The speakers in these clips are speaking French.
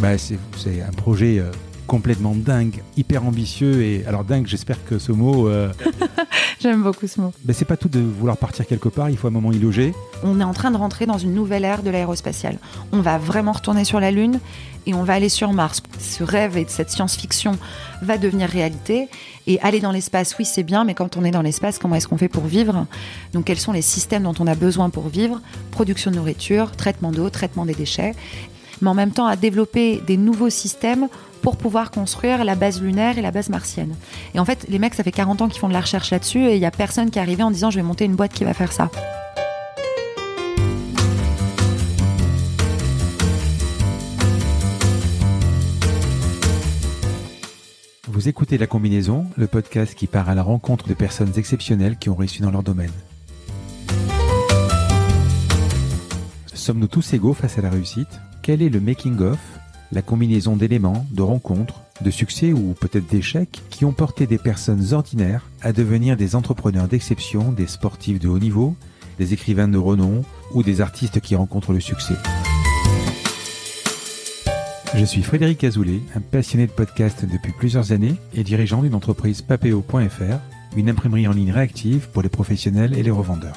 Bah, c'est un projet euh, complètement dingue, hyper ambitieux et alors dingue. J'espère que ce mot, euh, J'aime beaucoup ce mot. bah, c'est pas tout de vouloir partir quelque part. Il faut un moment y loger. On est en train de rentrer dans une nouvelle ère de l'aérospatiale. On va vraiment retourner sur la Lune et on va aller sur Mars. Ce rêve et cette science-fiction va devenir réalité. Et aller dans l'espace, oui, c'est bien, mais quand on est dans l'espace, comment est-ce qu'on fait pour vivre? Donc, quels sont les systèmes dont on a besoin pour vivre? Production de nourriture, traitement d'eau, traitement des déchets. Mais en même temps, à développer des nouveaux systèmes pour pouvoir construire la base lunaire et la base martienne. Et en fait, les mecs, ça fait 40 ans qu'ils font de la recherche là-dessus et il n'y a personne qui est arrivé en disant je vais monter une boîte qui va faire ça. Vous écoutez La Combinaison, le podcast qui part à la rencontre de personnes exceptionnelles qui ont réussi dans leur domaine. Sommes-nous tous égaux face à la réussite? Quel est le making-of La combinaison d'éléments, de rencontres, de succès ou peut-être d'échecs qui ont porté des personnes ordinaires à devenir des entrepreneurs d'exception, des sportifs de haut niveau, des écrivains de renom ou des artistes qui rencontrent le succès? Je suis Frédéric Azoulay, un passionné de podcast depuis plusieurs années et dirigeant d'une entreprise papeo.fr, une imprimerie en ligne réactive pour les professionnels et les revendeurs.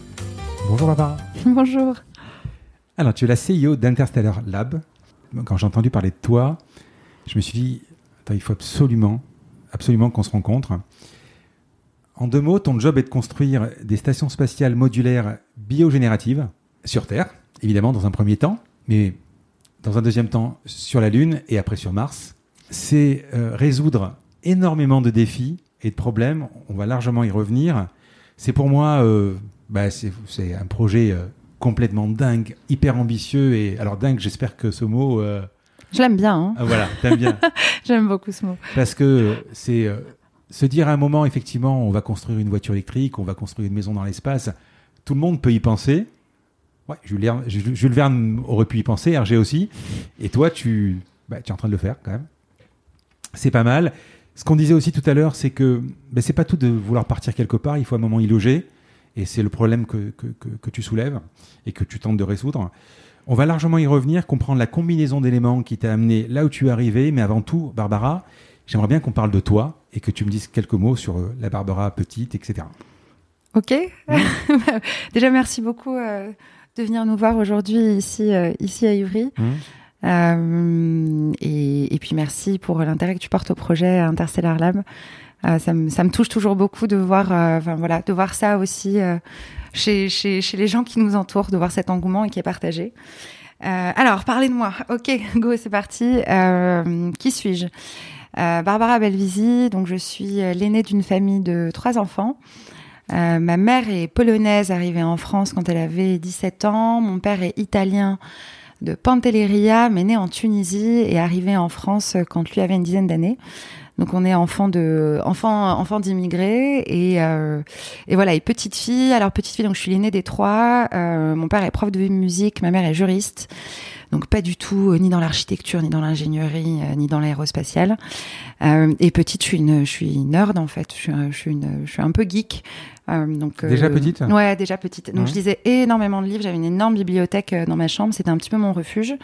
Bonjour Barbara. Bonjour. Alors tu es la CEO d'Interstellar Lab. Quand j'ai entendu parler de toi, je me suis dit, attends, il faut absolument, absolument qu'on se rencontre. En deux mots, ton job est de construire des stations spatiales modulaires biogénératives sur Terre, évidemment dans un premier temps, mais dans un deuxième temps sur la Lune et après sur Mars. C'est euh, résoudre énormément de défis et de problèmes. On va largement y revenir. C'est pour moi, euh, bah, c'est un projet euh, complètement dingue, hyper ambitieux et alors dingue. J'espère que ce mot, euh, Je l'aime bien. hein. ah, voilà, t'aimes bien. J'aime beaucoup ce mot. Parce que c'est euh, se dire à un moment, effectivement, on va construire une voiture électrique, on va construire une maison dans l'espace. Tout le monde peut y penser. Ouais, Jules, Verne- Jules Jules Verne aurait pu y penser, Hergé aussi. Et toi, tu, bah, tu es en train de le faire quand même. C'est pas mal. Ce qu'on disait aussi tout à l'heure, c'est que bah, c'est pas tout de vouloir partir quelque part, il faut un moment y loger. Et c'est le problème que, que, que, que tu soulèves et que tu tentes de résoudre. On va largement y revenir, comprendre la combinaison d'éléments qui t'a amené là où tu es arrivé. Mais avant tout, Barbara, j'aimerais bien qu'on parle de toi et que tu me dises quelques mots sur euh, la Barbara petite, etc. Ok. Déjà, merci beaucoup euh, de venir nous voir aujourd'hui ici, euh, ici à Ivry. Euh, et, et puis merci pour l'intérêt que tu portes au projet Interstellar Lab. Euh, ça, me, touche toujours beaucoup de voir, euh, enfin voilà, de voir ça aussi euh, chez, les gens qui nous entourent, de voir cet engouement et qui est partagé. Alors, parlez de moi. Ok, go, c'est parti. Qui suis-je? Barbara Belvisi. Donc, je suis l'aînée d'une famille de trois enfants. Ma mère est polonaise, arrivée en France quand elle avait 17 ans. Mon père est italien de Pantelleria, mais né en Tunisie et arrivé en France quand lui avait une dizaine d'années. Donc on est enfant de enfant enfant d'immigrés et euh, et voilà et petite fille. Alors petite fille donc je suis l'aînée des trois. Euh, mon père est prof de musique, ma mère est juriste. Donc pas du tout euh, ni dans l'architecture, ni dans l'ingénierie, ni dans l'aérospatiale. Et petite, je suis une, je suis nerd en fait. Je suis, un- je suis une, je suis un peu geek. Donc Déjà petite? Ouais, déjà petite. Donc Ouais. je lisais énormément de livres. J'avais une énorme bibliothèque dans ma chambre. C'était un petit peu mon refuge.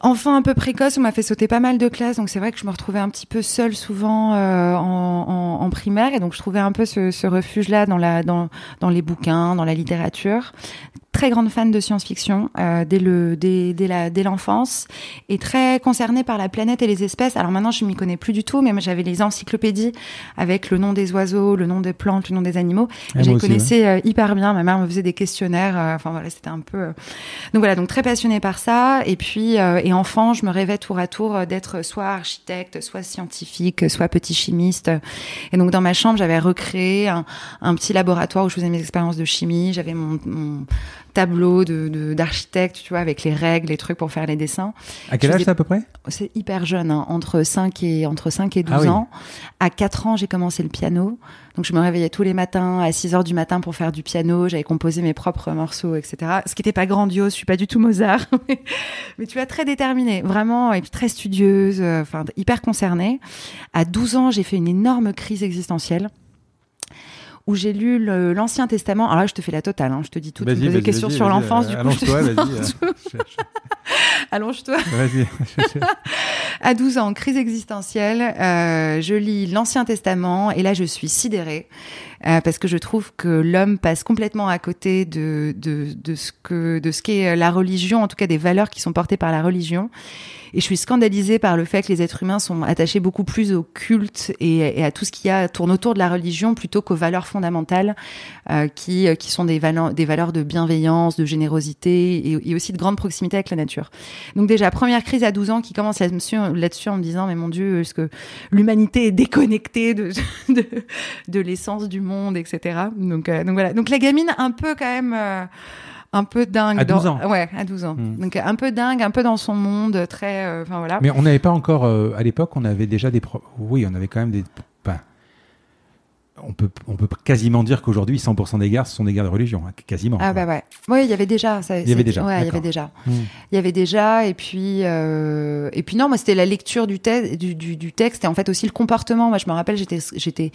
Enfant un peu précoce, on m'a fait sauter pas mal de classes, donc c'est vrai que je me retrouvais un petit peu seule souvent euh, en, en, en primaire, et donc je trouvais un peu ce, ce refuge-là dans, la, dans, dans les bouquins, dans la littérature. Très grande fan de science-fiction euh, dès le dès, dès la dès l'enfance et très concernée par la planète et les espèces. Alors maintenant je m'y connais plus du tout, mais j'avais les encyclopédies avec le nom des oiseaux, le nom des plantes, le nom des animaux. Ah, je les connaissais euh, hyper bien. Ma mère me faisait des questionnaires. Enfin voilà, c'était un peu. Donc voilà, donc très passionnée par ça. Et puis euh, et enfant, je me rêvais tour à tour euh, d'être soit architecte, soit scientifique, soit petit chimiste. Et donc dans ma chambre, j'avais recréé un, un petit laboratoire où je faisais mes expériences de chimie. J'avais mon, mon tableaux de d'architectes, tu vois, avec les règles, les trucs pour faire les dessins. À quel âge ça à peu près? C'est hyper jeune, hein, entre 5 et entre 5 et 12 ah ans. À 4 ans, j'ai commencé le piano. Donc je me réveillais tous les matins à 6 heures du matin pour faire du piano, j'avais composé mes propres morceaux, etc. Ce qui n'était pas grandiose, je suis pas du tout Mozart, mais tu vois très déterminée, vraiment et puis très studieuse, euh, enfin hyper concernée. À 12 ans, j'ai fait une énorme crise existentielle où j'ai lu l'Ancien Testament. Alors là, je te fais la totale, hein. je te dis tout. Tu me poses des questions sur l'enfance, du coup. Allonge-toi, vas-y. Allonge-toi. Vas-y. à 12 ans, crise existentielle, euh, je lis l'Ancien Testament et là, je suis sidérée. Euh, parce que je trouve que l'homme passe complètement à côté de, de, de ce que de ce qu'est la religion, en tout cas des valeurs qui sont portées par la religion. Et je suis scandalisée par le fait que les êtres humains sont attachés beaucoup plus au culte et, à tout ce qui a, tourne autour de la religion plutôt qu'aux valeurs fondamentales euh, qui, euh, qui sont des, valeurs, des valeurs de bienveillance, de générosité et, aussi de grande proximité avec la nature. Donc déjà, première crise à 12 ans qui commence là-dessus là en me disant, mais mon Dieu, est-ce que l'humanité est déconnectée de, de, de l'essence du monde, etc. Donc, euh, donc voilà. Donc la gamine un peu quand même un peu dingue. À 12 ans. Ouais, à 12 ans. Hmm. Donc un peu dingue, un peu dans son monde, très. Euh, enfin voilà. Mais on n'avait pas encore, euh, à l'époque, on avait déjà des. Oui, on avait quand même des on peut, on peut quasiment dire qu'aujourd'hui, 100% des gares, ce sont des gares de religion, hein, quasiment. Ah bah ouais. Oui, il y avait déjà. Ça, il y avait déjà. Ouais, il y avait déjà. Hmm. Il y avait déjà. Et puis, euh, et puis non, moi, c'était la lecture du, du, du, texte et en fait aussi le comportement. Moi, je me rappelle, j'étais, j'étais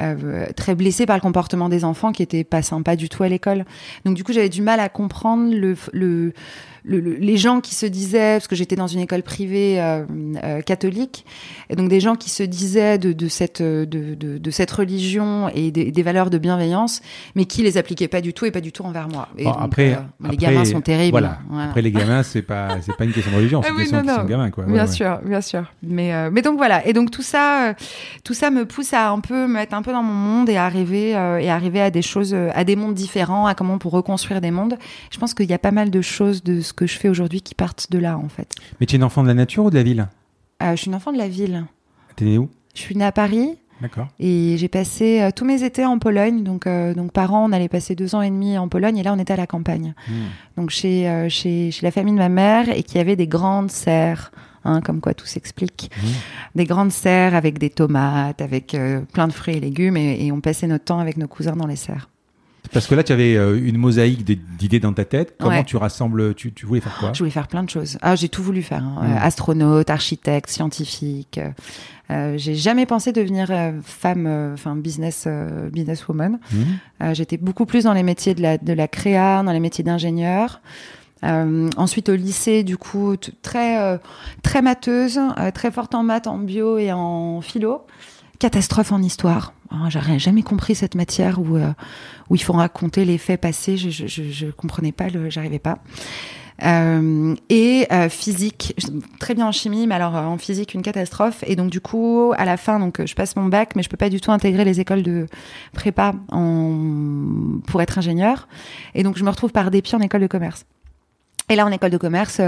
euh, très blessée par le comportement des enfants qui était pas sympa du tout à l'école. Donc du coup, j'avais du mal à comprendre le, le les gens qui se disaient, parce que j'étais dans une école privée euh, euh, catholique, et donc des gens qui se disaient de, de cette, de, de, de, cette religion et des, des, valeurs de bienveillance, mais qui les appliquaient pas du tout et pas du tout envers moi. Et bon, donc, après, euh, les gamins sont terribles. Voilà. Après les gamins, c'est pas, c'est pas une question de religion, c'est ah une question non, de gamins, quoi. bien sûr, bien sûr. Mais, mais donc voilà. Et donc tout ça, tout ça me pousse à un peu me mettre un peu dans mon monde et à arriver et arriver à des choses, à des mondes différents, à comment pour reconstruire des mondes. Je pense qu'il y a pas mal de choses de ce que je fais aujourd'hui qui partent de là, en fait. Mais tu es une enfant de la nature ou de la ville euh, Je suis une enfant de la ville. T'es née où Je suis née à Paris. D'accord. Et j'ai passé euh, tous mes étés en Pologne. Donc, euh, donc, par an, on allait passer deux ans et demi en Pologne. Et là, on était à la campagne. Hmm. Donc, chez, chez, chez, la famille de ma mère et qui avait des grandes serres. Hein, comme quoi tout s'explique. Hmm. Des grandes serres avec des tomates, avec plein de fruits et légumes. Et, et on passait notre temps avec nos cousins dans les serres. Parce que là, tu avais euh, une mosaïque d'idées dans ta tête. Comment tu rassembles tu, tu, voulais faire quoi Je voulais faire plein de choses. Ah, j'ai tout voulu faire. Hein. Hmm. Euh, astronaute, architecte, scientifique. Euh, j'ai jamais pensé devenir femme, enfin business businesswoman. Hmm. J'étais beaucoup plus dans les métiers de la de la créa, dans les métiers d'ingénieur. ensuite au lycée, du coup, très très matheuse, très forte en maths, en bio et en philo catastrophe en histoire. Oh, J'aurais jamais compris cette matière où, euh, où il faut raconter les faits passés. Je, je, comprenais pas, j'arrivais pas. Euh, et euh, physique, très bien en chimie, mais alors en physique une catastrophe. Et donc du coup, à la fin, donc je passe mon bac, mais je peux pas du tout intégrer les écoles de prépa pour être ingénieur. Et donc je me retrouve par dépit en école de commerce. Et là, en école de commerce,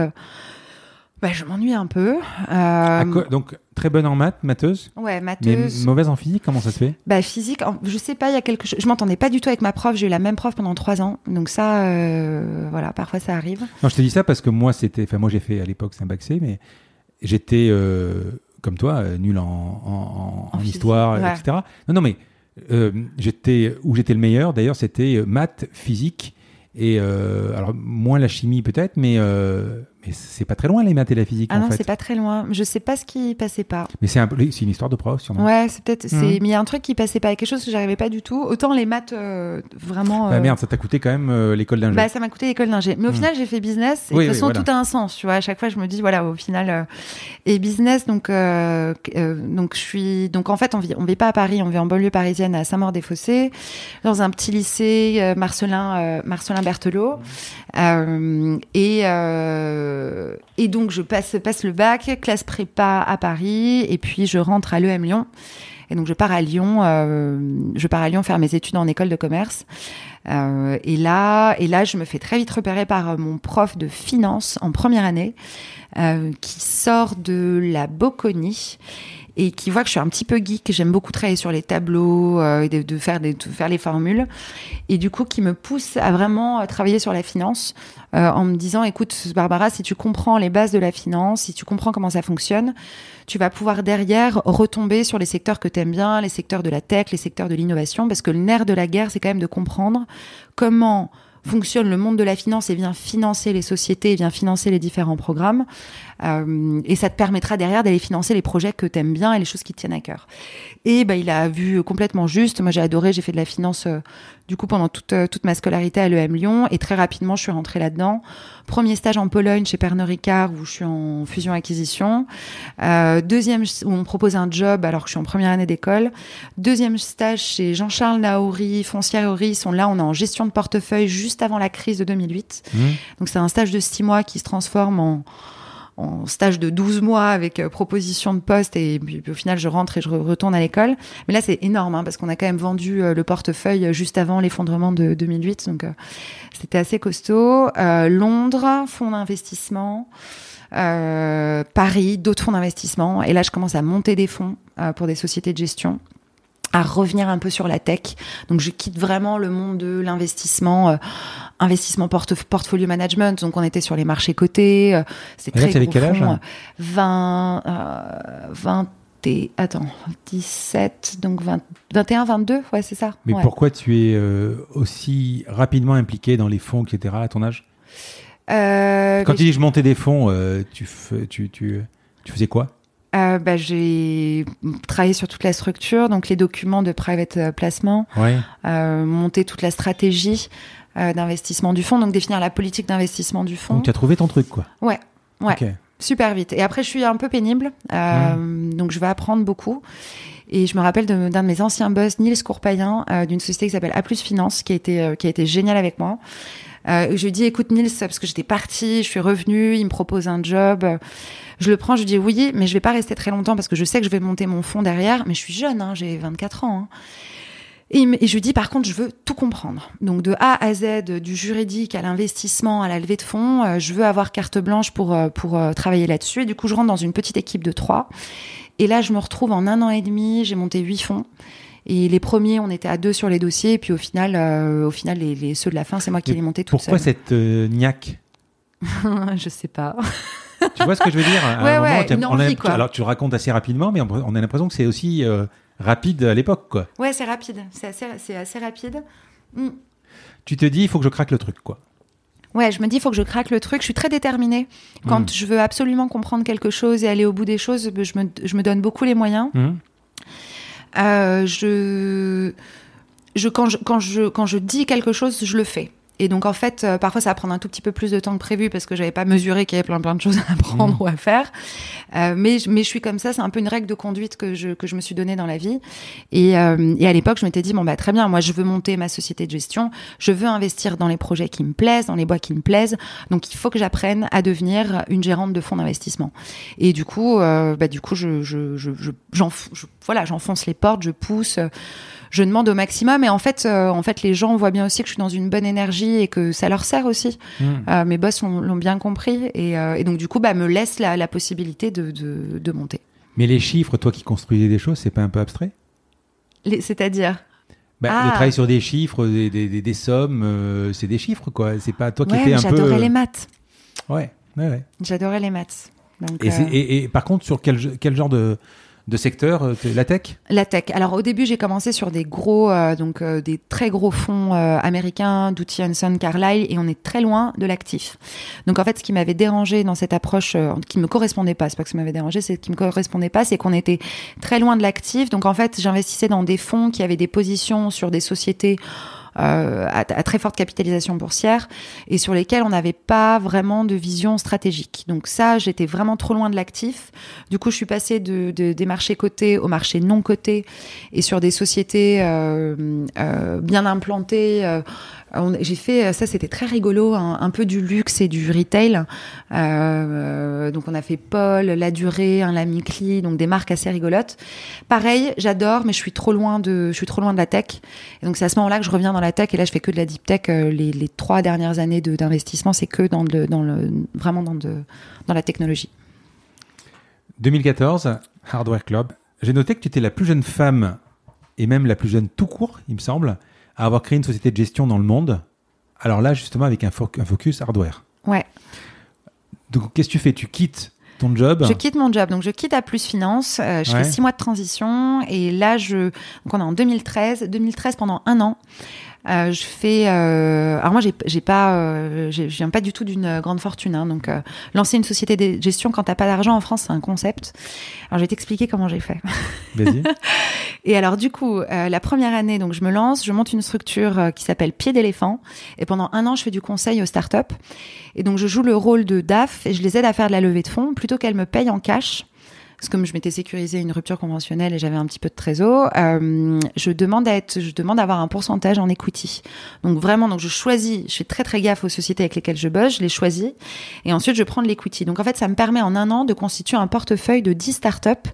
bah, je m'ennuie un peu. Euh... Donc, très bonne en maths, matheuse Ouais, matheuse. Mais mauvaise en physique, comment ça se fait? Bah, physique, je sais pas, il y a quelque chose. Je m'entendais pas du tout avec ma prof, j'ai eu la même prof pendant trois ans. Donc, ça, euh... voilà, parfois ça arrive. Non, je te dis ça parce que moi, c'était. Enfin, moi, j'ai fait à l'époque, c'est un bac C, mais j'étais, euh, comme toi, nul en, en, en, en histoire, etc. Non, non, mais j'étais. Où j'étais le meilleur, d'ailleurs, c'était maths, physique. Et alors, moins la chimie peut-être, mais mais c'est pas très loin les maths et la physique. Ah non, c'est pas très loin. Je sais pas ce qui passait pas. Mais c'est un c'est une histoire de prof, sûrement. Ouais, c'est peut-être. Mhm. mais il y a un truc qui passait pas, quelque chose que j'arrivais pas du tout. Autant les maths, euh, vraiment. Bah euh, merde, ça t'a coûté quand même euh, l'école d'ingé. Bah ça m'a coûté l'école d'ingé. Mais au mhm. final, j'ai fait business. Et de toute façon, tout a un sens. Tu vois, à chaque fois, je me dis voilà, au final, et business. Donc donc je suis donc en fait, on vit on vit pas à Paris, on vit en banlieue parisienne à Saint-Maur-des-Fossés, dans un petit lycée Marcelin Marcelin Berthelot. Mhm. et et donc je passe, le bac, classe prépa à Paris, et puis je rentre à l'EM Lyon. Et donc je pars à Lyon, euh, je pars à Lyon faire mes études en école de commerce. Euh, et là, et là, je me fais très vite repérer par mon prof de finance en première année, euh, qui sort de la Bocconi et qui voit que je suis un petit peu geek, j'aime beaucoup travailler sur les tableaux, euh, de, faire des, de faire les formules, et du coup qui me pousse à vraiment euh, travailler sur la finance euh, en me disant, écoute Barbara, si tu comprends les bases de la finance, si tu comprends comment ça fonctionne, tu vas pouvoir derrière retomber sur les secteurs que tu aimes bien, les secteurs de la tech, les secteurs de l'innovation, parce que le nerf de la guerre, c'est quand même de comprendre comment fonctionne le monde de la finance et vient financer les sociétés et vient financer les différents programmes. Euh, et ça te permettra derrière d'aller financer les projets que t'aimes bien et les choses qui te tiennent à cœur. Et bah, il a vu complètement juste. Moi, j'ai adoré. J'ai fait de la finance euh, du coup pendant toute, euh, toute ma scolarité à l'EM Lyon et très rapidement, je suis rentrée là-dedans. Premier stage en Pologne chez Pernod Ricard où je suis en fusion acquisition. Euh, deuxième où on me propose un job alors que je suis en première année d'école. Deuxième stage chez Jean-Charles Naouri, Foncière Ils sont là, on est en gestion de portefeuille juste avant la crise de 2008. Mmh. Donc c'est un stage de six mois qui se transforme en en stage de 12 mois avec euh, proposition de poste et puis, au final je rentre et je retourne à l'école. Mais là c'est énorme hein, parce qu'on a quand même vendu euh, le portefeuille euh, juste avant l'effondrement de 2008 donc c'était assez costaud. Londres, fonds d'investissement. Paris, d'autres fonds d'investissement. Et là, je commence à monter des fonds pour des sociétés de gestion à revenir un peu sur la tech. Donc je quitte vraiment le monde de l'investissement, euh, investissement portfolio management. Donc on était sur les marchés cotés. Euh, c'est très gros quel âge 20, euh, 20 et, attends, 17, donc 20, 21, 22, ouais c'est ça. Mais pourquoi tu es euh, aussi rapidement impliqué dans les fonds, etc. à ton âge? Quand tu dis je montais des fonds, tu, tu, tu, tu faisais quoi? Euh, bah, J'ai travaillé sur toute la structure, donc les documents de private euh, placement, ouais. euh, monter toute la stratégie euh, d'investissement du fonds, donc définir la politique d'investissement du fonds. Donc tu as trouvé ton truc, quoi. Ouais, ouais. Super vite. Et après, je suis un peu pénible, mmh. donc je vais apprendre beaucoup. Et je me rappelle d'un de, de, mes anciens boss, Nils Courpayen, d'une société qui s'appelle A Plus Finance, qui a été, qui a été génial avec moi. Euh, je lui dis, écoute Nils, parce que j'étais partie, je suis revenue, il me propose un job. Je le prends, je dis oui, mais je vais pas rester très longtemps parce que je sais que je vais monter mon fonds derrière. Mais je suis jeune, hein, j'ai 24 ans. Hein. Et, je lui dis par contre, je veux tout comprendre. Donc de A à Z, du juridique à l'investissement, à la levée de fonds, euh, je veux avoir carte blanche pour euh, pour travailler là-dessus. Et du coup, je rentre dans une petite équipe de trois. Et là, je me retrouve en un an et demi, j'ai monté huit fonds. Et les premiers, on était à deux sur les dossiers. Et puis au final, euh, au final, les, les, ceux de la fin, c'est moi qui les monté tout Pourquoi cette euh, niaque? Je sais pas. tu vois ce que je veux dire? Ouais, ouais, une envie, quoi. Alors tu racontes assez rapidement, mais on a l'impression que c'est aussi euh, rapide à l'époque, quoi. Ouais, c'est rapide. C'est assez, c'est assez rapide. Mm. Tu te dis, il faut que je craque le truc, quoi. Ouais, je me dis, il faut que je craque le truc. Je suis très déterminée. Quand mm. je veux absolument comprendre quelque chose et aller au bout des choses, je me, je me donne beaucoup les moyens. Mm. Euh, je, je, quand je, quand je, quand je dis quelque chose, je le fais. Et donc en fait, euh, parfois ça va prendre un tout petit peu plus de temps que prévu parce que j'avais pas mesuré qu'il y avait plein plein de choses à apprendre mmh. ou à faire. Euh, mais mais je suis comme ça, c'est un peu une règle de conduite que je que je me suis donnée dans la vie. Et, euh, et à l'époque, je m'étais dit bon bah très bien, moi je veux monter ma société de gestion, je veux investir dans les projets qui me plaisent, dans les bois qui me plaisent. Donc il faut que j'apprenne à devenir une gérante de fonds d'investissement. Et du coup, bah du coup je je je, je, je voilà, j'enfonce les portes, je pousse je demande au maximum. Et en fait, euh, en fait, les gens voient bien aussi que je suis dans une bonne énergie et que ça leur sert aussi. Mmh. Euh, mes boss l'ont bien compris et, euh, et, donc du coup, bah, me laisse la, la possibilité de, de, de, monter. Mais les chiffres, toi qui construisais des choses, c'est pas un peu abstrait? C'est-à-dire? Bah, ah. Le travail sur des chiffres, des, des, des sommes, euh, c'est des chiffres, quoi. C'est pas toi qui ouais, étais un peu. J'adorais les maths. Ouais, ouais, ouais. J'adorais les maths. Donc, et, euh... et, et, par contre, sur quel, quel genre de, de secteur, euh, la tech? La tech. Alors au début, j'ai commencé sur des gros, euh, donc euh, des très gros fonds américains, d'outils Hanson, Carlyle, et on est très loin de l'actif. Donc en fait, ce qui m'avait dérangé dans cette approche, qui me correspondait pas, c'est pas que ça m'avait dérangé, c'est ce qui me correspondait pas, c'est qu'on était très loin de l'actif. Donc en fait, j'investissais dans des fonds qui avaient des positions sur des sociétés à, à, très forte capitalisation boursière et sur lesquels on n'avait pas vraiment de vision stratégique. Donc ça, j'étais vraiment trop loin de l'actif. Du coup, je suis passée de, de, des marchés cotés aux marchés non cotés et sur des sociétés euh, euh, bien implantées. Euh, j'ai fait ça, c'était très rigolo, un, peu du luxe et du retail. Euh, donc on a fait Paul, La Durée, un Lamicli, donc des marques assez rigolotes. Pareil, j'adore, mais je suis trop loin de, je suis trop loin de la tech. Et donc c'est à ce moment-là que je reviens dans la tech. Et là, je fais que de la deep tech. Euh, les, les trois dernières années d'investissement, c'est que dans le, dans le, vraiment dans de, dans la technologie. 2014, Hardware Club. J'ai noté que tu étais la plus jeune femme, et même la plus jeune tout court, il me semble, à avoir créé une société de gestion dans le monde. Alors là, justement, avec un, fo- un focus hardware. Ouais. Donc, qu'est-ce que tu fais? Tu quittes ton job? Je quitte mon job, donc je quitte à Plus Finance. euh, je Ouais. fais six mois de transition et là, je, donc on est en 2013. 2013 pendant un an. Euh, je fais. euh, alors moi, j'ai pas, euh, je viens pas du tout d'une grande fortune. hein, donc lancer une société de gestion quand t'as pas d'argent en France, c'est un concept. Alors je vais t'expliquer comment j'ai fait. Vas-y. Et alors du coup, la première année, donc je me lance, je monte une structure qui s'appelle Pied d'éléphant, et pendant un an, je fais du conseil aux startups. Et donc je joue le rôle de DAF et je les aide à faire de la levée de fonds plutôt qu'elles me payent en cash. Parce que comme je m'étais sécurisé une rupture conventionnelle et j'avais un petit peu de trésor, euh, je demande à être, je demande d'avoir un pourcentage en equity. Donc vraiment, donc je choisis, je fais très très gaffe aux sociétés avec lesquelles je bosse, je les choisis, et ensuite je prends de l'equity. Donc en fait, ça me permet en un an de constituer un portefeuille de 10 startups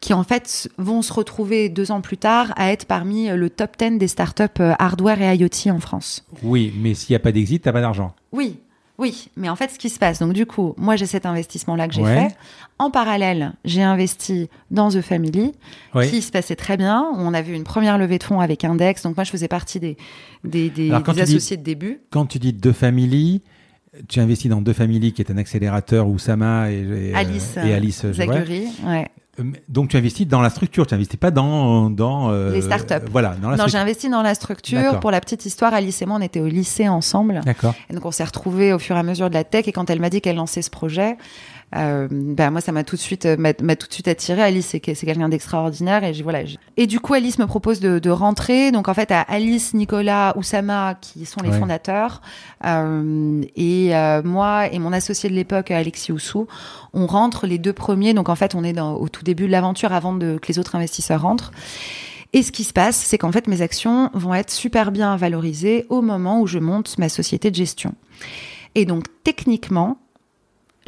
qui en fait vont se retrouver deux ans plus tard à être parmi le top 10 des startups euh, hardware et IoT en France. Oui, mais s'il n'y a pas d'exit, t'as pas d'argent. Oui, oui, mais en fait, ce qui se passe, donc du coup, moi j'ai cet investissement-là que j'ai Ouais. fait. En parallèle, j'ai investi dans The Family, Oui. qui se passait très bien. On a vu une première levée de fonds avec Index, donc moi je faisais partie des, des, des- Alors, quand des tu dis- associés de début. Quand tu dis deux familles, tu investis dans deux familles qui est un accélérateur Oussama et, et, euh, Alice, et ouais. Euh, Donc tu investis dans la structure, tu investis pas dans dans euh, Les startups. Voilà, dans la Non, j'ai investi dans la structure. Pour la petite histoire, Alice et moi, on était au lycée ensemble. D'accord. Donc on s'est retrouvés au fur et à mesure de la tech et quand elle m'a dit qu'elle lançait ce projet, euh, ben moi ça m'a tout de suite euh, m'a tout de suite attiré. Alice c'est que- c'est quelqu'un d'extraordinaire et voilà. Et du coup Alice me propose de, de rentrer. Donc en fait à Alice, Nicolas, Oussama qui sont les Ouais. fondateurs euh, et euh, moi et mon associé de l'époque Alexis Oussou, on rentre les deux premiers. Donc en fait on est dans, au tout début de l'aventure avant de, que les autres investisseurs rentrent. Et ce qui se passe, c'est qu'en fait, mes actions vont être super bien valorisées au moment où je monte ma société de gestion. Et donc, techniquement,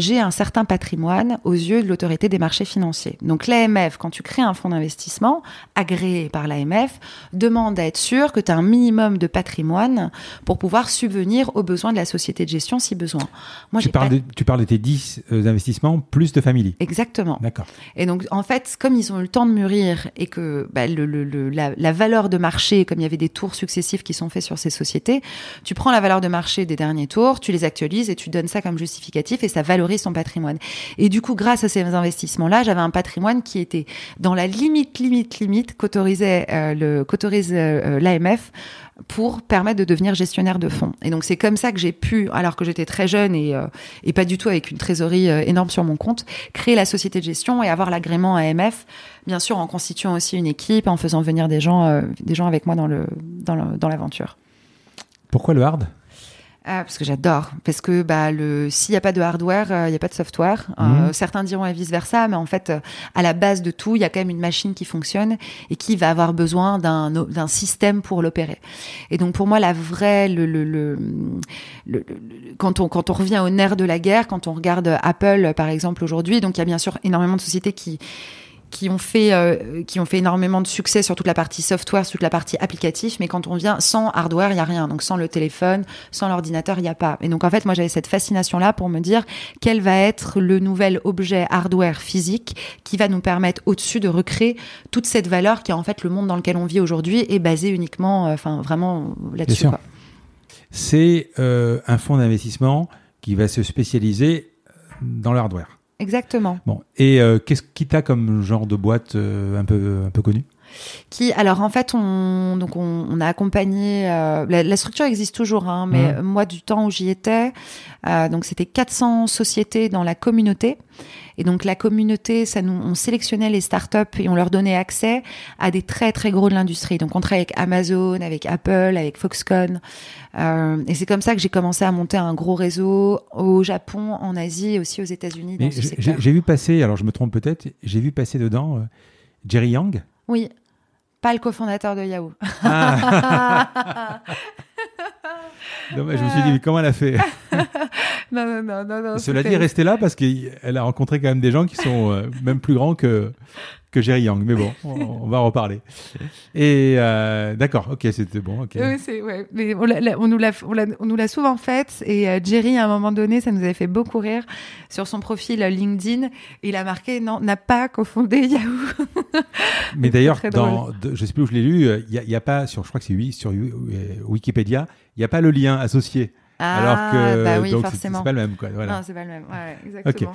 j'ai un certain patrimoine aux yeux de l'autorité des marchés financiers. Donc l'AMF, quand tu crées un fonds d'investissement agréé par l'AMF, demande à être sûr que tu as un minimum de patrimoine pour pouvoir subvenir aux besoins de la société de gestion si besoin. Moi, Tu parles, pas... de, tu parles de tes 10 euh, investissements plus de family. Exactement. D'accord. Et donc, en fait, comme ils ont eu le temps de mûrir et que bah, le, le- le- la, la valeur de marché, comme il y avait des tours successifs qui sont faits sur ces sociétés, tu prends la valeur de marché des derniers tours, tu les actualises et tu donnes ça comme justificatif et ça valorise ton patrimoine. Et du coup, grâce à ces investissements-là, j'avais un patrimoine qui était dans la limite, limite, limite qu'autorisait euh, qu'autorise euh, l'AMF pour permettre de devenir gestionnaire de fonds. Et donc c'est comme ça que j'ai pu, alors que j'étais très jeune et, euh, et pas du tout avec une trésorerie énorme sur mon compte, créer la société de gestion et avoir l'agrément AMF, bien sûr en constituant aussi une équipe, en faisant venir des gens, des gens avec moi dans le dans le- dans l'aventure. Pourquoi le hard? Ah, parce que j'adore. Parce que bah, le, s'il n'y a pas de hardware, euh, il n'y a pas de software. Euh, Mhm. certains diront et vice-versa, mais en fait, euh, à la base de tout, il y a quand même une machine qui fonctionne et qui va avoir besoin d'un, système pour l'opérer. Et donc, pour moi, la vraie... Le, le- le- le- quand, on, quand on revient au nerf de la guerre, quand on regarde Apple, par exemple, aujourd'hui, donc il y a bien sûr énormément de sociétés qui qui ont fait euh, qui ont fait énormément de succès sur toute la partie software, sur toute la partie applicatif, mais quand on vient sans hardware, il y a rien. Donc sans le téléphone, sans l'ordinateur, il y a pas. Et donc en fait, moi j'avais cette fascination là pour me dire quel va être le nouvel objet hardware physique qui va nous permettre au-dessus de recréer toute cette valeur qui est en fait le monde dans lequel on vit aujourd'hui est basé uniquement euh, enfin vraiment là-dessus. C'est euh, un fonds d'investissement qui va se spécialiser dans le hardware. Exactement. Bon, et euh, qu'est-ce qui t'a comme genre de boîte euh, un peu un peu connue? Qui alors en fait on donc on, on a accompagné euh, la, la structure existe toujours hein, mais moi du temps où j'y étais euh, donc c'était 400 sociétés dans la communauté et donc la communauté ça nous on sélectionnait les startups et on leur donnait accès à des très très gros de l'industrie. Donc on travaille avec Amazon avec Apple avec Foxconn. Euh, et c'est comme ça que j'ai commencé à monter un gros réseau au Japon en Asie et aussi aux États-Unis j'ai vu passer, alors je me trompe peut-être, j'ai vu passer dedans euh, Jerry Yang. oui. Pas le cofondateur de Yahoo. Ah. Dommage, je me suis dit, mais comment elle a fait non non non non, non Cela dit, restez là parce qu'elle a rencontré quand même des gens qui sont euh, même plus grands que. Que Jerry Yang. Mais bon, on, on va en reparler. Et euh, d'accord, ok, c'était bon. ok. Oui, c'est ouais. Mais on, l'a- on nous l'a, on, l'a- on nous l'a souvent faite et euh, Jerry à un moment donné, ça nous avait fait beaucoup rire sur son profil euh, LinkedIn. Il a marqué non, n'a pas cofondé Yahoo. Mais d'ailleurs, très dans, de- je sais plus où je l'ai lu, euh, il n'y a, pas, sur, je crois que c'est oui, sur Wikipédia, il n'y a pas le lien associé. alors que bah oui, donc, c'est- forcément. c'est pas le même. Quoi, voilà. Non, c'est pas le même. Ouais, exactement.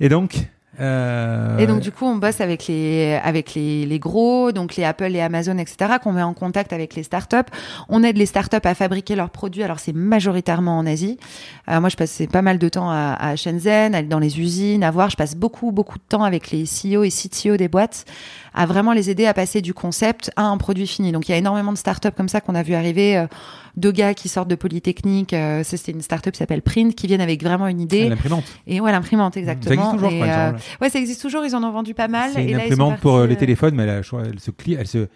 Et donc, euh, Et donc du coup, on bosse avec les avec les, les gros, donc les Apple, les Amazon, etc. Qu'on met en contact avec les startups. On aide les startups à fabriquer leurs produits. Alors c'est majoritairement en Asie. Euh, moi, je passais pas mal de temps à, à Shenzhen, aller dans les usines, à voir. Je passe beaucoup beaucoup de temps avec les CEO et CTO des boîtes, à vraiment les aider à passer du concept à un produit fini. Donc il y a énormément de startups comme ça qu'on a vu arriver. euh, deux gars qui sortent de Polytechnique, euh, ça c'était une startup qui s'appelle Print, qui viennent avec vraiment une idée. l'imprimante. Et ouais, l'imprimante, Ça exactement. existe toujours, Et. Ouais, ça existe toujours. Ils en ont vendu pas mal. C'est et une là, sont imprimante pour euh, les euh, téléphones, mais elle, a- elle se clie, elle se,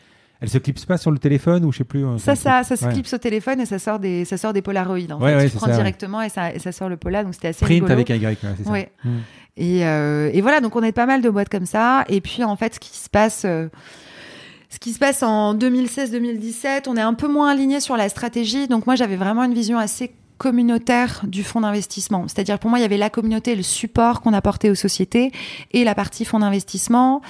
elle se clipse pas sur le téléphone ou je sais plus. euh, Ça, ça, ça se Ouais. clipse au téléphone et ça sort des, ça sort des Polaroids. En Ouais, fait. ouais, tu c'est prends ça, ouais. directement et ça, et ça sort le Pola, donc c'était assez Print rigolo. avec un Y, c'est ça. Mm. Et, euh, et voilà, donc on aide pas mal de boîtes comme ça. Et puis en fait, ce qui se passe, euh, ce qui se passe en 2016-2017, on est un peu moins aligné sur la stratégie. Donc moi, j'avais vraiment une vision assez communautaire du fonds d'investissement. C'est-à-dire pour moi, il y avait la communauté, le support qu'on apportait aux sociétés et la partie fonds d'investissement.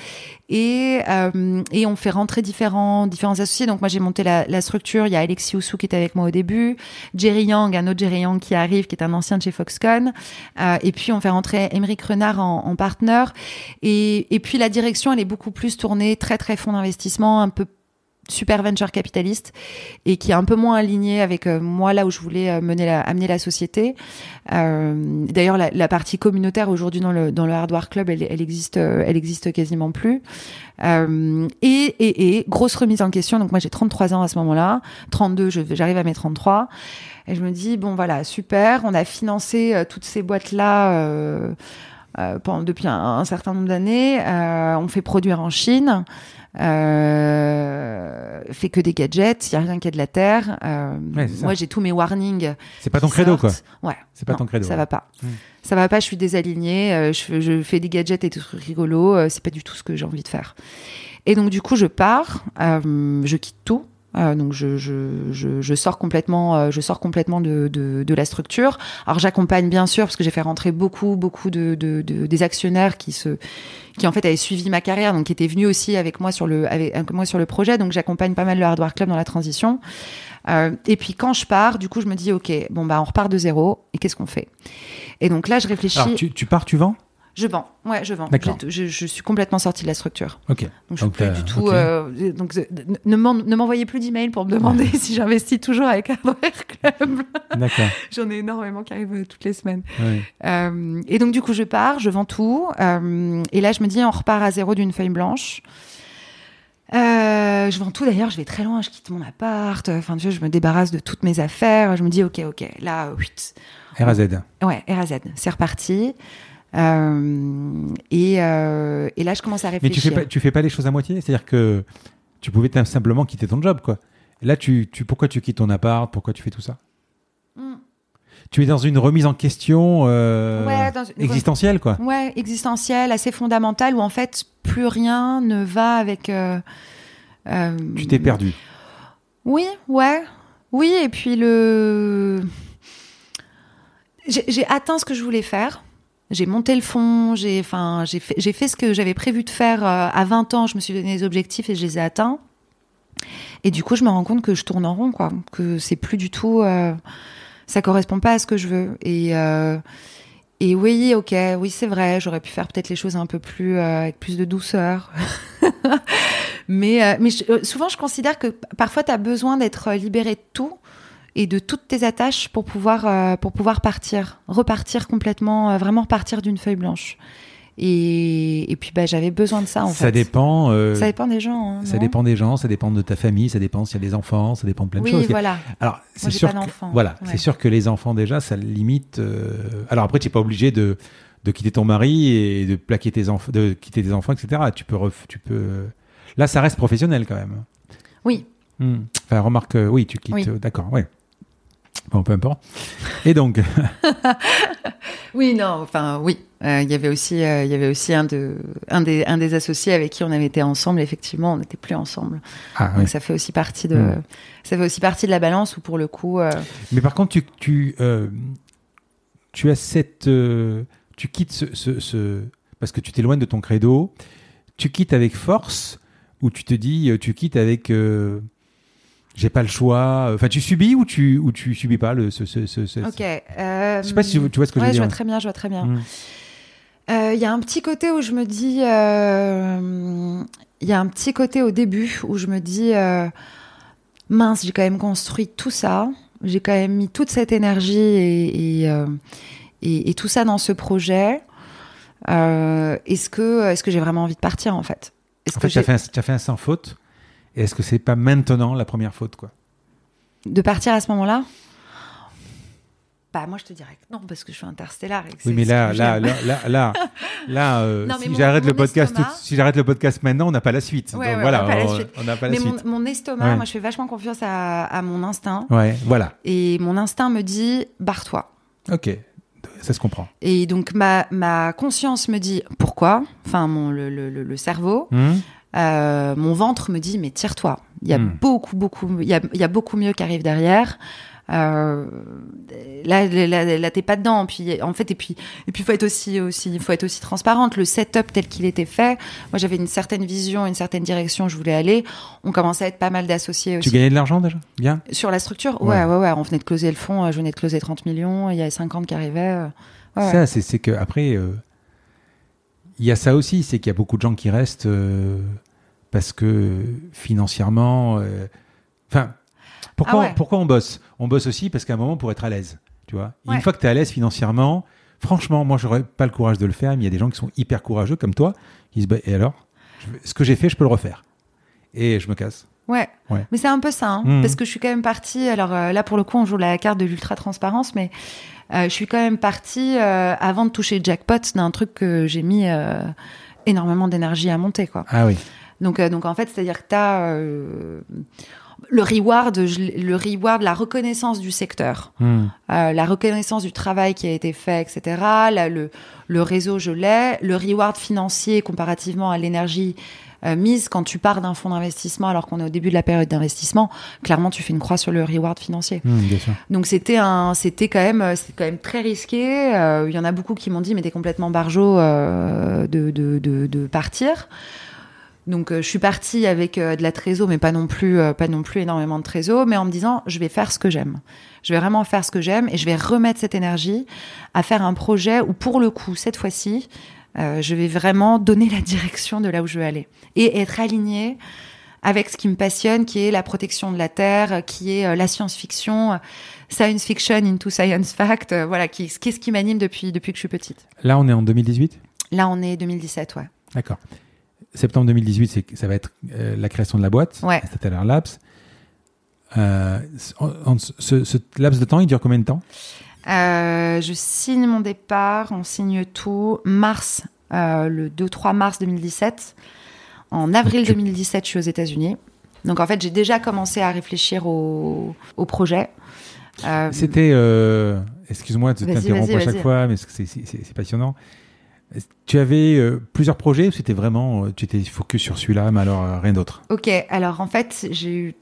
Et, euh, et on fait rentrer différents, différents associés. Donc moi, j'ai monté la, la structure. Il y a Alexis Oussou qui était avec moi au début, Jerry Yang, un autre Jerry Yang qui arrive, qui est un ancien de chez Foxconn. Euh, et puis on fait rentrer Émeric Renard en, en partenaire. Et, et puis la direction, elle est beaucoup plus tournée très très fonds d'investissement, un peu super venture capitaliste et qui est un peu moins aligné avec euh, moi là où je voulais euh, mener la, amener la société. Euh, D'ailleurs, la, la partie communautaire aujourd'hui dans le dans le Hardware Club, elle, elle existe, euh, elle existe quasiment plus. Euh, et, et, et grosse remise en question. Donc moi j'ai 33 ans à ce moment-là, 32, je- j'arrive à mes 33. Et je me dis bon voilà super, on a financé euh, toutes ces boîtes là. Pendant, depuis un, un certain nombre d'années, on fait produire en Chine, euh, fait que des gadgets, il y a rien qui est de la terre. Euh, Ouais, moi, j'ai tous mes warnings. C'est pas ton credo, quoi. Ouais. C'est pas Non, ton credo. Ça ouais. va pas. Hmm. Ça va pas. Je suis désalignée. euh, je, je fais des gadgets et des trucs rigolos. euh, c'est pas du tout ce que j'ai envie de faire. Et donc du coup, je pars. je quitte tout. Euh, donc je, je, je, sors complètement, euh, je sors complètement de, de, la structure. Alors j'accompagne bien sûr parce que j'ai fait rentrer beaucoup, beaucoup de, de, de- des actionnaires qui se, qui en fait avaient suivi ma carrière, donc qui étaient venus aussi avec moi sur le, avec, moi sur le projet. Donc j'accompagne pas mal le Hardware Club dans la transition. Euh, et puis quand je pars, du coup je me dis ok, bon bah on repart de zéro et qu'est-ce qu'on fait? Et donc là je réfléchis. Tu, tu pars, tu vends? Je vends, ouais, je vends. Je, suis complètement sortie de la structure. Ok. Donc je suis Donc, plus t'as- du tout. euh, donc euh, ne m'en- ne m'envoyez plus d'emails pour me demander si j'investis toujours avec Hardware Club. D'accord. J'en ai énormément qui arrivent euh, toutes les semaines. Ouais. Euh, et donc du coup je pars, je vends tout. euh, et là je me dis on repart à zéro d'une feuille blanche. Euh, je vends tout d'ailleurs, je vais très loin, je quitte mon appart, enfin tu vois, je me débarrasse de toutes mes affaires, je me dis ok ok, là oui, R à Z. ouais RAZ, c'est reparti. Euh, et, euh, et là je commence à Mais réfléchir. tu fais pas, tu fais pas les choses à moitié. C'est-à-dire que tu pouvais simplement quitter ton job, quoi. Là, tu, tu, pourquoi tu quittes ton appart? Pourquoi tu fais tout ça? Hmm. Tu es dans une remise en question euh, Ouais, dans une- existentielle, quoi. Ouais, existentielle, assez fondamentale, où en fait plus rien ne va avec. Tu t'es perdu. Oui, ouais. Oui, et puis le. J'ai atteint ce que je voulais faire. J'ai monté le fond, j'ai enfin, j'ai fait, j'ai fait ce que j'avais prévu de faire euh, à 20 ans. Je me suis donné des objectifs et je les ai atteints. Et du coup, je me rends compte que je tourne en rond, quoi. Que c'est plus du tout. euh, ça correspond pas à ce que je veux. Et. euh, et oui, ok, oui, c'est vrai, j'aurais pu faire peut-être les choses un peu plus euh, avec plus de douceur. mais euh, mais euh, souvent, je considère que parfois, tu as besoin d'être libéré de tout et de toutes tes attaches pour pouvoir, euh, pour pouvoir partir, repartir complètement, euh, vraiment repartir d'une feuille blanche. Et, et puis, bah, j'avais besoin de ça, en ça fait. dépend. euh, Ça dépend des gens. hein, ça dépend des gens, ça dépend de ta famille, ça dépend s'il y a des enfants, ça dépend de plein de Oui, choses. voilà. Alors, c'est j'ai sûr, que, voilà, Ouais. c'est sûr que les enfants déjà, ça limite. Alors après, tu n'es pas obligé de, de quitter ton mari et de plaquer tes enfants, de quitter tes enfants, etc. Tu peux, ref- tu peux. Là, ça reste professionnel quand même. Oui, Hmm. Enfin, remarque, oui, tu quittes. Oui. D'accord, ouais. Bon, peu importe. Et donc, Oui, non, enfin oui. Euh, Il y avait aussi, euh, il y avait aussi un, de, un, des, un des associés avec qui on avait été ensemble. Effectivement, on n'était plus ensemble. ah, Donc oui. ça fait aussi partie de, Mm. ça fait aussi partie de la balance où pour le coup, euh, Mais par contre, tu, tu, tu as cette. tu quittes ce, ce- ce- Parce que tu t'éloignes de ton credo. Tu quittes avec force ou tu te dis, tu quittes avec. J'ai pas le choix. Enfin, tu subis ou tu, ou tu subis pas le, ce, ce, ce- ce- ok. euh, Je sais pas si tu, tu vois ce que ouais, je veux je dire. vois très bien, je vois très bien. Mm. Euh, Il y a un petit côté où je me dis, euh, il y a un petit côté au début où je me dis, euh, mince, j'ai quand même construit tout ça, j'ai quand même mis toute cette énergie et, et, et- et tout ça dans ce projet. Est-ce que, est-ce que j'ai vraiment envie de partir en fait? Est-ce En que fait, tu as as fait un sans faute. Et est-ce que c'est pas maintenant la première faute, quoi? De partir à ce moment-là? Bah moi je te dirais que non parce que je suis interstellar. Et que Oui, mais là, là, là, là, là, là, euh, Non, si j'arrête le podcast, tout- si j'arrête le podcast maintenant, on n'a pas la suite. Ouais, Donc ouais, voilà, on n'a pas la suite. on n'a pas la Mais suite. mon, mon estomac, Ouais. moi je fais vachement confiance à, à mon instinct. Ouais, voilà. Et mon instinct me dit, barre-toi. Ok, ça se comprend. Et donc ma, ma conscience me dit, pourquoi? Enfin, mon, le, le, le- le cerveau. Hmm? Euh, mon ventre me dit, mais tire-toi. Il y a Hmm. beaucoup, beaucoup, il y a, il y a beaucoup mieux qui arrive derrière. Euh, là, là, là, t'es pas dedans. Puis, en fait, et puis, et puis, faut être aussi, aussi, faut être aussi transparente. Le setup tel qu'il était fait. Moi, j'avais une certaine vision, une certaine direction où je voulais aller. On commençait à être pas mal d'associés aussi. Tu gagnais de l'argent déjà? Bien? Sur la structure? Ouais. ouais. ouais, ouais, On venait de closer le fonds. euh, Je venais de closer 30 millions. Il y avait 50 qui arrivaient. ouais. Ça, c'est c'est que après, euh, il y a ça aussi, c'est qu'il y a beaucoup de gens qui restent euh, parce que financièrement. euh, Enfin, pourquoi, Ah ouais. pourquoi on bosse? On bosse aussi parce qu'à un moment, pour être à l'aise. Tu vois Une fois que tu es à l'aise financièrement, franchement, moi, j'aurais pas le courage de le faire, mais il y a des gens qui sont hyper courageux comme toi, qui se disent, bah, et alors Je Ce que j'ai fait, je peux le refaire. Et je me casse. Ouais. Ouais. Mais c'est un peu ça, hein, Mhm. parce que je suis quand même partie. Alors euh, là, pour le coup, on joue la carte de l'ultra transparence, mais euh, je suis quand même partie euh, avant de toucher jackpot d'un truc que j'ai mis énormément d'énergie à monter, quoi. Ah oui. Donc, donc en fait, c'est-à-dire que tu as le reward, le reward, la reconnaissance du secteur, euh, la reconnaissance du travail qui a été fait, etc. Là, le, le réseau, je l'ai. Le reward financier comparativement à l'énergie euh, mise quand tu pars d'un fonds d'investissement alors qu'on est au début de la période d'investissement, clairement, tu fais une croix sur le reward financier. Bien sûr. Donc c'était un, c'était quand même, c'est quand même très risqué. Euh, Il y en a beaucoup qui m'ont dit, mais t'es complètement barjot euh, de, de, de, de partir. Donc euh, je suis partie avec de la trésor, mais pas non plus, pas non plus énormément de trésor, mais en me disant, je vais faire ce que j'aime. Je vais vraiment faire ce que j'aime et je vais remettre cette énergie à faire un projet où, pour le coup, cette fois-ci, euh, je vais vraiment donner la direction de là où je veux aller et être alignée avec ce qui me passionne, qui est la protection de la Terre, qui est euh, la science-fiction, euh, science fiction into science fact, voilà, qui, qui est ce qui m'anime depuis, depuis que je suis petite. Là, on est en 2018 Là, on est 2017, ouais. D'accord. Septembre 2018, c'est- ça va être euh, la création de la boîte, Ouais. Stellar Labs. Euh, en- en- ce, ce laps de temps, il dure combien de temps? Euh, je signe mon départ, on signe tout, mars, euh, le 2-3 mars 2017. En avril Tu- 2017, je suis aux États-Unis. Donc en fait, j'ai déjà commencé à réfléchir au, au projet. Euh, C'était, excuse-moi de t'interrompre à chaque fois, mais c'est- passionnant. Tu avais euh, plusieurs projets ou c'était vraiment, euh, tu étais focus sur celui-là, mais alors euh, rien d'autre? Ok, alors en fait, j'ai eu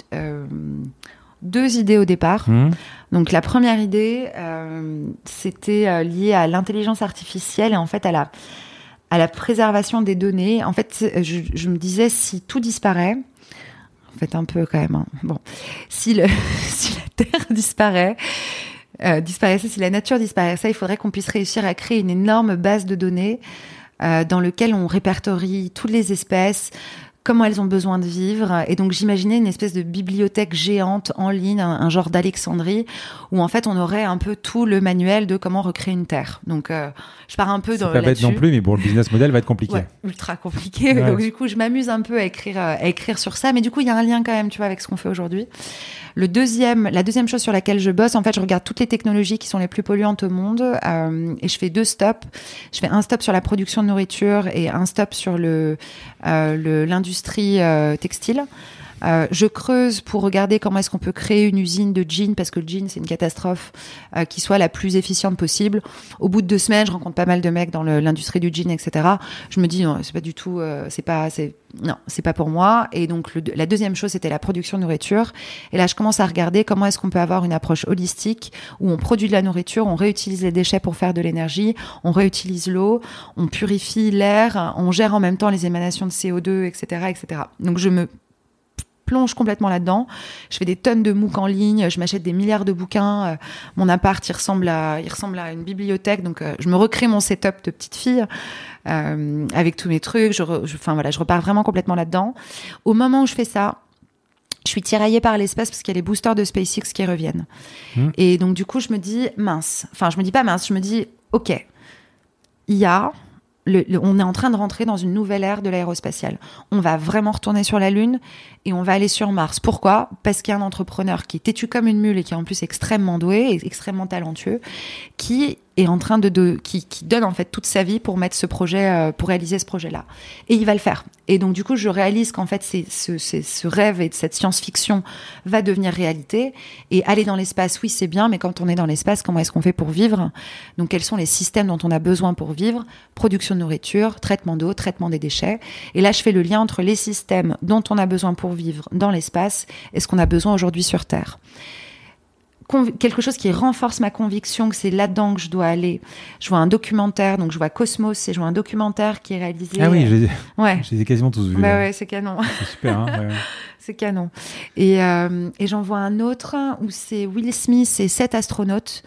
deux idées au départ. Hmm Donc la première idée, euh, c'était euh, lié à l'intelligence artificielle et en fait à la, à la préservation des données. En fait, je, je me disais, si tout disparaît, en fait un peu quand même, hein, bon, si, le, si la Terre disparaît, euh, disparaissait, si la nature disparaissait, il faudrait qu'on puisse réussir à créer une énorme base de données euh, dans lequel on répertorie toutes les espèces, comment elles ont besoin de vivre. Et donc j'imaginais une espèce de bibliothèque géante en ligne, un, un genre d'Alexandrie, où en fait on aurait un peu tout le manuel de comment recréer une terre. Donc euh, je pars un peu dans pas bête non plus, mais bon, le business model va être compliqué. Ouais, ultra compliqué. Ouais. Donc du coup, je m'amuse un peu à écrire, euh, à écrire sur ça, mais du coup, il y a un lien quand même, tu vois, avec ce qu'on fait aujourd'hui. Le deuxième, la deuxième chose sur laquelle je bosse, en fait, je regarde toutes les technologies qui sont les plus polluantes au monde euh, et je fais deux stops. Je fais un stop sur la production de nourriture et un stop sur le euh, l'industrie euh, textile. Euh, je creuse pour regarder comment est-ce qu'on peut créer une usine de jeans parce que le jean c'est une catastrophe euh, qui soit la plus efficiente possible. Au bout de deux semaines, je rencontre pas mal de mecs dans l'industrie du jean, etc. Je me dis non, c'est pas du tout, euh, c'est pas, c'est non, c'est pas pour moi. Et donc la deuxième chose c'était la production de nourriture. Et là, je commence à regarder comment est-ce qu'on peut avoir une approche holistique où on produit de la nourriture, on réutilise les déchets pour faire de l'énergie, on réutilise l'eau, on purifie l'air, on gère en même temps les émanations de CO2, etc., etc. Donc je me plonge complètement là-dedans. Je fais des tonnes de MOOC en ligne, je m'achète des milliards de bouquins. Euh, mon appart, il ressemble à, il ressemble à une bibliothèque. Donc, euh, je me recrée mon setup de petite fille euh, avec tous mes trucs. Je, re- je- enfin voilà, je repars vraiment complètement là-dedans. Au moment où je fais ça, je suis tiraillée par l'espace parce qu'il y a les boosters de SpaceX qui reviennent. Hmm. Et donc, du coup, je me dis mince. Enfin, je me dis pas mince. Je me dis ok. Il y a le- le- on est en train de rentrer dans une nouvelle ère de l'aérospatiale. On va vraiment retourner sur la Lune et on va aller sur Mars. Pourquoi? Parce qu'il y a un entrepreneur qui est têtu comme une mule et qui est en plus extrêmement doué et extrêmement talentueux, qui est en train de, qui, qui donne en fait toute sa vie pour mettre ce projet, euh, pour réaliser ce projet-là. Et il va le faire. Et donc du coup, je réalise qu'en fait, c'est ce, ce rêve et cette science-fiction va devenir réalité. Et aller dans l'espace, oui, c'est bien, mais quand on est dans l'espace, comment est-ce qu'on fait pour vivre? Donc quels sont les systèmes dont on a besoin pour vivre? Production de nourriture, traitement d'eau, traitement des déchets. Et là, je fais le lien entre les systèmes dont on a besoin pour vivre dans l'espace et ce qu'on a besoin aujourd'hui sur Terre. Quelque chose qui renforce ma conviction que c'est là-dedans que je dois aller. Je vois un documentaire, donc je vois Cosmos, et je vois un documentaire qui est réalisé. Ah oui, je les ai, ouais. je les ai quasiment tous vus. Bah ouais, c'est canon. C'est super. Hein, ouais. C'est canon. Et, euh, et j'en vois un autre où c'est Will Smith et sept astronautes.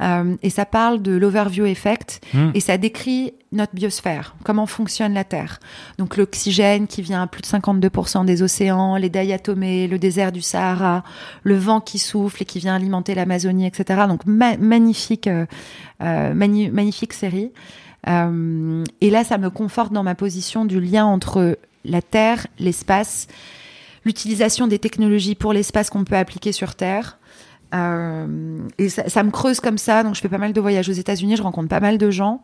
Euh, et ça parle de l'overview effect Hmm. et ça décrit notre biosphère, comment fonctionne la Terre. Donc l'oxygène qui vient à plus de 52% des océans, les diatomées, le désert du Sahara, le vent qui souffle et qui vient alimenter l'Amazonie, etc. Donc ma- magnifique, euh, euh, mani- magnifique série. Euh, et là, ça me conforte dans ma position du lien entre la Terre, l'espace, l'utilisation des technologies pour l'espace qu'on peut appliquer sur Terre. Euh, et ça, ça me creuse comme ça, donc je fais pas mal de voyages aux États-Unis, je rencontre pas mal de gens.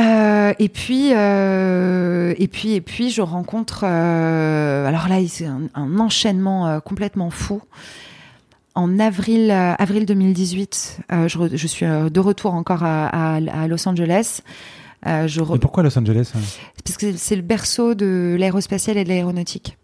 Euh, et puis, euh, et puis, et puis, je rencontre. alors là, c'est un, un enchaînement complètement fou. En avril, avril 2018, euh, je, re- je suis de retour encore à, à- à Los Angeles. Je re- Et pourquoi Los Angeles hein? Parce que c'est le berceau de l'aérospatiale et de l'aéronautique.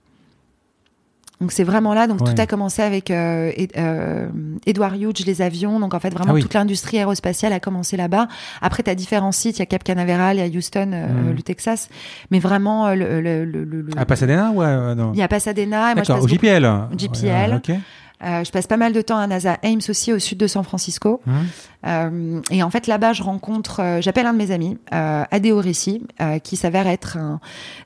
Donc c'est vraiment là. Donc Ouais. tout a commencé avec euh, Ed- euh, Edward Hughes, les avions. Donc en fait vraiment Ah oui. toute l'industrie aérospatiale a commencé là-bas. Après tu as différents sites. Il y a Cap Canaveral, il y a Houston, euh, Mhm. le Texas. Mais vraiment le, le, le, le- le- À Pasadena ou à- non il y a Pasadena. Et moi, je D'accord, passe au beaucoup- JPL. JPL. Ouais, ok. Euh, je passe pas mal de temps à NASA Ames aussi au sud de San Francisco. Hum. Euh, et en fait, là-bas, je rencontre, euh, j'appelle un de mes amis, euh, Adeo Rissi, qui s'avère être un,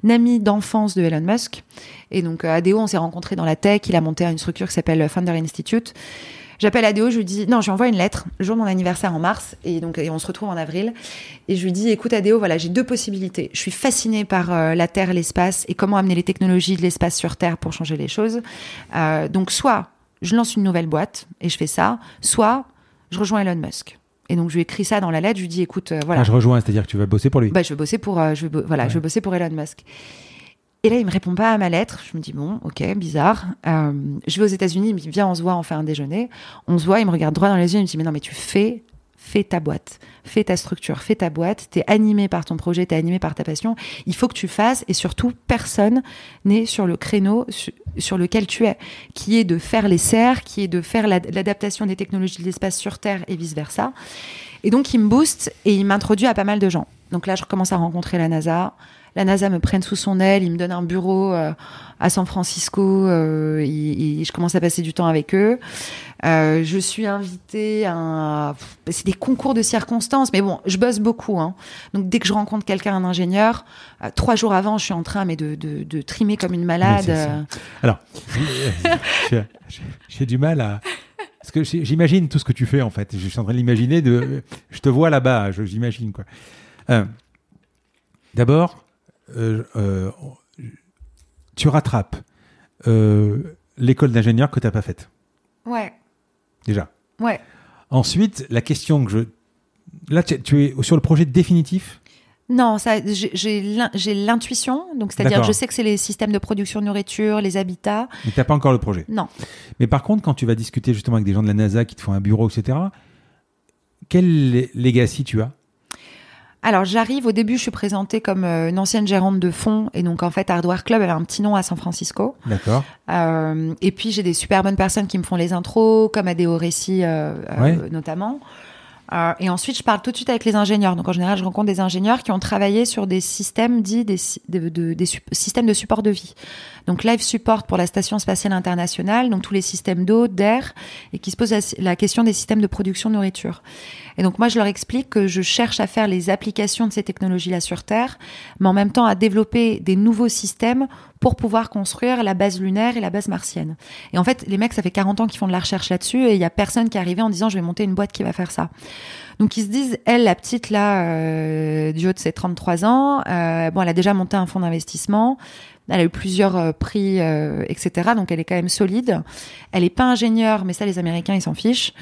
ami d'enfance de Elon Musk. Et donc, Adeo, on s'est rencontrés dans la tech. Il a monté une structure qui s'appelle Founder Institute. J'appelle Adeo, je lui dis, non, je lui envoie une lettre le jour de mon anniversaire en mars, et donc et on se retrouve en avril. Et je lui dis, écoute Adeo, voilà, j'ai deux possibilités. Je suis fascinée par euh, la Terre, l'espace, et comment amener les technologies de l'espace sur Terre pour changer les choses. Euh, donc, soit je lance une nouvelle boîte et je fais ça, soit je rejoins Elon Musk. Et donc je lui écris ça dans la lettre, je lui dis écoute, euh, voilà, Ah, je rejoins, c'est-à-dire que tu vas bosser pour lui. bah, je vais bosser pour, euh, je vais voilà, Ouais. je vais bosser pour Elon Musk. Et là, il me répond pas à ma lettre. Je me dis bon, ok, bizarre. Euh, je vais aux États-Unis. Il me dit viens, on se voit, on fait un déjeuner. On se voit. Il me regarde droit dans les yeux. Il me dit mais non, mais tu fais, fais ta boîte, fais ta structure, fais ta boîte. T'es animé par ton projet, t'es animé par ta passion. Il faut que tu fasses. Et surtout, personne n'est sur le créneau su- sur lequel tu es, qui est de faire les serres, qui est de faire l'ad- l'adaptation des technologies de l'espace sur Terre et vice versa. Et donc, il me booste et il m'introduit à pas mal de gens. Donc là, je recommence à rencontrer la NASA. La NASA me prenne sous son aile, il me donne un bureau euh, à San Francisco, euh, et, et je commence à passer du temps avec eux. Euh, je suis invitée à... un- C'est des concours de circonstances, mais bon, je bosse beaucoup. Hein. Donc dès que je rencontre quelqu'un, un ingénieur, trois jours avant, je suis en train mais de, de, de trimer comme une malade. Alors, j'ai- du mal à. Parce que j'imagine tout ce que tu fais en fait. Je suis en train de l'imaginer. De... Je te vois là-bas, je- j'imagine quoi. Euh, D'abord, tu rattrapes euh, l'école d'ingénieur que tu n'as pas faite, Ouais, déjà. ouais. Ensuite, la question que je. Là, tu es sur le projet définitif? Non, ça, j'ai- j'ai l'in- j'ai l'intuition, donc c'est-à-dire je sais que c'est les systèmes de production de nourriture, les habitats. Mais t'as pas encore le projet? Non. Mais par contre, quand tu vas discuter justement avec des gens de la NASA qui te font un bureau, etc., quel legacy tu as? Alors j'arrive, au début je suis présentée comme euh, une ancienne gérante de fonds, et donc en fait Hardware Club avait un petit nom à San Francisco. D'accord. Euh, et puis j'ai des super bonnes personnes qui me font les intros, comme Adéo Récit euh, euh, notamment. Et ensuite, je parle tout de suite avec les ingénieurs. Donc, en général, je rencontre des ingénieurs qui ont travaillé sur des systèmes dits des, sy- de- de- des sup- systèmes de support de vie. Donc, live support pour la Station spatiale internationale, donc tous les systèmes d'eau, d'air, et qui se posent la, la question des systèmes de production de nourriture. Et donc, moi, je leur explique que je cherche à faire les applications de ces technologies-là sur Terre, mais en même temps à développer des nouveaux systèmes pour pouvoir construire la base lunaire et la base martienne. Et en fait, les mecs, ça fait 40 ans qu'ils font de la recherche là-dessus et il y a personne qui est arrivé en disant je vais monter une boîte qui va faire ça. Donc ils se disent, elle, la petite là, euh, du haut de ses 33 ans, euh, bon, elle a déjà monté un fonds d'investissement, elle a eu plusieurs euh, prix, euh, etc. Donc elle est quand même solide. Elle est pas ingénieure, mais ça les Américains ils s'en fichent.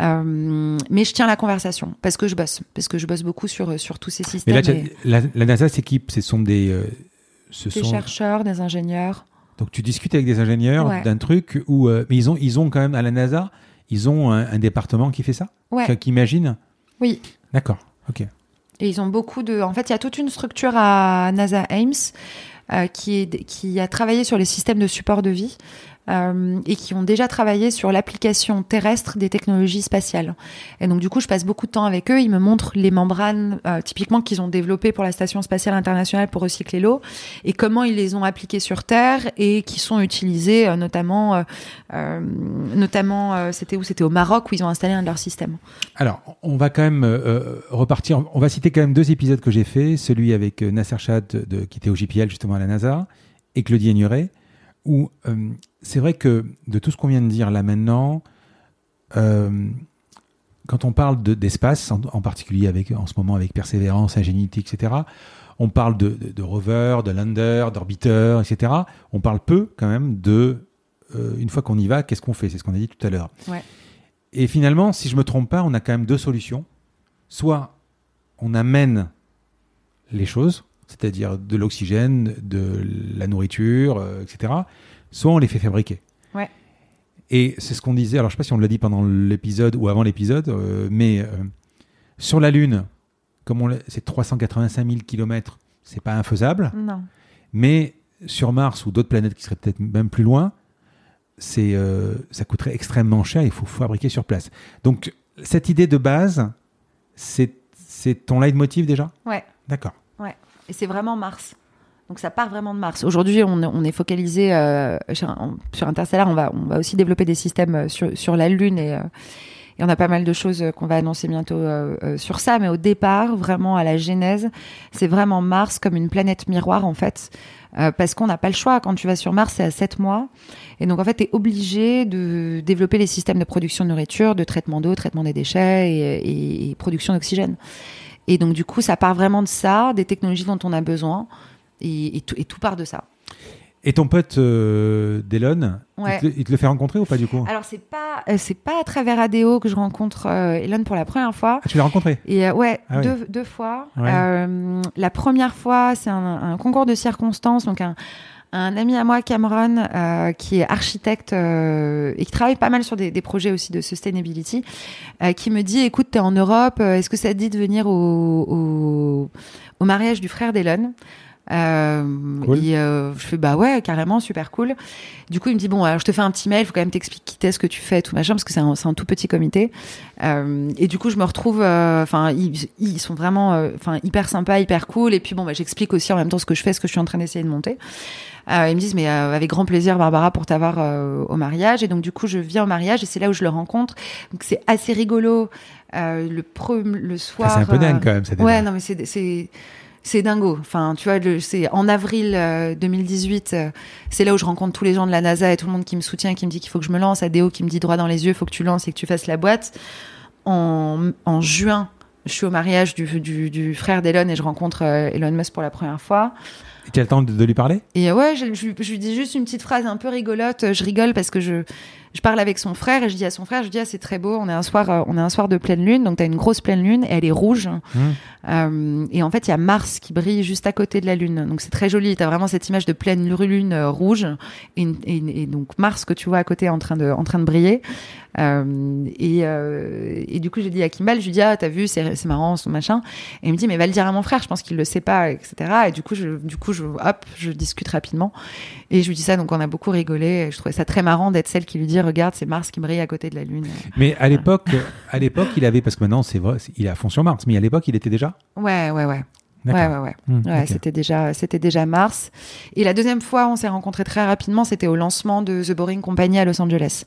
Euh, mais je tiens la conversation parce que je bosse, parce que je bosse beaucoup sur sur tous ces Mais systèmes. là, as- et la, la NASA s'équipe, ce sont des. ce des sont... chercheurs, des ingénieurs. Donc tu discutes avec des ingénieurs Ouais. d'un truc où. euh, mais ils ont, ils ont quand même à la NASA, ils ont un, un département qui fait ça? Ouais. Qui, qui imagine? Oui. D'accord. Ok. Et ils ont beaucoup de. En fait, il y a toute une structure à NASA Ames qui, est, qui a travaillé sur les systèmes de support de vie euh, et qui ont déjà travaillé sur l'application terrestre des technologies spatiales. Et donc, du coup, je passe beaucoup de temps avec eux. Ils me montrent les membranes, euh, typiquement, qu'ils ont développées pour la Station spatiale internationale pour recycler l'eau et comment ils les ont appliquées sur Terre et qui sont utilisées, euh, notamment, notamment c'était où? C'était au Maroc où ils ont installé un de leurs systèmes. Alors, on va quand même repartir. On va citer quand même deux épisodes que j'ai fait, celui avec Nasser Chad, qui était au JPL justement à la NASA, et Claudie Agnuret, où euh, c'est vrai que de tout ce qu'on vient de dire là maintenant, euh, quand on parle de- d'espace, en, en particulier avec, en ce moment avec Persévérance, Ingénuité, etc., on parle de, de, de rover, de lander, d'orbiteur, etc. On parle peu quand même de, euh, une fois qu'on y va, qu'est-ce qu'on fait? C'est ce qu'on a dit tout à l'heure. Ouais. Et finalement, si je me trompe pas, on a quand même deux solutions. Soit on amène les choses, c'est-à-dire de l'oxygène, de la nourriture, euh, etc. Soit on les fait fabriquer. Ouais. Et c'est ce qu'on disait. Alors je sais pas si on l'a dit pendant l'épisode ou avant l'épisode, euh, mais euh, sur la Lune, comme c'est 385 000 km, c'est pas infaisable. Non. Mais sur Mars ou d'autres planètes qui seraient peut-être même plus loin, c'est, ça coûterait extrêmement cher. Il faut fabriquer sur place. Donc, cette idée de base, c'est, c'est ton leitmotiv déjà? Ouais. D'accord. Et c'est vraiment Mars. Donc ça part vraiment de Mars. Aujourd'hui, on, est focalisé euh, sur, sur Interstellar. On va, aussi développer des systèmes euh, sur, la Lune et, euh, et on a pas mal de choses qu'on va annoncer bientôt sur ça. Mais au départ, vraiment à la genèse, c'est vraiment Mars comme une planète miroir en fait. Parce qu'on n'a pas le choix. Quand tu vas sur Mars, c'est à 7 mois. Et donc, en fait, tu es obligé de développer les systèmes de production de nourriture, de traitement d'eau, traitement des déchets et, et- et production d'oxygène. Et donc, du coup, ça part vraiment de ça, des technologies dont on a besoin. Et, et tout, et tout part de ça. Et ton pote euh, Delon, Ouais. il, te, il te le fait rencontrer ou pas du coup? Alors, c'est pas, euh, c'est pas à travers ADO que je rencontre euh, Elon pour la première fois. Ah, Tu l'as rencontré? Et euh, ouais, Ah oui. deux, deux fois. Ouais. La première fois, c'est un, un concours de circonstances. Donc, un, un ami à moi, Cameron, euh, qui est architecte euh, et qui travaille pas mal sur des, des projets aussi de sustainability, euh, qui me dit écoute, t'es en Europe, euh, est-ce que ça te dit de venir au, au, au mariage du frère d'Elon? Cool. et euh, je fais bah ouais carrément super cool du coup il me dit bon alors je te fais un petit mail faut quand même t'expliquer qui t'es ce que tu fais tout machin parce que c'est un, tout petit comité euh, et du coup je me retrouve euh, enfin ils, ils sont vraiment euh, enfin hyper sympas hyper cool et puis bon bah, j'explique aussi en même temps ce que je fais ce que je suis en train d'essayer de monter euh, ils me disent mais euh, avec grand plaisir Barbara pour t'avoir euh, au mariage et donc du coup je viens au mariage et c'est là où je le rencontre donc c'est assez rigolo euh, le le Ah, soir C'est un peu euh, dingue quand même. Ça. Ouais, non, mais c'est c'est dingo. Enfin, tu vois, c'est en avril euh, 2018, euh, c'est là où je rencontre tous les gens de la NASA et tout le monde qui me soutient, qui me dit qu'il faut que je me lance, Adéo qui me dit droit dans les yeux, il faut que tu lances et que tu fasses la boîte. En, en juin, je suis au mariage du, du, du frère d'Elon et je rencontre euh, Elon Musk pour la première fois. Tu as le temps de, de lui parler? Et euh, ouais, je, je, je lui dis juste une petite phrase un peu rigolote. Je rigole parce que je, je parle avec son frère et je dis à son frère, je dis ah, c'est très beau, on est un soir, euh, on est un soir de pleine lune, donc tu as une grosse pleine lune et elle est rouge. Mmh. Euh, et en fait, il y a Mars qui brille juste à côté de la lune, donc c'est très joli. Tu as vraiment cette image de pleine lune euh, rouge et, et, et, donc Mars que tu vois à côté en train de, en train de briller. Euh, et, et, du coup, j'ai dit à Kimball, je lui dis, ah, t'as vu, c'est marrant, son machin. Et il me dit, mais va le dire à mon frère, je pense qu'il le sait pas, etc. Et du coup, je, du coup, je, hop, je discute rapidement. Et je lui dis ça, donc on a beaucoup rigolé. Je trouvais ça très marrant d'être celle qui lui dit, regarde, c'est Mars qui brille à côté de la Lune. Mais à l'époque, à l'époque, il avait, parce que maintenant, c'est vrai, il est à fond sur Mars, mais à l'époque, il était déjà? Ouais, ouais, ouais. Ouais, ouais, ouais. Mmh, ouais okay. C'était déjà, c'était déjà mars. Et la deuxième fois, on s'est rencontrés très rapidement. C'était au lancement de The Boring Company à Los Angeles.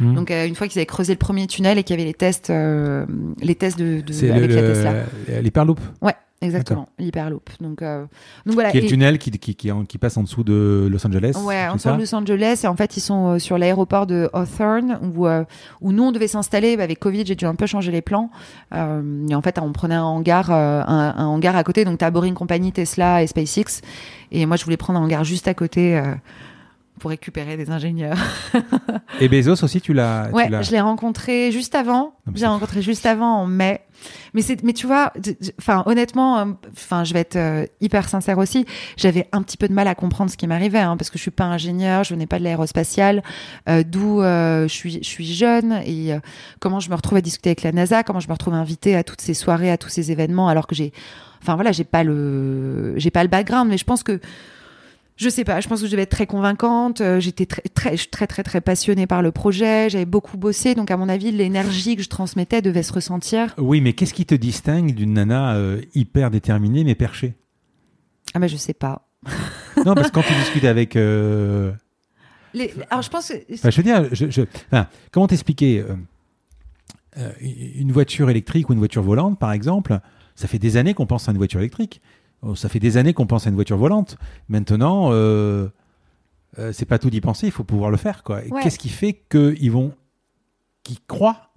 Mmh. Donc, euh, une fois qu'ils avaient creusé le premier tunnel et qu'il y avait les tests, euh, les tests de, de avec le, la Tesla. L'hyperloop. Ouais. Exactement, l'hyperloop. Donc, euh, donc voilà. Qui est le tunnel qui, qui, qui, qui, passe en dessous de Los Angeles. Ouais, en dessous de Los Angeles. Et en fait, ils sont euh, sur l'aéroport de Hawthorne où, euh, où nous, on devait s'installer. Avec Covid, j'ai dû un peu changer les plans. Euh, et en fait, on prenait un hangar, un, un, hangar à côté. Donc, tu as Boring Company, Tesla et SpaceX. Et moi, je voulais prendre un hangar juste à côté pour récupérer des ingénieurs. et Bezos aussi, tu l'as Ouais, je l'ai rencontré juste avant. J'ai rencontré juste avant en mai. Mais c'est, mais tu vois, enfin honnêtement, enfin je vais être euh, hyper sincère aussi. J'avais un petit peu de mal à comprendre ce qui m'arrivait, hein, parce que je suis pas ingénieur, je venais pas de l'aérospatiale, euh, d'où euh, je suis, je suis jeune et euh, comment je me retrouve à discuter avec la NASA, comment je me retrouve invitée à toutes ces soirées, à tous ces événements, alors que j'ai, enfin voilà, j'ai pas le, j'ai pas le background, mais je pense que je sais pas, je pense que je devais être très convaincante. Euh, J'étais très, très, très, très, très passionnée par le projet. J'avais beaucoup bossé. Donc, à mon avis, l'énergie que je transmettais devait se ressentir. Oui, mais qu'est-ce qui te distingue d'une nana euh, hyper déterminée mais perchée? Ah, ben, je sais pas. non, parce que quand tu discutes avec. Euh... Les... Alors, je pense que. Enfin, je veux dire, je, je... Enfin, comment t'expliquer Une voiture électrique ou une voiture volante, par exemple, ça fait des années qu'on pense à une voiture électrique. Oh, ça fait des années qu'on pense à une voiture volante. Maintenant, euh, euh, c'est pas tout d'y penser, il faut pouvoir le faire. quoi. Ouais. Qu'est-ce qui fait qu'ils vont, qu'ils croient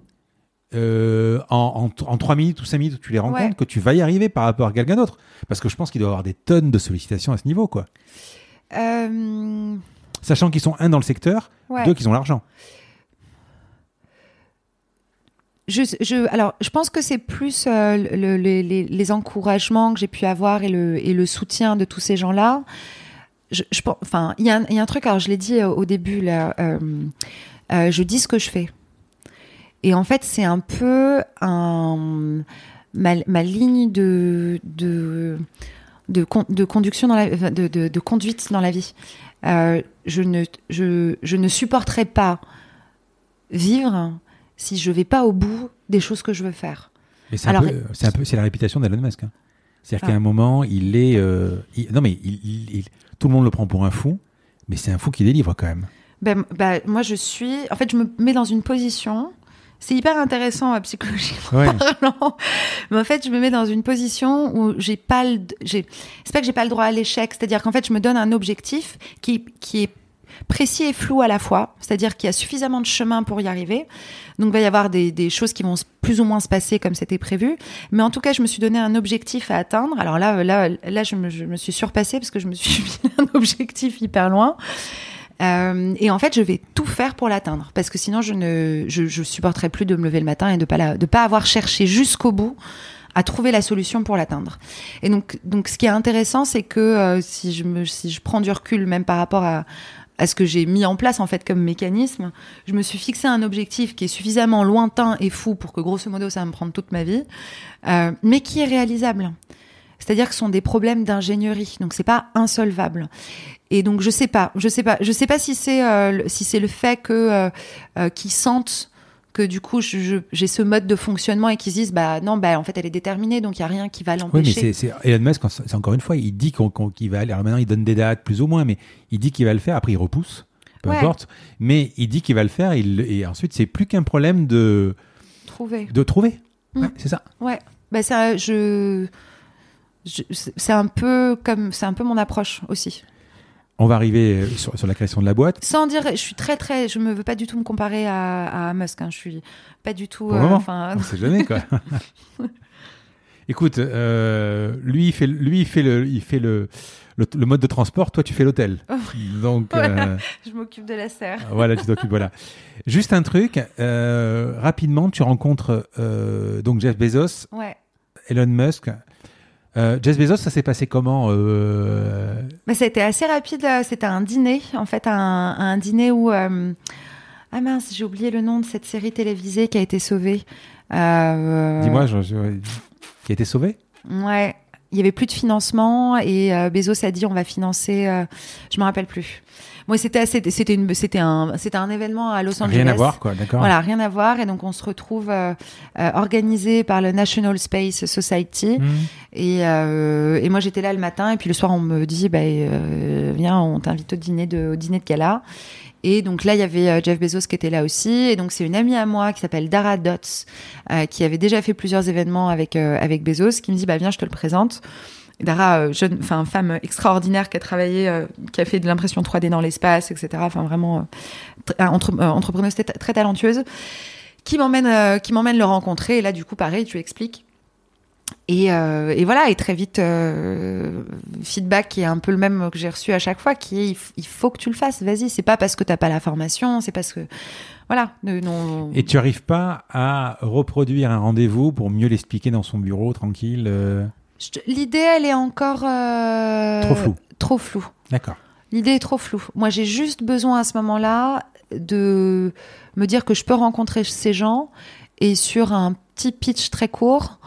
euh, en, en, en 3 minutes ou 5 minutes où tu les rencontres Ouais. que tu vas y arriver par rapport à quelqu'un d'autre? Parce que je pense qu'il doit y avoir des tonnes de sollicitations à ce niveau, quoi. Sachant qu'ils sont un dans le secteur, ouais. deux qu'ils ont l'argent. Je, alors, je pense que c'est plus euh, le, les, encouragements que j'ai pu avoir et le, soutien de tous ces gens-là. Enfin, il y, a un- truc. Alors, je l'ai dit euh, au début euh, je dis ce que je fais. Et en fait, c'est un peu ma, ligne de, conduite dans la vie. Je ne, je ne supporterai pas vivre si je vais pas au bout des choses que je veux faire. Mais c'est un peu, c'est un peu, c'est la réputation d'Elon Musk. hein. C'est-à-dire Ah. qu'à un moment, il est, euh, il- non mais il, il- il- tout le monde le prend pour un fou, mais c'est un fou qui délivre quand même. Ben, ben, moi, je suis. En fait, je me mets dans une position. C'est hyper intéressant euh, psychologiquement Ouais. parlant. Mais en fait, je me mets dans une position où j'ai pas le. j'ai- C'est pas que j'ai pas le droit à l'échec. C'est-à-dire qu'en fait, je me donne un objectif qui, qui est précis et flou à la fois. C'est-à-dire qu'il y a suffisamment de chemin pour y arriver. Donc, il va y avoir des, choses qui vont plus ou moins se passer comme c'était prévu. Mais en tout cas, je me suis donné un objectif à atteindre. Alors là, là, là, je me, suis surpassée parce que je me suis mis un objectif hyper loin. Euh, et en fait, je vais tout faire pour l'atteindre, parce que sinon, je ne, je, je supporterai plus de me lever le matin et de pas pas avoir cherché jusqu'au bout à trouver la solution pour l'atteindre. Et donc, donc, ce qui est intéressant, c'est que euh, si je me, si je prends du recul, même par rapport à à ce que j'ai mis en place en fait comme mécanisme, je me suis fixé un objectif qui est suffisamment lointain et fou pour que grosso modo ça va me prendre toute ma vie, euh, mais qui est réalisable. C'est-à-dire que ce sont des problèmes d'ingénierie, donc c'est pas insolvable. Et donc je sais pas, je sais pas, je sais pas si c'est euh, si c'est le fait que euh, euh, qu'ils sentent que du coup j'ai ce mode de fonctionnement et qu'ils se disent bah non bah en fait elle est déterminée donc il y a rien qui va Oui, mais l'empêcher. c'est, Elon Musk, c'est encore une fois, il dit qu'il va aller. Alors maintenant, il donne des dates plus ou moins, mais il dit qu'il va le faire. Après, il repousse, peu Ouais. importe. Mais il dit qu'il va le faire. Et, il- et ensuite, c'est plus qu'un problème de, Trouver. de trouver. Mm. Ouais, c'est ça. Ouais, bah ça, je, je- c'est un peu comme, c'est un peu mon approche aussi. On va arriver euh, sur, sur la création de la boîte. Sans dire, je suis très très, je me veux pas du tout me comparer à, à Musk. Hein, je suis pas du tout. Euh. Enfin, On sait jamais quoi. Écoute, euh, lui, il fait, lui, il fait le, il fait le, le, le mode de transport, toi, tu fais l'hôtel. Oh, Donc, Voilà. euh, Je m'occupe de la serre. voilà, tu t'occupes, voilà. Juste un truc, euh, rapidement, tu rencontres euh, donc Jeff Bezos, Ouais. Elon Musk. Euh, Jeff Bezos, ça s'est passé comment euh, Bah, ça a été assez rapide. euh, C'était un dîner, en fait, un, un dîner où. euh, Ah mince, j'ai oublié le nom de cette série télévisée qui a été sauvée. Euh, Dis-moi, je- qui a été sauvé Ouais. Il y avait plus de financement et Bezos a dit on va financer. je me rappelle plus. Moi, c'était. C'était une. C'était un. C'était un événement à Los Angeles. Rien à voir, quoi, d'accord Voilà, rien à voir. Et donc, on se retrouve euh, euh, organisé par le National Space Society. Hmm. Et, euh, et moi, j'étais là le matin. Et puis le soir, on me dit, bah, euh, viens, on t'invite au dîner de, au dîner de gala. Et donc là, il y avait Jeff Bezos qui était là aussi. Et donc, c'est une amie à moi qui s'appelle Dara Dotz, euh, qui avait déjà fait plusieurs événements avec, euh, avec Bezos, qui me dit, bah, viens, je te le présente. Dara, euh, jeune, enfin, femme extraordinaire qui a travaillé, euh, qui a fait de l'impression 3D dans l'espace, etc. Enfin, vraiment, euh, tr- entre- entrepreneuse très, talentueuse, qui m'emmène, qui m'emmène le rencontrer. Et là, du coup, pareil, tu expliques. Et, et voilà, et très vite, feedback qui est un peu le même que j'ai reçu à chaque fois, qui est il, faut que tu le fasses, vas-y. C'est pas parce que t'as pas la formation, c'est parce que voilà. non. Et tu arrives pas à reproduire un rendez-vous pour mieux l'expliquer dans son bureau, tranquille L'idée, elle est encore euh, Trop floue. Trop floue. D'accord. L'idée est trop floue. Moi, j'ai juste besoin à ce moment-là de me dire que je peux rencontrer ces gens et sur un petit pitch très court,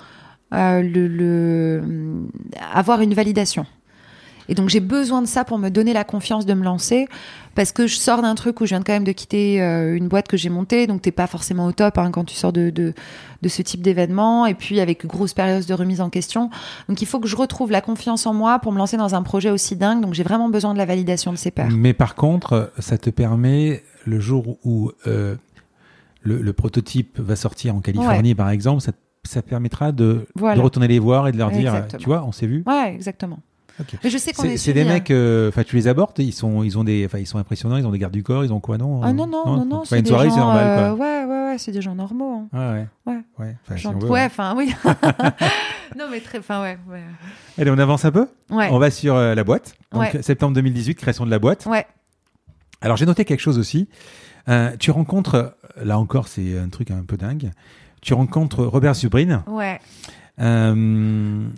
euh, le, le- avoir une validation. Et donc j'ai besoin de ça pour me donner la confiance de me lancer parce que je sors d'un truc où je viens quand même de quitter euh, une boîte que j'ai montée, donc t'es pas forcément au top hein, quand tu sors de, de, de ce type d'événement et puis avec une grosse période de remise en question. Donc il faut que je retrouve la confiance en moi pour me lancer dans un projet aussi dingue. Donc j'ai vraiment besoin de la validation de ces pairs. Mais par contre, ça te permet, le jour où euh, le, le prototype va sortir en Californie, par exemple, ça, ça permettra de, Voilà. de retourner les voir et de leur dire, Exactement. tu vois, on s'est vu. Ouais, exactement. Mais je sais qu'on C'est est, c'est des mecs, euh, enfin tu les abordes, ils sont, ils ont des, enfin ils sont impressionnants, ils ont des gardes du corps, ils ont quoi non Ah non non non non, Enfin, c'est une des soirée gens, c'est normal euh, quoi. ouais ouais ouais, c'est des gens normaux. hein. Ouais ouais. Ouais. Ouais. Enfin, si veut, ouais, enfin oui. non mais très, enfin ouais ouais. Allez, on avance un peu? Ouais. On va sur euh, la boîte. Donc Ouais. septembre 2018, création de la boîte. Ouais. Alors j'ai noté quelque chose aussi. Euh, tu rencontres, là encore c'est un truc un peu dingue. Tu rencontres Robert Zubrin, Ouais. euh, euh,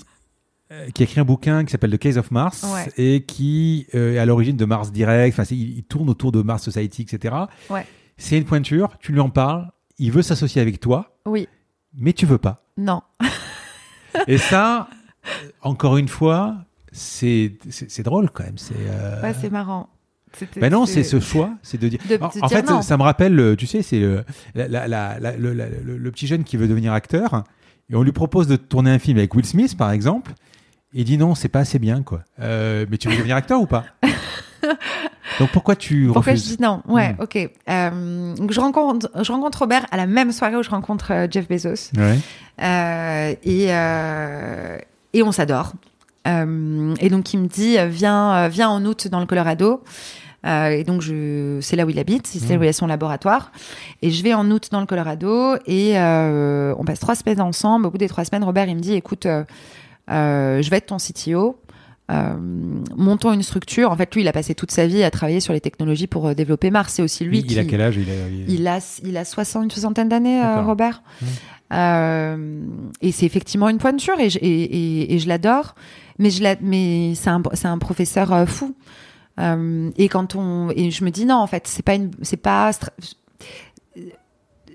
qui a écrit un bouquin qui s'appelle The Case of Mars Ouais. et qui euh, est à l'origine de Mars Direct. Enfin, il, il tourne autour de Mars Society, etc. Ouais. C'est une pointure. Tu lui en parles. Il veut s'associer avec toi, Oui. mais tu veux pas. Non. Et ça, euh, encore une fois, c'est drôle quand même. C'est euh, Ouais, c'est marrant. Ben non, c'est ce choix, c'est de dire. De- en de en dire fait, non. ça me rappelle, euh, tu sais, c'est le, le- le petit jeune qui veut devenir acteur, et on lui propose de tourner un film avec Will Smith, par exemple. Il dit non, c'est pas assez bien, quoi. Euh, mais tu veux devenir acteur ou pas Donc pourquoi tu Pourquoi je dis non? Ouais, Hmm. ok. Euh, donc je rencontre, je rencontre Robert à la même soirée où je rencontre euh, Jeff Bezos. Ouais. Euh, et, et on s'adore. Et donc il me dit viens, viens en août dans le Colorado. Euh, et donc je, c'est là où il habite, c'est là où il a son laboratoire. Et je vais en août dans le Colorado et euh, on passe trois semaines ensemble. Au bout des trois semaines, Robert il me dit écoute, euh, je vais être ton CTO. Euh, montons une structure. En fait, lui, il a passé toute sa vie à travailler sur les technologies pour euh, développer Mars. C'est aussi lui il, qui. il a quel âge? Il a, il- a, il a 60, une soixantaine d'années, euh. Robert. Mmh. Euh, et c'est effectivement une pointure et je, et, et- et je l'adore. Mais, je mais c'est un, un professeur euh, fou. Euh, et quand on, et je me dis non, en fait, c'est pas une, c'est pas,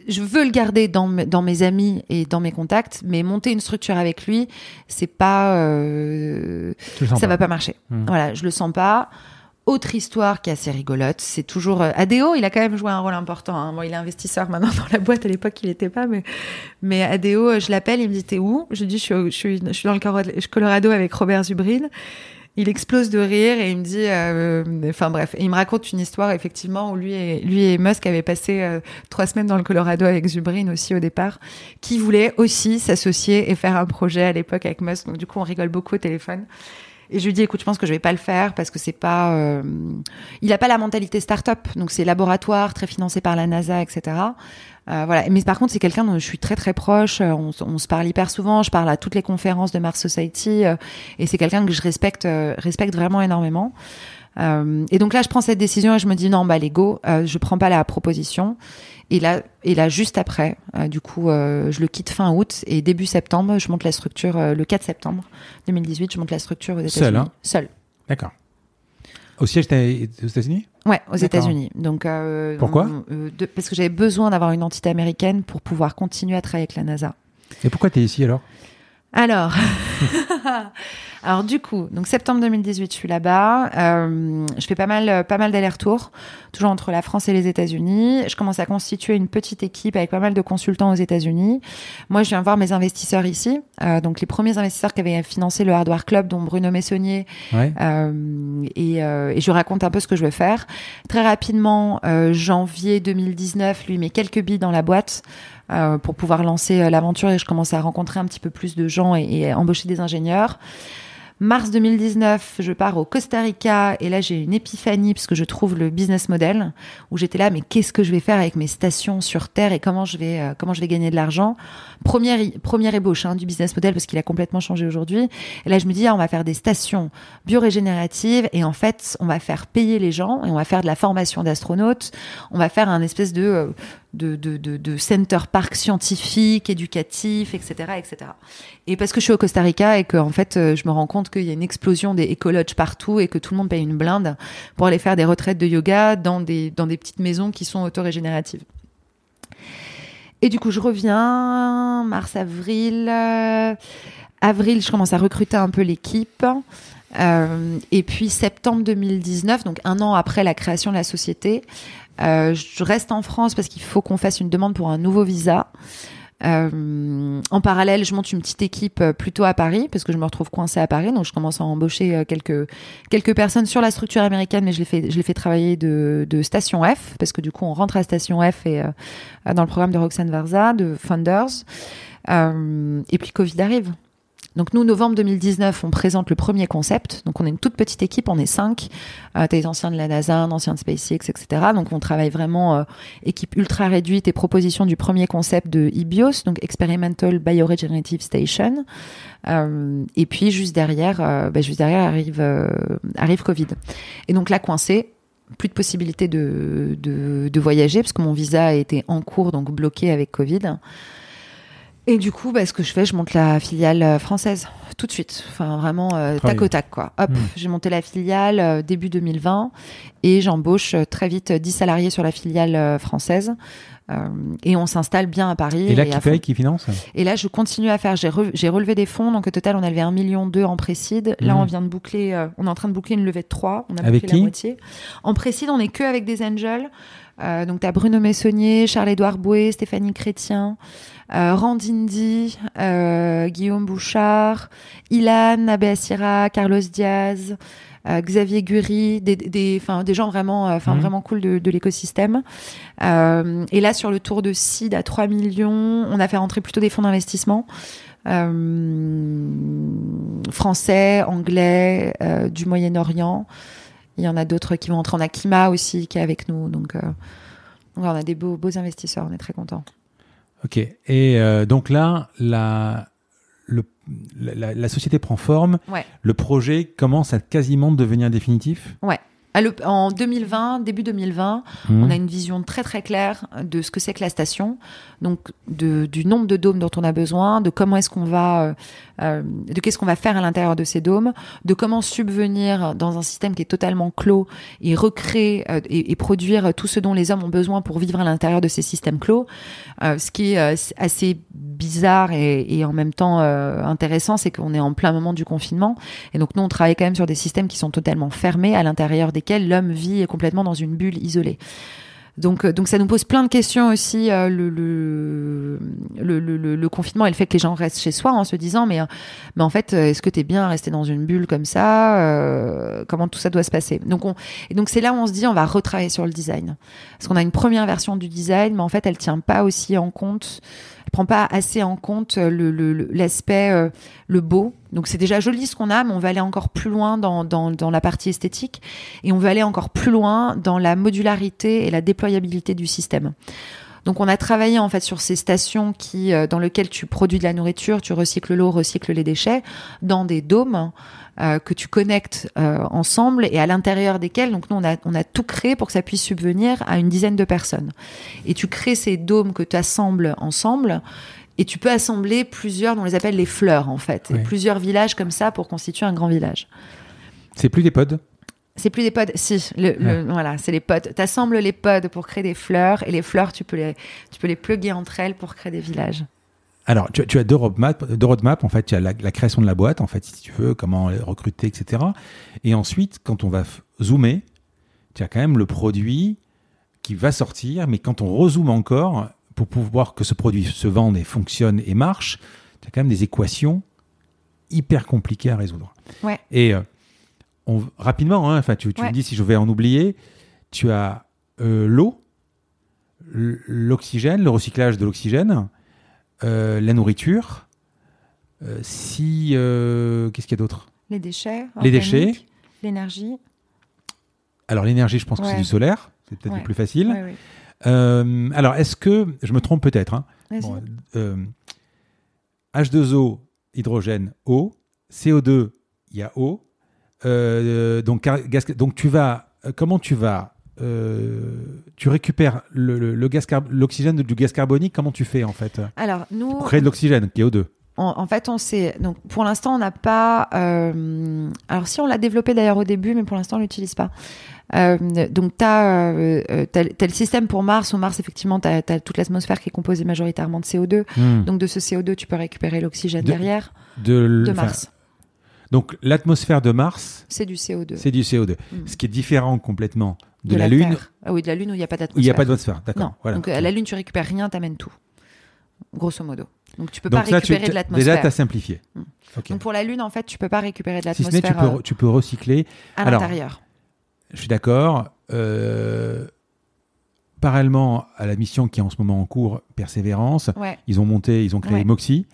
je veux le garder dans, mes- dans mes amis et dans mes contacts, mais monter une structure avec lui, c'est pas, euh, ça pas. va pas marcher. Hmm. Voilà, je le sens pas. Autre histoire qui est assez rigolote, c'est toujours euh, Adeo. Il a quand même joué un rôle important. hein. Bon, il est investisseur maintenant dans la boîte. À l'époque, il était pas, mais mais Adeo, euh, je l'appelle, il me dit t'es où? Je lui dis je suis, je suis je suis dans le Colorado avec Robert Zubrin. Il explose de rire et il me dit, euh, enfin bref, il me raconte une histoire effectivement où lui et lui et Musk avaient passé euh, trois semaines dans le Colorado avec Zubrin aussi au départ, qui voulait aussi s'associer et faire un projet à l'époque avec Musk. Donc du coup, on rigole beaucoup au téléphone. Et je lui dis, écoute, je pense que je vais pas le faire parce que c'est pas. euh, il a pas la mentalité start-up, donc c'est laboratoire, très financé par la NASA, etc. Euh, voilà. Mais par contre, c'est quelqu'un dont je suis très très proche. euh, On, se parle hyper souvent. Je parle à toutes les conférences de Mars Society, euh, et c'est quelqu'un que je respecte, euh, respecte vraiment énormément. Et donc là, je prends cette décision et je me dis non, bah les go, je prends pas la proposition. Et là, et là, juste après, euh, du coup, euh, je le quitte fin août et début septembre, je monte la structure. euh, le 4 septembre 2018, je monte la structure aux États-Unis. Seul, hein? Seul. D'accord. Au siège aux États-Unis? Ouais, aux. États-Unis. Donc Pourquoi? de- Parce que j'avais besoin d'avoir une entité américaine pour pouvoir continuer à travailler avec la NASA. Et pourquoi t'es ici alors? Alors, alors du coup, donc septembre 2018, je suis là-bas. Euh, je fais pas mal, pas mal d'allers-retours, toujours entre la France et les États-Unis. Je commence à constituer une petite équipe avec pas mal de consultants aux États-Unis. Moi, je viens voir mes investisseurs ici. Euh, donc les premiers investisseurs qui avaient financé le Hardware Club, dont Bruno Messonnier, Ouais. euh, et, euh, et je raconte un peu ce que je veux faire. Très rapidement, euh, janvier 2019, lui met quelques billes dans la boîte euh, pour pouvoir lancer euh, l'aventure et je commence à rencontrer un petit peu plus de gens et, embaucher des ingénieurs. Mars 2019, je pars au Costa Rica et là j'ai une épiphanie parce que je trouve le business model où j'étais là mais qu'est-ce que je vais faire avec mes stations sur terre et comment je vais euh, comment je vais gagner de l'argent? Première première ébauche hein, du business model parce qu'il a complètement changé aujourd'hui. Et là je me dis ah, on va faire des stations biorégénératives et en fait on va faire payer les gens et on va faire de la formation d'astronautes. On va faire un espèce de de, de, de, scientifique, éducatif, etc., etc. Et parce que je suis au Costa Rica et que en fait, euh, je me rends compte qu'il y a une explosion des écologes partout et que tout le monde paye une blinde pour aller faire des retraites de yoga dans des, dans des petites maisons qui sont autorégénératives. Et du coup, je reviens, mars, avril. euh, avril, je commence à recruter un peu l'équipe. Euh, et puis septembre 2019, donc un an après la création de la société, euh, je reste en France parce qu'il faut qu'on fasse une demande pour un nouveau visa. Euh, en parallèle, je monte une petite équipe euh, plutôt à Paris parce que je me retrouve coincée à Paris, donc je commence à embaucher quelques quelques personnes sur la structure américaine, mais je les fais je les fais travailler de, de station F parce que du coup on rentre à station F et dans le programme de Roxane Varza de Funders. Euh, et puis Covid arrive. Donc nous, novembre 2019, on présente le premier concept. Donc on est une toute petite équipe, on est cinq. Euh, T'as des anciens de la NASA, un ancien de SpaceX, etc. Donc on travaille vraiment euh, équipe ultra réduite et proposition du premier concept de EBIOS, donc Experimental Bioregenerative Station. Euh, et puis juste derrière, euh, bah, juste derrière arrive arrive Covid. Et donc là, coincé, plus de possibilité de, de, de voyager parce que mon visa était en cours, donc bloqué avec Covid. Et du coup, bah, ce que je fais, je monte la filiale euh, française tout de suite. Enfin, vraiment euh, tac au tac, quoi. Hop, Mm. j'ai monté la filiale euh, début 2020 et j'embauche euh, très vite euh, 10 salariés sur la filiale française. Euh, et on s'installe bien à Paris. Et là, à qui paye, qui finance? Et là, je continue à faire. J'ai, re- j'ai relevé des fonds, donc au total, on a levé 1,2 million en précide. Là, Mhm. on vient de boucler. euh, on est en train de boucler une levée de 3. On a Avec bouclé qui? la moitié. En précide, on est que avec des angels. Euh, donc, tu as Bruno Messonnier, Charles-Édouard Bouet, Stéphanie Chrétien, euh, Randindi, euh, Guillaume Bouchard, Ilan Abeasira, Carlos Diaz. Euh, Xavier Gury, des, des, enfin, des gens vraiment, euh, enfin, Mhm. vraiment cool de, de l'écosystème. Euh, et là, sur le tour de CID à 3 millions, on a fait rentrer plutôt des fonds d'investissement. Français, anglais, du Moyen-Orient. Il y en a d'autres qui vont entrer. On a Kima aussi qui est avec nous. Donc, euh, on a des beaux, beaux investisseurs. On est très contents. Ok. Et euh, donc là, la, le, la, la société prend forme. Ouais. Le projet commence à quasiment devenir définitif. Ah, en 2020, début 2020, Mhm. On a une vision très très claire de ce que c'est que la station, donc de, du nombre de dômes dont on a besoin, de comment est-ce qu'on va, euh, de qu'est-ce qu'on va faire à l'intérieur de ces dômes, de comment subvenir dans un système qui est totalement clos et recréer euh, et, et produire tout ce dont les hommes ont besoin pour vivre à l'intérieur de ces systèmes clos. Euh, ce qui est euh, assez bizarre et, et en même temps euh, intéressant, c'est qu'on est en plein moment du confinement et donc nous on travaille quand même sur des systèmes qui sont totalement fermés à l'intérieur desquels l'homme vit complètement dans une bulle isolée. Donc, euh, donc ça nous pose plein de questions aussi, euh, le, le, le, le, confinement et le fait que les gens restent chez soi en se disant mais, euh, mais en fait, est-ce que tu es bien à rester dans une bulle comme ça Comment tout ça doit se passer? Donc, on, Et donc c'est là où on se dit on va retravailler sur le design. Parce qu'on a une première version du design, mais en fait elle tient pas aussi en compte, elle prend pas assez en compte le- le- le- l'aspect, euh, le beau Donc c'est déjà joli ce qu'on a, mais on va aller encore plus loin dans, dans, dans, la partie esthétique et on veut aller encore plus loin dans la modularité et la déployabilité du système. Donc on a travaillé en fait sur ces stations qui, euh, dans lesquelles tu produis de la nourriture, tu recycles l'eau, recycles les déchets, dans des dômes euh, que tu connectes euh, ensemble et à l'intérieur desquels, donc nous on a, on a tout créé pour que ça puisse subvenir à une dizaine de personnes. Et tu crées ces dômes que tu assembles ensemble. Et tu peux assembler plusieurs, on les appelle les fleurs en fait, et plusieurs villages comme ça pour constituer un grand village. C'est plus des pods? C'est plus des pods, si, le, voilà, c'est les pods. Tu assembles les pods pour créer des fleurs et les fleurs, tu peux les, tu peux les plugger entre elles pour créer des villages. Alors, tu, tu as deux roadmaps, deux roadmaps. En fait, tu as la, création de la boîte, en fait, si tu veux, comment recruter, etc. Et ensuite, quand on va zoomer, tu as quand même le produit qui va sortir. Mais quand on rezoome encore, pour pouvoir que ce produit se vende et fonctionne et marche, tu as quand même des équations hyper compliquées à résoudre. Ouais. Et euh, rapidement, hein, enfin, tu, me dis si je vais en oublier, tu as euh, l'eau, l'oxygène, le recyclage de l'oxygène, euh, la nourriture, euh, si qu'est-ce qu'il y a d'autre? Les déchets. Les déchets. L'énergie. Alors l'énergie, je pense que c'est du solaire, c'est peut-être le plus facile. alors est-ce que je me trompe peut-être hein. H2O, hydrogène, eau, CO2, il y a eau, euh, donc, donc tu vas, euh, comment tu vas euh, tu récupères le, le, gaz l'oxygène du gaz carbonique, comment tu fais en fait? Alors nous pour créer de l'oxygène qui est O2. En, fait, on sait. Donc, pour l'instant, on n'a pas. alors, si on l'a développé d'ailleurs au début, mais pour l'instant, on l'utilise pas. donc, tu as, le système pour Mars. Au Mars, effectivement, tu as, toute l'atmosphère qui est composée majoritairement de CO2. Hmm. Donc, de ce CO2, tu peux récupérer l'oxygène derrière de, de Mars. Donc l'atmosphère de Mars, c'est du CO2. C'est du CO2, mm. ce qui est différent complètement de, la, Lune. Ah oui, de la Lune où il n'y a pas d'atmosphère. Il n'y a pas d'atmosphère, d'accord. Voilà. Donc à la Lune, tu récupères rien, tu amènes tout, grosso modo. Donc tu peux pas récupérer de l'atmosphère. Déjà, tu as simplifié. Mm. Donc pour la Lune, en fait, tu peux pas récupérer de l'atmosphère. Si ce n'est, tu peux, tu peux recycler. À l'intérieur. Je suis d'accord. Euh, parallèlement à la mission qui est en ce moment en cours, Persévérance, ils ont monté, ils ont créé Moxie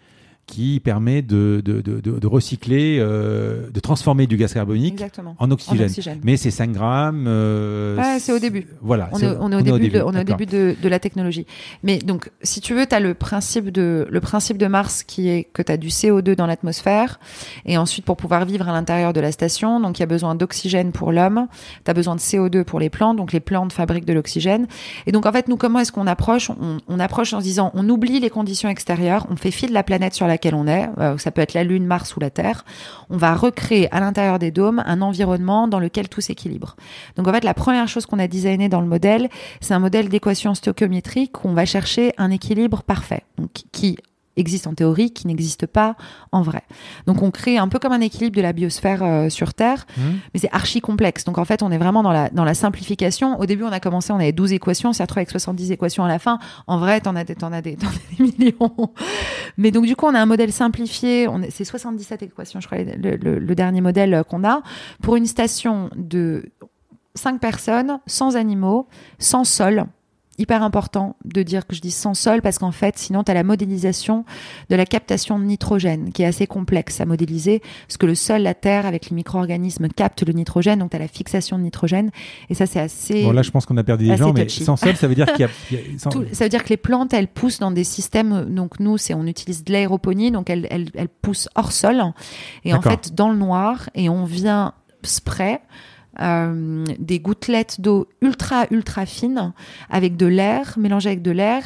qui permet de, de, de, recycler, euh, de transformer du gaz carbonique en oxygène. Mais c'est 5 grammes. Euh, c'est au début. Voilà. On est, au, début, De, on est au début de, la technologie. Mais donc, si tu veux, tu as le principe, de, le principe de Mars qui est que tu as du CO2 dans l'atmosphère. Et ensuite, pour pouvoir vivre à l'intérieur de la station, donc il y a besoin d'oxygène pour l'homme, tu as besoin de CO2 pour les plantes. Donc, les plantes fabriquent de l'oxygène. Et donc, en fait, nous, comment est-ce qu'on approche? On, on approche en se disant, on oublie les conditions extérieures, on fait fi de la planète sur laquelle on est, euh, ça peut être la Lune, Mars ou la Terre, on va recréer à l'intérieur des dômes un environnement dans lequel tout s'équilibre. Donc en fait, la première chose qu'on a designé dans le modèle, c'est un modèle d'équation stoichiométrique où on va chercher un équilibre parfait, donc qui existe en théorie, qui n'existe pas en vrai. Donc on crée un peu comme un équilibre de la biosphère euh, sur Terre, mmh. mais c'est archi complexe. Donc en fait, on est vraiment dans la, dans la simplification. Au début, on a commencé, on avait 12 équations, on s'est retrouvé avec 70 équations à la fin. En vrai, t'en as, des, en as, des, des millions. mais donc du coup, on a un modèle simplifié, c'est 77 équations, je crois, le, le dernier modèle qu'on a, pour une station de 5 personnes, sans animaux, sans sol, hyper important de dire que je dis sans sol parce qu'en fait, sinon, tu as la modélisation de la captation de nitrogène qui est assez complexe à modéliser parce que le sol, la terre, avec les micro-organismes, capte le nitrogène, donc tu as la fixation de nitrogène et ça, c'est assez. Bon, là, je pense qu'on a perdu des gens, mais sans sol, ça veut dire qu'il y a. ça veut dire que les plantes, elles poussent dans des systèmes. Donc, nous, c'est on utilise de l'aéroponie, donc elles, elles, elles poussent hors sol et en fait dans le noir et on vient spray euh, des gouttelettes d'eau ultra ultra fines avec de l'air mélangé avec de l'air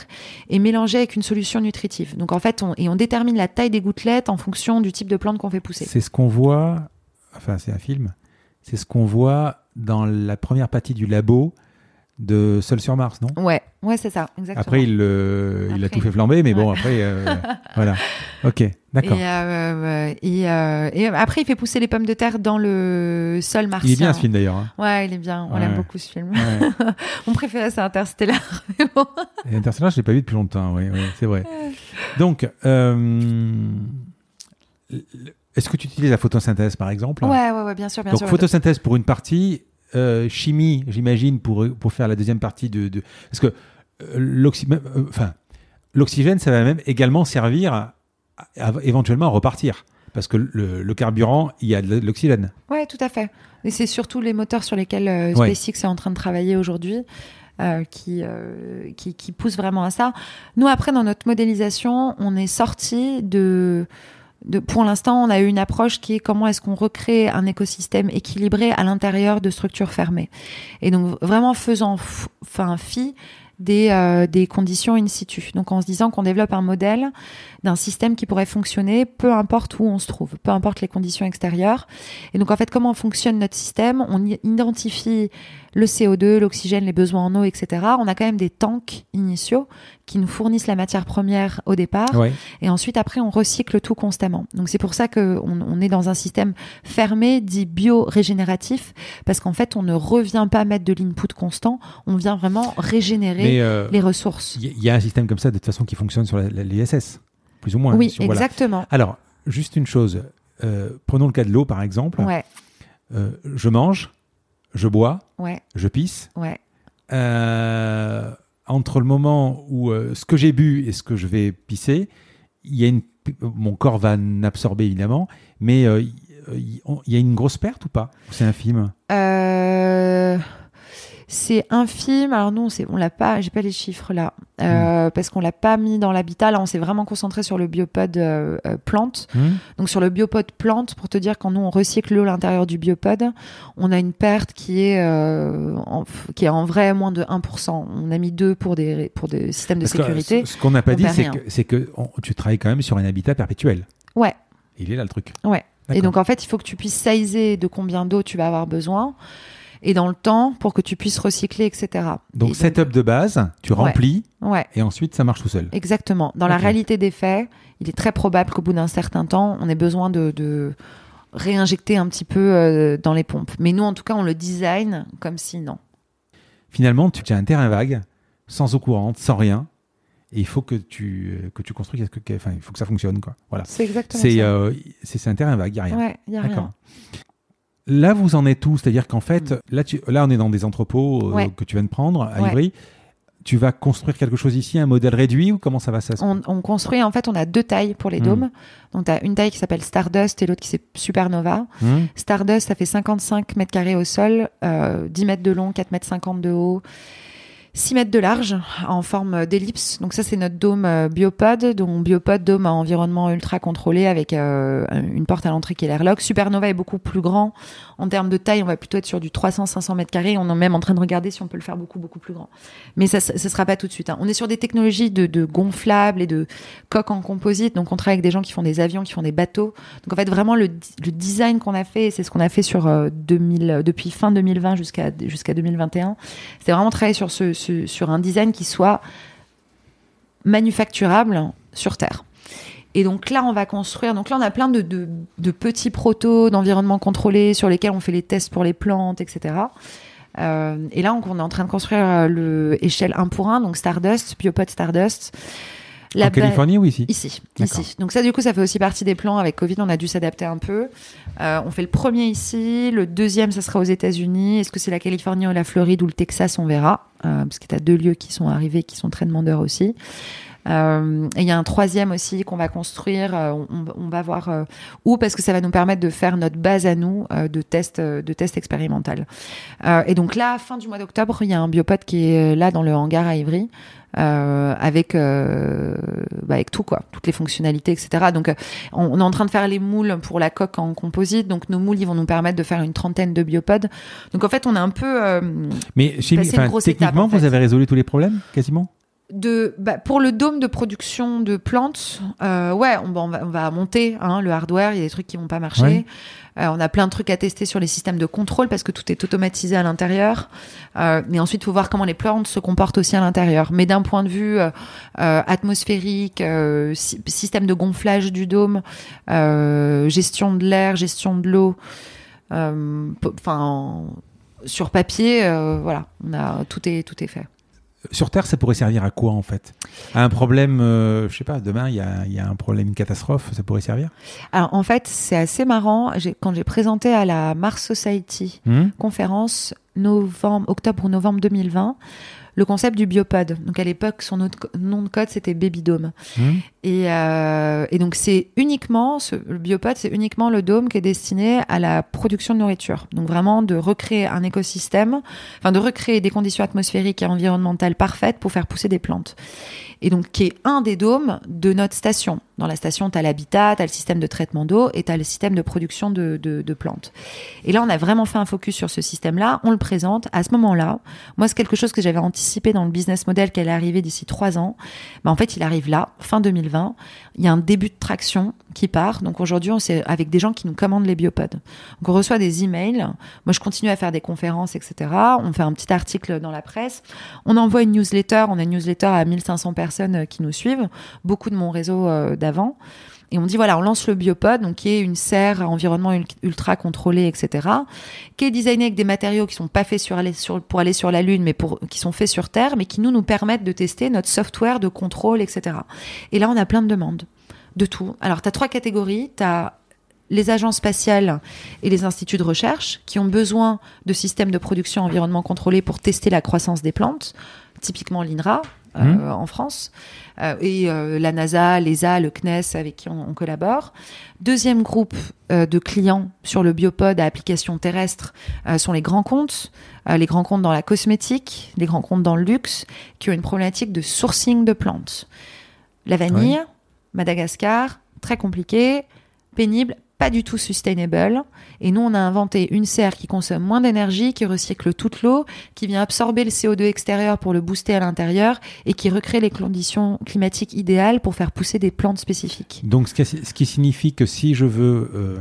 et mélangé avec une solution nutritive. Donc en fait, on, et on détermine la taille des gouttelettes en fonction du type de plante qu'on fait pousser. C'est ce qu'on voit, enfin c'est un film, c'est ce qu'on voit dans la première partie du labo de Seul sur Mars, non? Ouais, ouais, c'est ça, exactement. Après, il, il a tout fait flamber, mais bon, après, euh, voilà. Ok, d'accord. Et, euh, et, euh, et, après, il fait pousser les pommes de terre dans le sol martien. Il est bien ce film d'ailleurs. Hein. Ouais, il est bien. On aime beaucoup ce film. Mon préféré, c'est Interstellar. et Interstellar, je l'ai pas vu depuis longtemps. Oui, c'est vrai. Donc, est-ce que tu utilises la photosynthèse, par exemple? Ouais, ouais, ouais, bien sûr, bien Donc, sûr. photosynthèse pour une partie euh, chimie, j'imagine, pour, pour faire la deuxième partie de. de... Parce que euh, euh, enfin, l'oxygène, ça va même également servir à, éventuellement à repartir. parce que le, le carburant, il y a de l'oxygène. Ouais, tout à fait. Et c'est surtout les moteurs sur lesquels euh, Ouais. SpaceX est en train de travailler aujourd'hui. euh, qui, euh, qui, qui poussent vraiment à ça. Nous, après, dans notre modélisation, on est sorti de, Pour l'instant, on a eu une approche qui est comment est-ce qu'on recrée un écosystème équilibré à l'intérieur de structures fermées. Et donc, vraiment faisant enfin, fi des, euh, des conditions in situ. Donc, en se disant qu'on développe un modèle d'un système qui pourrait fonctionner peu importe où on se trouve, peu importe les conditions extérieures. Et donc, en fait, comment fonctionne notre système? On identifie le CO2, l'oxygène, les besoins en eau, etc. On a quand même des tanks initiaux qui nous fournissent la matière première au départ. Ouais. Et ensuite, après, on recycle tout constamment. Donc, c'est pour ça qu'on on est dans un système fermé, dit bio-régénératif, parce qu'en fait, on ne revient pas mettre de l'input constant, on vient vraiment régénérer euh, les ressources. il y, a un système comme ça de toute façon qui fonctionne sur l'ISS, plus ou moins. oui, voilà. exactement. Alors, juste une chose. Euh, prenons le cas de l'eau, par exemple. Ouais, Euh, je mange, je bois, ouais, je pisse. ouais. Euh, entre le moment où ce que j'ai bu et ce que je vais pisser, il y a une, mon corps va en absorber évidemment, mais il y a une grosse perte ou pas? C'est infime? C'est infime. Alors nous, on, sait- on l'a pas. J'ai pas les chiffres là, euh, parce qu'on l'a pas mis dans l'habitat. Là, on s'est vraiment concentré sur le biopod euh, euh, plante. Hmm Donc sur le biopod plante, pour te dire, quand nous on recycle l'eau à l'intérieur du biopod, on a une perte qui est euh, en, qui est en vrai moins de 1%. On a mis deux pour des pour des systèmes de Parce sécurité. ce ce qu'on n'a pas on dit, c'est que, c'est que on- tu travailles quand même sur un habitat perpétuel. Ouais. Il est là le truc. Ouais. Et donc en fait, il faut que tu puisses sizer de combien d'eau tu vas avoir besoin et dans le temps pour que tu puisses recycler, etc. Donc, Et setup de base, tu remplis Ouais. et ensuite ça marche tout seul. Exactement. Dans la réalité des faits, il est très probable qu'au bout d'un certain temps, on ait besoin de, de réinjecter un petit peu euh, dans les pompes. Mais nous, en tout cas, on le design comme si non. Finalement, tu as un terrain vague, sans eau courante, sans rien, et il faut que tu que tu construis enfin, il faut que ça fonctionne quoi. Voilà. C'est exactement C'est ça. euh, c'est c'est un terrain vague, il y a rien. Ouais, il y a D'accord. rien. Là, vous en êtes où? C'est-à-dire qu'en fait, là, tu, là, on est dans des entrepôts euh, Ouais. que tu viens de prendre à Ouais. Ivry. Tu vas construire quelque chose ici, un modèle réduit ou comment ça va ça se- On, on construit, en fait, on a deux tailles pour les Hmm. dômes. Donc, tu as une taille qui s'appelle Stardust et l'autre qui s'appelle Supernova. Hmm Stardust, ça fait 55 mètres carrés au sol, euh, 10 mètres de long, 4 mètres 50 de haut, 6 mètres de large en forme d'ellipse. Donc ça, c'est notre dôme euh, biopod. Donc biopod, dôme à environnement ultra contrôlé avec euh, une porte à l'entrée qui est l'airlock. Supernova est beaucoup plus grand. En termes de taille, on va plutôt être sur du 300-500 mètres carrés. On est même en train de regarder si on peut le faire beaucoup, beaucoup plus grand. Mais ça ne sera pas tout de suite. hein. On est sur des technologies de, gonflables et de coques en composite. Donc on travaille avec des gens qui font des avions, qui font des bateaux. Donc en fait, vraiment, le, design qu'on a fait, c'est ce qu'on a fait sur euh, 2000, depuis fin 2020 jusqu'à jusqu'à 2021, c'est vraiment travailler sur un design qui soit manufacturable sur Terre. Et donc là, on va construire. Donc là, on a plein de, de, de petits protos d'environnement contrôlé sur lesquels on fait les tests pour les plantes, etc. Euh, et là, on, on est en train de construire euh, le échelle 1 pour 1, donc Stardust, Biopod Stardust. En ba- Californie ou ici Ici, ici. Donc ça, du coup, ça fait aussi partie des plans. Avec Covid, on a dû s'adapter un peu. Euh, on fait le premier ici, le deuxième, ça sera aux États-Unis. Est-ce que c'est la Californie ou la Floride ou le Texas On verra, euh, parce que tu as deux lieux qui sont arrivés, qui sont très demandeurs aussi. Euh, et il y a un troisième aussi qu'on va construire. euh, on, on va voir euh, où, parce que ça va nous permettre de faire notre base à nous de tests, de tests expérimental. Et donc là, fin du mois d'octobre, il y a un biopod qui est là dans le hangar à Ivry. euh, avec euh, bah, avec tout quoi, toutes les fonctionnalités, etc. Donc euh, on, on est en train de faire les moules pour la coque en composite. Donc nos moules, ils vont nous permettre de faire une trentaine de biopods. Donc en fait, on est un peu Mais enfin, grosse techniquement, étape, en vous fait. avez résolu tous les problèmes, quasiment? De bah, pour le dôme de production de plantes, euh, ouais, on, on va, on va monter hein, le hardware. Il y a des trucs qui vont pas marcher. Ouais. Euh, on a plein de trucs à tester sur les systèmes de contrôle parce que tout est automatisé à l'intérieur. Euh, mais ensuite, il faut voir comment les plantes se comportent aussi à l'intérieur. Mais d'un point de vue euh, atmosphérique, sy- système de gonflage du dôme, gestion de l'air, gestion de l'eau, enfin sur papier, voilà, on a tout est tout est fait. Sur Terre, ça pourrait servir à quoi en fait? À un problème, euh, je sais pas, demain il y a, il y a un problème, une catastrophe, ça pourrait servir? Alors en fait, c'est assez marrant. Quand j'ai présenté à la Mars Society Hmm conférence novembre, octobre ou novembre 2020, le concept du biopod. Donc à l'époque, son nom de code c'était Baby Dome. Mmh. Et, euh, et, donc c'est uniquement ce, le biopod, c'est uniquement le dôme qui est destiné à la production de nourriture. Donc vraiment de recréer un écosystème, enfin de recréer des conditions atmosphériques et environnementales parfaites pour faire pousser des plantes et donc qui est un des dômes de notre station. Dans la station, tu as l'habitat, tu as le système de traitement d'eau et tu as le système de production de, plantes. Et là, on a vraiment fait un focus sur ce système-là, on le présente. À ce moment-là, moi, c'est quelque chose que j'avais anticipé dans le business model allait arriver d'ici trois ans. Ben, en fait, il arrive là, fin 2020. Il y a un début de traction qui part. Donc aujourd'hui, on c'est avec des gens qui nous commandent les biopods. Donc on reçoit des emails. Moi, je continue à faire des conférences, etc. On fait un petit article dans la presse. On envoie une newsletter. On a une newsletter à 1500 personnes euh, qui nous suivent. Beaucoup de mon réseau euh, d'avant. Et on dit voilà, on lance le biopod, donc qui est une serre à environnement ultra contrôlé, etc., qui est designé avec des matériaux qui sont pas faits pour aller sur la lune, mais qui sont faits sur Terre, mais qui nous nous permettent de tester notre software de contrôle, etc. Et là, on a plein de demandes de tout. Alors, tu as trois catégories. Tu as les agences spatiales et les instituts de recherche qui ont besoin de systèmes de production environnement contrôlé pour tester la croissance des plantes, typiquement l'INRA Mmh. en France, euh, et euh, la NASA, l'ESA, le CNES avec qui on, on collabore. Deuxième groupe euh, de clients sur le biopod à application terrestre euh, sont les grands comptes, euh, les grands comptes dans la cosmétique, les grands comptes dans le luxe, qui ont une problématique de sourcing de plantes. La vanille, Madagascar, très compliqué, pénible, pas du tout sustainable. Et nous, on a inventé une serre qui consomme moins d'énergie, qui recycle toute l'eau, qui vient absorber le CO2 extérieur pour le booster à l'intérieur et qui recrée les conditions climatiques idéales pour faire pousser des plantes spécifiques. Donc, ce qui, signifie que si je veux, euh,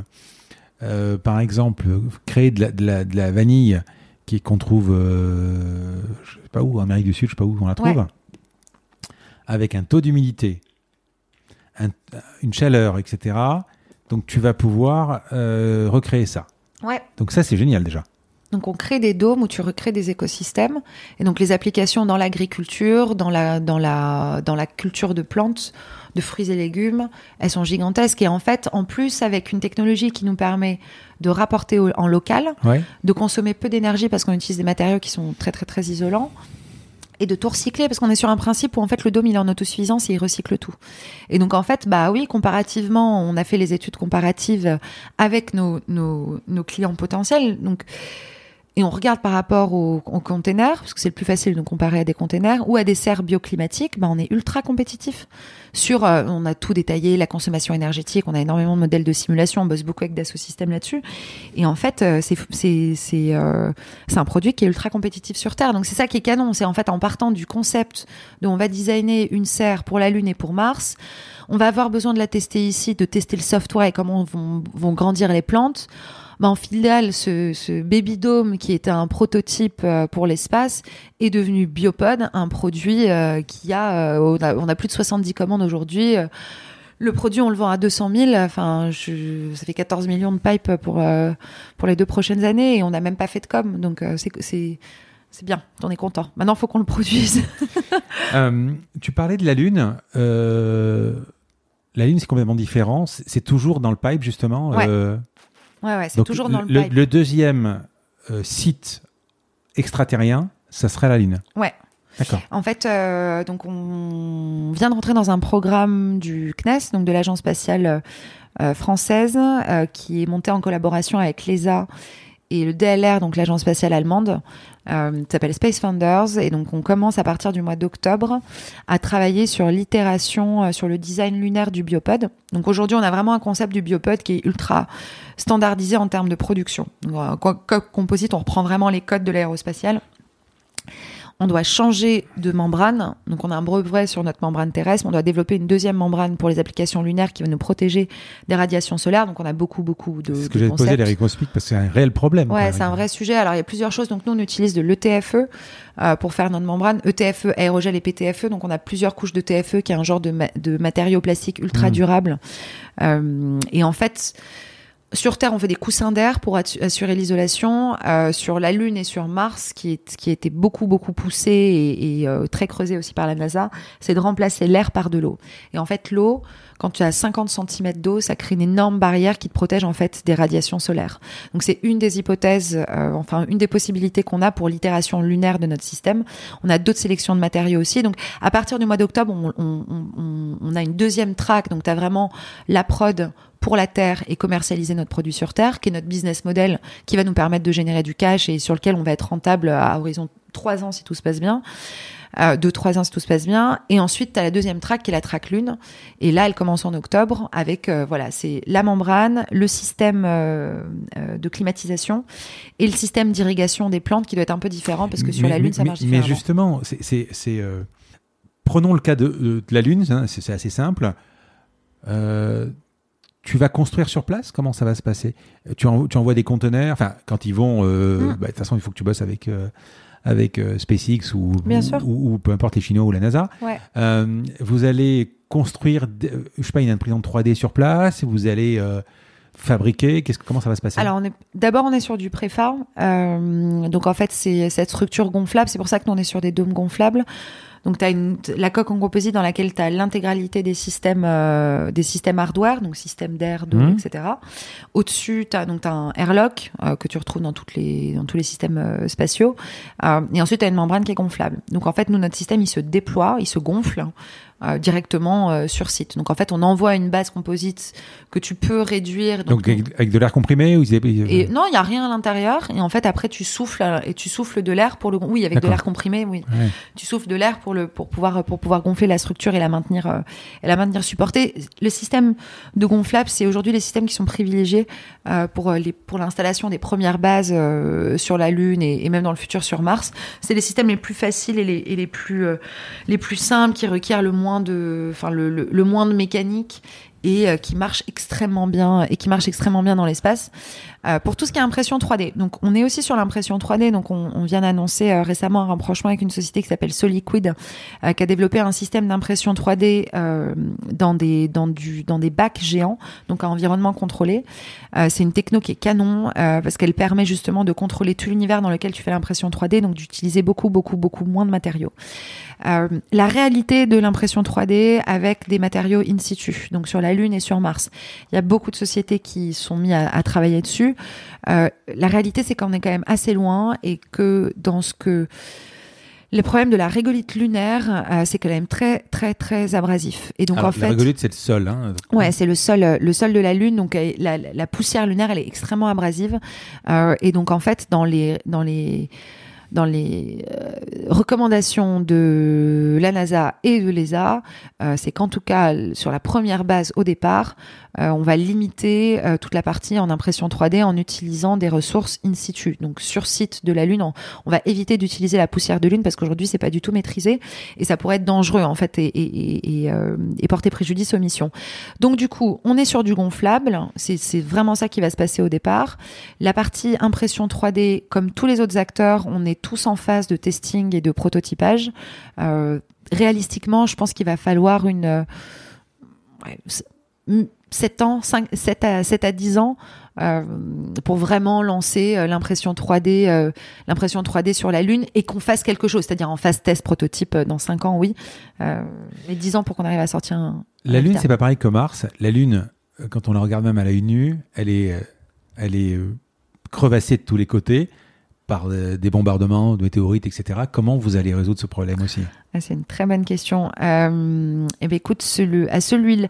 euh, par exemple, créer de la, de la, de la vanille qui qu'on trouve, euh, je sais pas où, en Amérique du Sud, je sais pas où on la trouve, Ouais. avec un taux d'humidité, un- une chaleur, etc. Donc, tu vas pouvoir euh, recréer ça. Ouais. Donc, ça, c'est génial déjà. Donc on crée des dômes où tu recrées des écosystèmes et donc les applications dans l'agriculture, dans la dans la dans la culture de plantes, de fruits et légumes, elles sont gigantesques et en fait en plus avec une technologie qui nous permet de rapporter au- en local, Ouais. de consommer peu d'énergie parce qu'on utilise des matériaux qui sont très très très isolants et de tout recycler parce qu'on est sur un principe où en fait le dôme il est en autosuffisance et il recycle tout. Et donc en fait bah oui comparativement on a fait les études comparatives avec nos nos, nos clients potentiels donc et on regarde par rapport aux, aux containers, parce que c'est le plus facile de comparer à des containers, ou à des serres bioclimatiques, ben on est ultra compétitif. Sur, euh, on a tout détaillé, la consommation énergétique, on a énormément de modèles de simulation, on bosse beaucoup avec Dassault là-dessus. Et en fait, euh, c'est c'est euh, un produit qui est ultra compétitif sur Terre. Donc c'est ça qui est canon, c'est en fait en partant du concept de on va designer une serre pour la Lune et pour Mars, on va avoir besoin de la tester ici, de tester le software et comment vont, vont grandir les plantes. Ben, en filiale, ce, ce Baby Dome, qui était un prototype euh, pour l'espace, est devenu Biopod, un produit euh, qui a, euh, on a, on a plus de 70 commandes aujourd'hui. Le produit, on le vend à 200 000. Enfin, je, ça fait 14 millions de pipes pour euh, pour les deux prochaines années et on n'a même pas fait de com. Donc euh, c'est bien. On est content. Maintenant, il faut qu'on le produise. Euh, tu parlais de la Lune. La Lune, c'est complètement différent. C'est c'est toujours dans le pipe, justement. Ouais. Ouais, ouais, c'est toujours dans le, pipe. le deuxième euh, site extraterrien, ça serait la Lune. Ouais. D'accord. En fait, euh, donc on vient de rentrer dans un programme du CNES, donc de l'agence spatiale euh, française, qui est monté en collaboration avec l'ESA et le DLR, donc l'agence spatiale allemande, euh, s'appelle Space Founders. Et donc on commence à partir du mois d'octobre à travailler sur l'itération, euh, sur le design lunaire du biopod. Donc aujourd'hui, on a vraiment un concept du biopod qui est ultra standardisé en termes de production. Donc, euh, composite, on reprend vraiment les codes de l'aérospatiale. On doit changer de membrane. Donc, on a un brevet sur notre membrane terrestre. On doit développer une deuxième membrane pour les applications lunaires qui va nous protéger des radiations solaires. Donc, on a beaucoup, beaucoup de. C'est ce que j'avais posé les Cosmic parce que c'est un réel problème. Ouais, c'est un vrai sujet. Alors, il y a plusieurs choses. Donc, nous, on utilise de l'ETFE euh, pour faire notre membrane. ETFE, aérogel et PTFE. Donc, on a plusieurs couches de TFE qui est un genre de, ma- de matériau plastique ultra Mm. durable. Euh, et en fait, sur Terre, on fait des coussins d'air pour assurer l'isolation. Euh, sur la Lune et sur Mars, qui, est, qui beaucoup, beaucoup poussé et, et euh, très creusé aussi par la NASA, c'est de remplacer l'air par de l'eau. Et en fait, l'eau, quand tu as 50 cm d'eau, ça crée une énorme barrière qui te protège en fait des radiations solaires. Donc c'est une des hypothèses, euh, enfin une des possibilités qu'on a pour l'itération lunaire de notre système. On a d'autres sélections de matériaux aussi. Donc à partir du mois d'octobre, on, on, on, on, a une deuxième track. Donc tu as vraiment la prod pour la Terre et commercialiser notre produit sur Terre, qui est notre business model qui va nous permettre de générer du cash et sur lequel on va être rentable à horizon trois ans si tout se passe bien. Euh, deux, trois ans si tout se passe bien. Et ensuite, tu as la deuxième track qui est la track lune. Et là, elle commence en octobre avec, euh, voilà, c'est la membrane, le système euh, euh, de climatisation et le système d'irrigation des plantes qui doit être un peu différent parce que sur mais, la lune, mais, ça marche différemment. Mais justement, c'est, prenons le cas de, de la lune, hein, c'est, assez simple. Tu vas construire sur place? Comment ça va se passer? Tu, en, tu, envoies des conteneurs? Enfin, quand ils vont, euh, mmh. bah, de toute façon, il faut que tu bosses avec, euh, avec euh, SpaceX ou, ou, ou, ou, peu importe les Chinois ou la NASA. Ouais. vous allez construire, je sais pas, une imprimante 3D sur place Vous allez fabriquer Qu'est-ce comment ça va se passer? Alors, on est d'abord on est sur du préfab. donc en fait, c'est cette structure gonflable. C'est pour ça que nous on est sur des dômes gonflables. Donc, tu as une, la coque en composite dans laquelle tu as l'intégralité des systèmes, euh, des systèmes hardware, donc système d'air, d'eau, mmh. etc. Au-dessus, tu as donc as un airlock euh, que tu retrouves dans, toutes les, dans tous les systèmes euh, spatiaux. et ensuite, tu as une membrane qui est gonflable. Donc, en fait, nous, notre système, il se déploie, il se gonfle. Euh, directement euh, sur site. Donc en fait, on envoie une base composite que tu peux réduire. Donc, donc avec de l'air comprimé ou et Non, il y a rien à l'intérieur. Et en fait, après, tu souffles et tu souffles de l'air pour le. Oui, avec de l'air comprimé. Oui, ouais. tu souffles de l'air pour le pour pouvoir pour pouvoir gonfler la structure et la maintenir euh, et la maintenir supportée. Le système de gonflable, c'est aujourd'hui les systèmes qui sont privilégiés euh, pour les pour l'installation des premières bases euh, sur la Lune et, et, même dans le futur sur Mars. C'est les systèmes les plus faciles et les, et les plus les plus simples qui requièrent le moins de, enfin le, le, le, moins de mécanique et euh, qui marche extrêmement bien et qui marche extrêmement bien dans l'espace. Euh, pour tout ce qui est impression 3D. Donc on est aussi sur l'impression 3D. Donc on, on vient d'annoncer euh, récemment un rapprochement avec une société qui s'appelle Soliquid, euh, qui a développé un système d'impression 3D euh, dans des dans du dans des bacs géants, donc à environnement contrôlé. Euh, c'est une techno qui est canon parce qu'elle permet justement de contrôler tout l'univers dans lequel tu fais l'impression 3D, donc d'utiliser beaucoup beaucoup beaucoup moins de matériaux. la réalité de l'impression 3D avec des matériaux in situ, donc sur la Lune et sur Mars. Il y a beaucoup de sociétés qui sont mis à, à travailler dessus. Euh, la réalité, c'est qu'on est quand même assez loin et que dans ce que le problème de la régolithe lunaire, euh, c'est quand même très très très abrasif. Et donc Alors, en fait, la régolithe, c'est le sol. Hein. Ouais, c'est le sol, le sol de la lune. Donc la, la poussière lunaire, elle est extrêmement abrasive. Euh, et donc en fait, dans les dans les dans les euh, recommandations de la NASA et de l'ESA, euh, c'est qu'en tout cas, sur la première base au départ, euh, on va limiter euh, toute la partie en impression 3D en utilisant des ressources in situ. Donc sur site de la Lune, on, va éviter d'utiliser la poussière de Lune parce qu'aujourd'hui c'est pas du tout maîtrisé et ça pourrait être dangereux en fait et, euh, porter préjudice aux missions. Donc du coup, on est sur du gonflable. C'est vraiment ça qui va se passer au départ. La partie impression 3D, comme tous les autres acteurs, on est tous en phase de testing et de prototypage. Réalistiquement, je pense qu'il va falloir une 7 ans, 5, 7, à, 7 à 10 ans euh, pour vraiment lancer euh, l'impression 3D, euh, l'impression 3D sur la Lune et qu'on fasse quelque chose, c'est-à-dire en phase test prototype dans 5 ans, oui. Mais 10 ans pour qu'on arrive à sortir un. La un Lune, c'est pas pareil que Mars. La Lune, quand on la regarde même à l'œil nu, elle est, elle est crevassée de tous les côtés par des bombardements, de météorites, etc. Comment vous allez résoudre ce problème aussi? Ah, C'est une très bonne question. Eh bien, écoute, celui, à celui-là.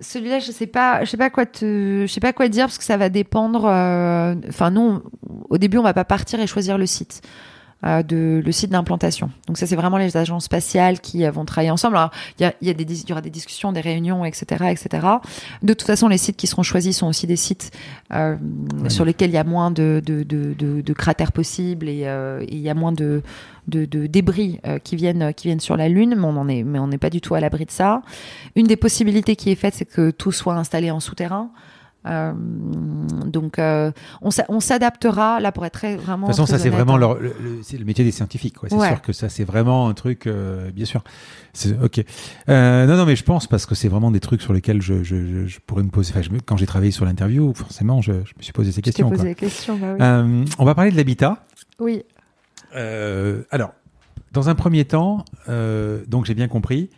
Celui-là, je sais pas, je sais pas quoi te, je sais pas quoi dire parce que ça va dépendre. Enfin, euh, nous, on, au début, on va pas partir et choisir le site. Euh, de le site d'implantation. Donc ça, c'est vraiment les agences spatiales qui euh, vont travailler ensemble. Alors, il y, a, y, a des, il y aura des discussions, des réunions, etc., etc. De toute façon, les sites qui seront choisis sont aussi des sites euh, sur lesquels il y a moins de, de, de, de, de cratères possibles et euh, il y a moins de, débris euh, qui viennent qui viennent sur la Lune, mais on en est mais on n'est pas du tout à l'abri de ça. Une des possibilités qui est faite, c'est que tout soit installé en souterrain. Euh, donc, euh, on s'a- on s'adaptera là pour être très vraiment. De toute façon, ça c'est vraiment hein. leur- le, le- c'est le métier des scientifiques. C'est Ouais. sûr que ça c'est vraiment un truc, euh, bien sûr. Ok. Non, non, mais je pense parce que c'est vraiment des trucs sur lesquels je, je, je, je pourrais me poser. Enfin, je me- quand j'ai travaillé sur l'interview, forcément, je, me suis posé ces questions. posé quoi. des questions. bah oui. On va parler de l'habitat. oui. Alors, dans un premier temps, donc j'ai bien compris,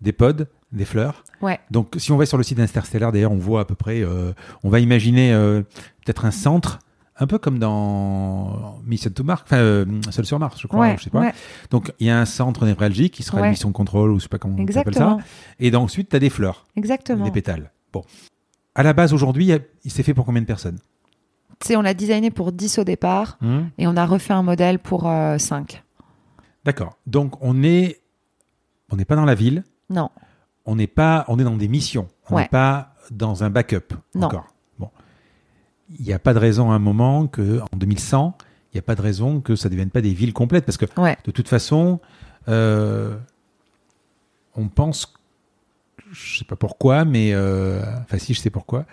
des pods, des fleurs. Ouais. Donc, si on va sur le site d'Interstellar, d'ailleurs, on voit à peu près, euh, on va imaginer euh, peut-être un centre, un peu comme dans Mission to Mars, enfin, euh, Seul sur Mars, je crois, Ouais, je sais pas. ouais, Donc, il y a un centre névralgique qui sera une mission contrôle, ou je sais pas comment on appelle ça. Et donc, ensuite, tu as des fleurs, Exactement. des pétales. Bon. À la base, aujourd'hui, il s'est fait pour combien de personnes? Tu sais, on l'a designé pour 10 au départ Hmm et on a refait un modèle pour 5. D'accord. Donc, on est, on n'est pas dans la ville? Non. On n'est pas, on est dans des missions. On Ouais. n'est pas dans un backup Non. encore. Bon, il n'y a pas de raison à un moment que en 2100, il n'y a pas de raison que ça ne devienne pas des villes complètes parce que Ouais. de toute façon, euh, on pense, je sais pas pourquoi, mais euh, enfin si je sais pourquoi.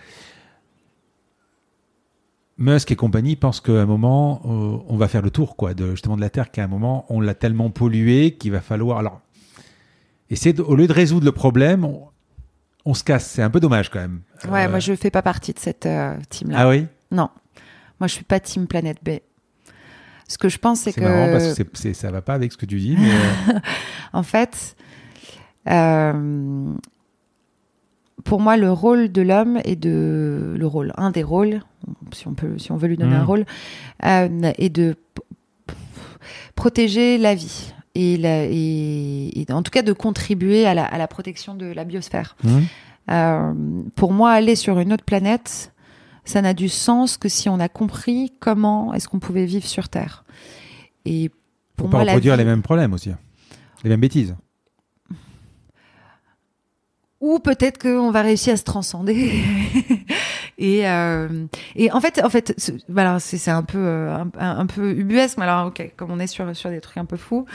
Musk et compagnie pensent qu'à un moment, euh, on va faire le tour quoi, de, justement de la Terre, qu'à un moment, on l'a tellement pollué qu'il va falloir. Alors, essayer de- au lieu de résoudre le problème, on, on se casse. C'est un peu dommage quand même. Ouais, Euh, moi je fais pas partie de cette euh, team-là. Ah oui? Non. Moi je suis pas team Planète B. Ce que je pense, c'est C'est que. marrant parce que c'est- c'est- ça va pas avec ce que tu dis. Mais, euh, En fait, euh, pour moi, le rôle de l'homme est de le rôle, un des rôles, si on peut, si on veut lui donner un rôle, euh, est de protéger la vie et, la- et- et en tout cas de contribuer à la, à la protection de la biosphère. hmm Euh, pour moi, aller sur une autre planète, ça n'a du sens que si on a compris comment est-ce qu'on pouvait vivre sur Terre. Et pour Pour pas moi, la reproduire vie- les mêmes problèmes aussi. hein. Les mêmes bêtises. ou peut-être qu'on va réussir à se transcender. et, euh, et en fait, en fait, c'est un peu euh, un, un- peu ubuesque, mais alors ok, comme on est sur sur des trucs un peu fous,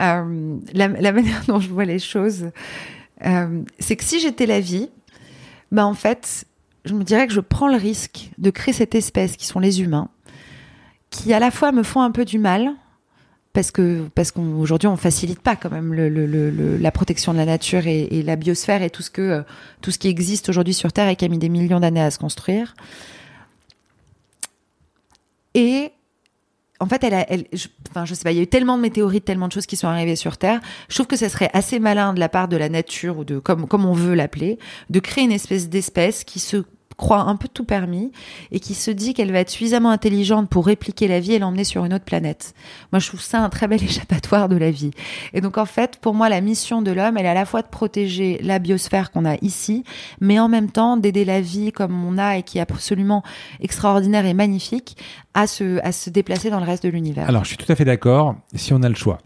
euh, la, manière dont je vois les choses, c'est que si j'étais la vie, bah en fait, je me dirais que je prends le risque de créer cette espèce qui sont les humains, qui à la fois me font un peu du mal. Parce que parce qu'aujourd'hui on facilite pas quand même la protection de la nature et, la biosphère et tout ce que euh, tout ce qui existe aujourd'hui sur Terre et qui a mis des millions d'années à se construire. Et en fait, elle, enfin, je sais pas, il y a eu tellement de météorites, tellement de choses qui sont arrivées sur Terre. Je trouve que ça serait assez malin de la part de la nature ou de comme comme on veut l'appeler, de créer une espèce d'espèce qui se croit un peu tout permis et qui se dit qu'elle va être suffisamment intelligente pour répliquer la vie et l'emmener sur une autre planète. Moi, je trouve ça un très bel échappatoire de la vie. Et donc, en fait, pour moi, la mission de l'homme, elle est à la fois de protéger la biosphère qu'on a ici, mais en même temps d'aider la vie comme on a et qui est absolument extraordinaire et magnifique à se, à se déplacer dans le reste de l'univers. Alors, je suis tout à fait d'accord. Si on a le choix,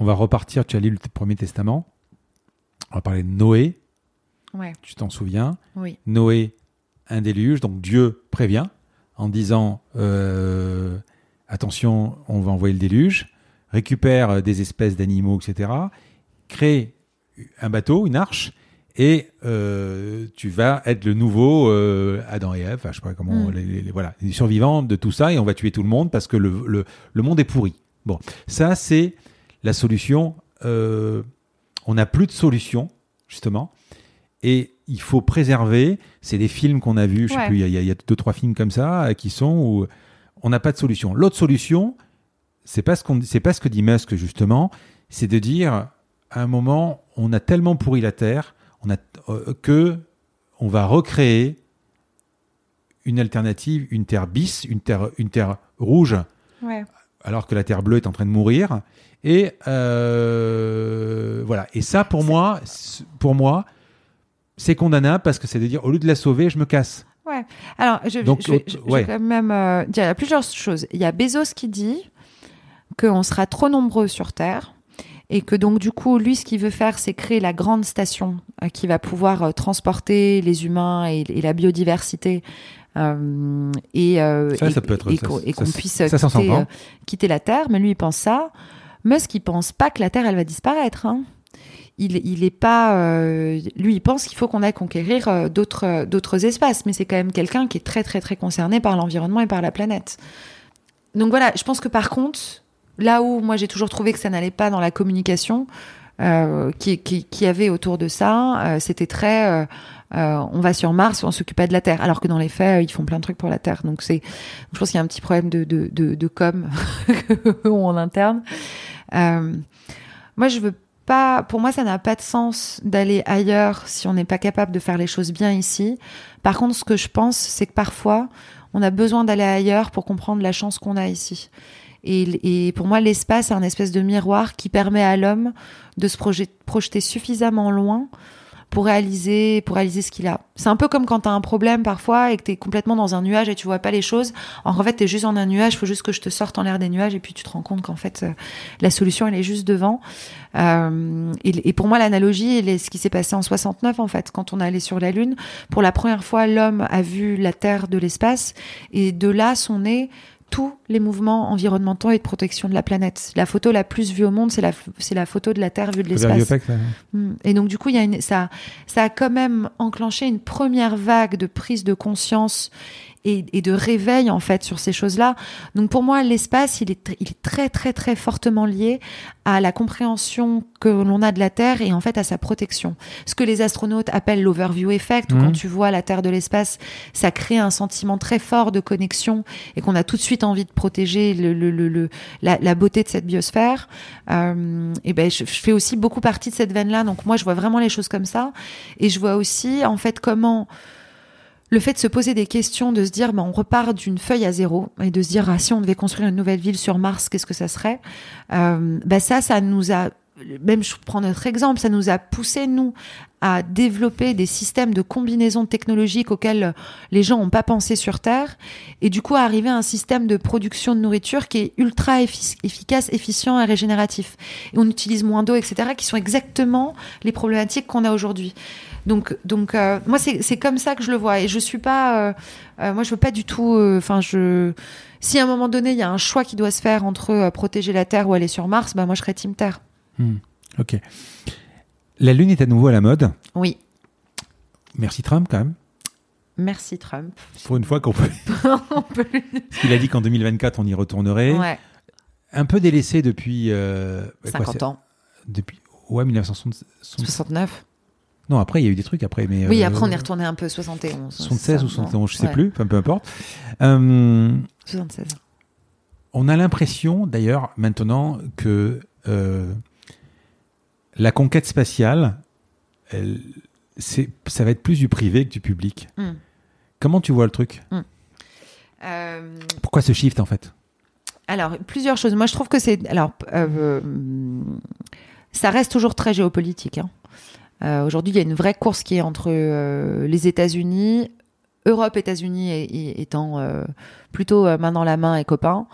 on va repartir. Tu as lu le Premier Testament. On va parler de Noé. Ouais, Tu t'en souviens? Oui. Noé, un déluge. Donc Dieu prévient en disant euh, attention, on va envoyer le déluge. Récupère euh, des espèces d'animaux, etc. Crée un bateau, une arche. Et euh, tu vas être le nouveau euh, Adam et Ève, enfin, je sais pas comment, Mm. les, les- les- voilà, les survivants de tout ça, et on va tuer tout le monde parce que le, le, le monde est pourri. Bon, ça c'est la solution. on n'a plus de solution, justement, et il faut préserver. C'est des films qu'on a vus, je sais Ouais. plus, il y, a- y deux trois films comme ça euh, qui sont où on n'a pas de solution. L'autre solution, c'est pas ce qu'on, c'est pas ce que dit Musk justement, c'est de dire à un moment, on a tellement pourri la terre, on a euh, que on va recréer une alternative, une terre bis, une terre, une terre rouge, Ouais. alors que la terre bleue est en train de mourir. Et euh, voilà. Et ça, pour moi, pour moi, c'est condamnable parce que c'est de dire, au lieu de la sauver, je me casse. Ouais. Alors, je, Donc, je, je- autre- je ouais. vais quand même euh, dire, il y a plusieurs choses. Il y a Bezos qui dit qu'on sera trop nombreux sur Terre et que donc du coup, lui, ce qu'il veut faire, c'est créer la grande station euh, qui va pouvoir euh, transporter les humains et, et la biodiversité. euh, et, Ça, et- ça peut être- et qu'on et ça- qu'on puisse quitter la Terre, mais lui il pense ça. Musk il pense pas que la Terre elle va disparaître. hein. Il, il est pas, euh, lui, il pense qu'il faut qu'on aille conquérir euh, d'autres, d'autres espaces, mais c'est quand même quelqu'un qui est très, très, très concerné par l'environnement et par la planète. Donc voilà, je pense que par contre, là où moi j'ai toujours trouvé que ça n'allait pas dans la communication, euh, qui, qui, avait autour de ça, euh, c'était très, euh, euh, on va sur Mars, on s'occupe pas de la Terre, alors que dans les faits, ils font plein de trucs pour la Terre. Donc c'est, je pense qu'il y a un petit problème de de de, de com en interne. moi, je veux pas, pour moi, ça n'a pas de sens d'aller ailleurs si on n'est pas capable de faire les choses bien ici. Par contre, ce que je pense, c'est que parfois, on a besoin d'aller ailleurs pour comprendre la chance qu'on a ici. Et, et, pour moi, l'espace est un espèce de miroir qui permet à l'homme de se projeter suffisamment loin pour réaliser, pour réaliser ce qu'il a. C'est un peu comme quand tu as un problème parfois et que tu es complètement dans un nuage et tu vois pas les choses. En fait, tu es juste dans un nuage, faut juste que je te sorte en l'air des nuages et puis tu te rends compte qu'en fait, euh, la solution, elle est juste devant. Euh, et, et, pour moi, l'analogie, elle est ce qui s'est passé en 69, en fait, quand on est allé sur la Lune. Pour la première fois, l'homme a vu la Terre de l'espace et de là sont nés tous les mouvements environnementaux et de protection de la planète. La photo la plus vue au monde, c'est la, c'est la photo de la Terre vue de l'espace. Mm. Et donc, du coup, il y a une, ça, ça a quand même enclenché une première vague de prise de conscience et, et, de réveil en fait sur ces choses-là. Donc pour moi, l'espace, il est, il est très très très fortement lié à la compréhension que l'on a de la Terre et en fait à sa protection. Ce que les astronautes appellent l'overview effect, où mmh. quand tu vois la Terre de l'espace, ça crée un sentiment très fort de connexion et qu'on a tout de suite envie de protéger le, le, le, la, la, beauté de cette biosphère. Euh, et ben je, je, fais aussi beaucoup partie de cette veine-là, donc moi je vois vraiment les choses comme ça et je vois aussi en fait comment le fait de se poser des questions, de se dire, ben, on repart d'une feuille à zéro et de se dire, ah, si on devait construire une nouvelle ville sur Mars, qu'est-ce que ça serait? Euh, ben Ça, ça nous a, même je prends notre exemple, ça nous a poussé, nous, à développer des systèmes de combinaison technologiques auxquels les gens n'ont pas pensé sur Terre, et du coup à arriver à un système de production de nourriture qui est ultra efficace, efficient et régénératif. Et on utilise moins d'eau, etc., qui sont exactement les problématiques qu'on a aujourd'hui. Donc, donc euh, moi, c'est comme ça que je le vois. Et je suis pas. Euh, euh, moi, je veux pas du tout. euh, Enfin, je. Si à un moment donné, il y a un choix qui doit se faire entre euh, protéger la Terre ou aller sur Mars, bah, moi, je serais Team Terre. Hmm. Ok. La Lune est à nouveau à la mode. Oui. Merci Trump, quand même. Merci Trump. Pour une fois qu'on peut. On peut- Il a dit qu'en 2024, on y retournerait. ouais, Un peu délaissé depuis. euh, quoi, 50 c'est- ans. Depuis. Ouais, 1960. 69. Non, après, il y a eu des trucs après. Mais, Oui, euh, après, on est retourné un peu 71. 76 ou ça, 71, je sais ouais. plus, enfin peu importe. Euh, 76. on a l'impression, d'ailleurs, maintenant, que euh, la conquête spatiale, elle, ça va être plus du privé que du public. Mm. Comment tu vois le truc Euh, Pourquoi ce shift, en fait? Alors, plusieurs choses. Moi, je trouve que c'est. Alors, euh, ça reste toujours très géopolitique. hein. Euh, Aujourd'hui, il y a une vraie course qui est entre euh, les États-Unis, Europe, États-Unis étant euh, plutôt euh, main dans la main et copains,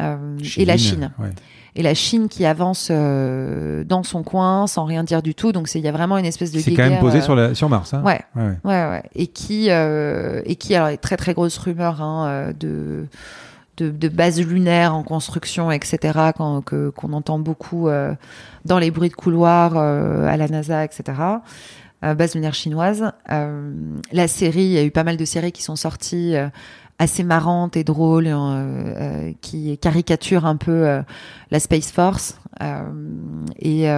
euh, et la Chine. ouais. Et la Chine qui avance euh, dans son coin sans rien dire du tout. Donc, il y a vraiment une espèce de. C'est quand même posé euh, sur, la, sur Mars. Hein Ouais, Ouais, ouais. Et qui, euh, et qui, alors, très très grosse rumeur hein, euh, de, de, de bases lunaires en construction, etc., qu'on entend beaucoup dans les bruits de couloir à la NASA, etc. Euh, base lunaire chinoise. Euh, la série, il y a eu pas mal de séries qui sont sorties euh, assez marrantes et drôles, euh, euh, qui caricaturent un peu euh, la Space Force. Et, et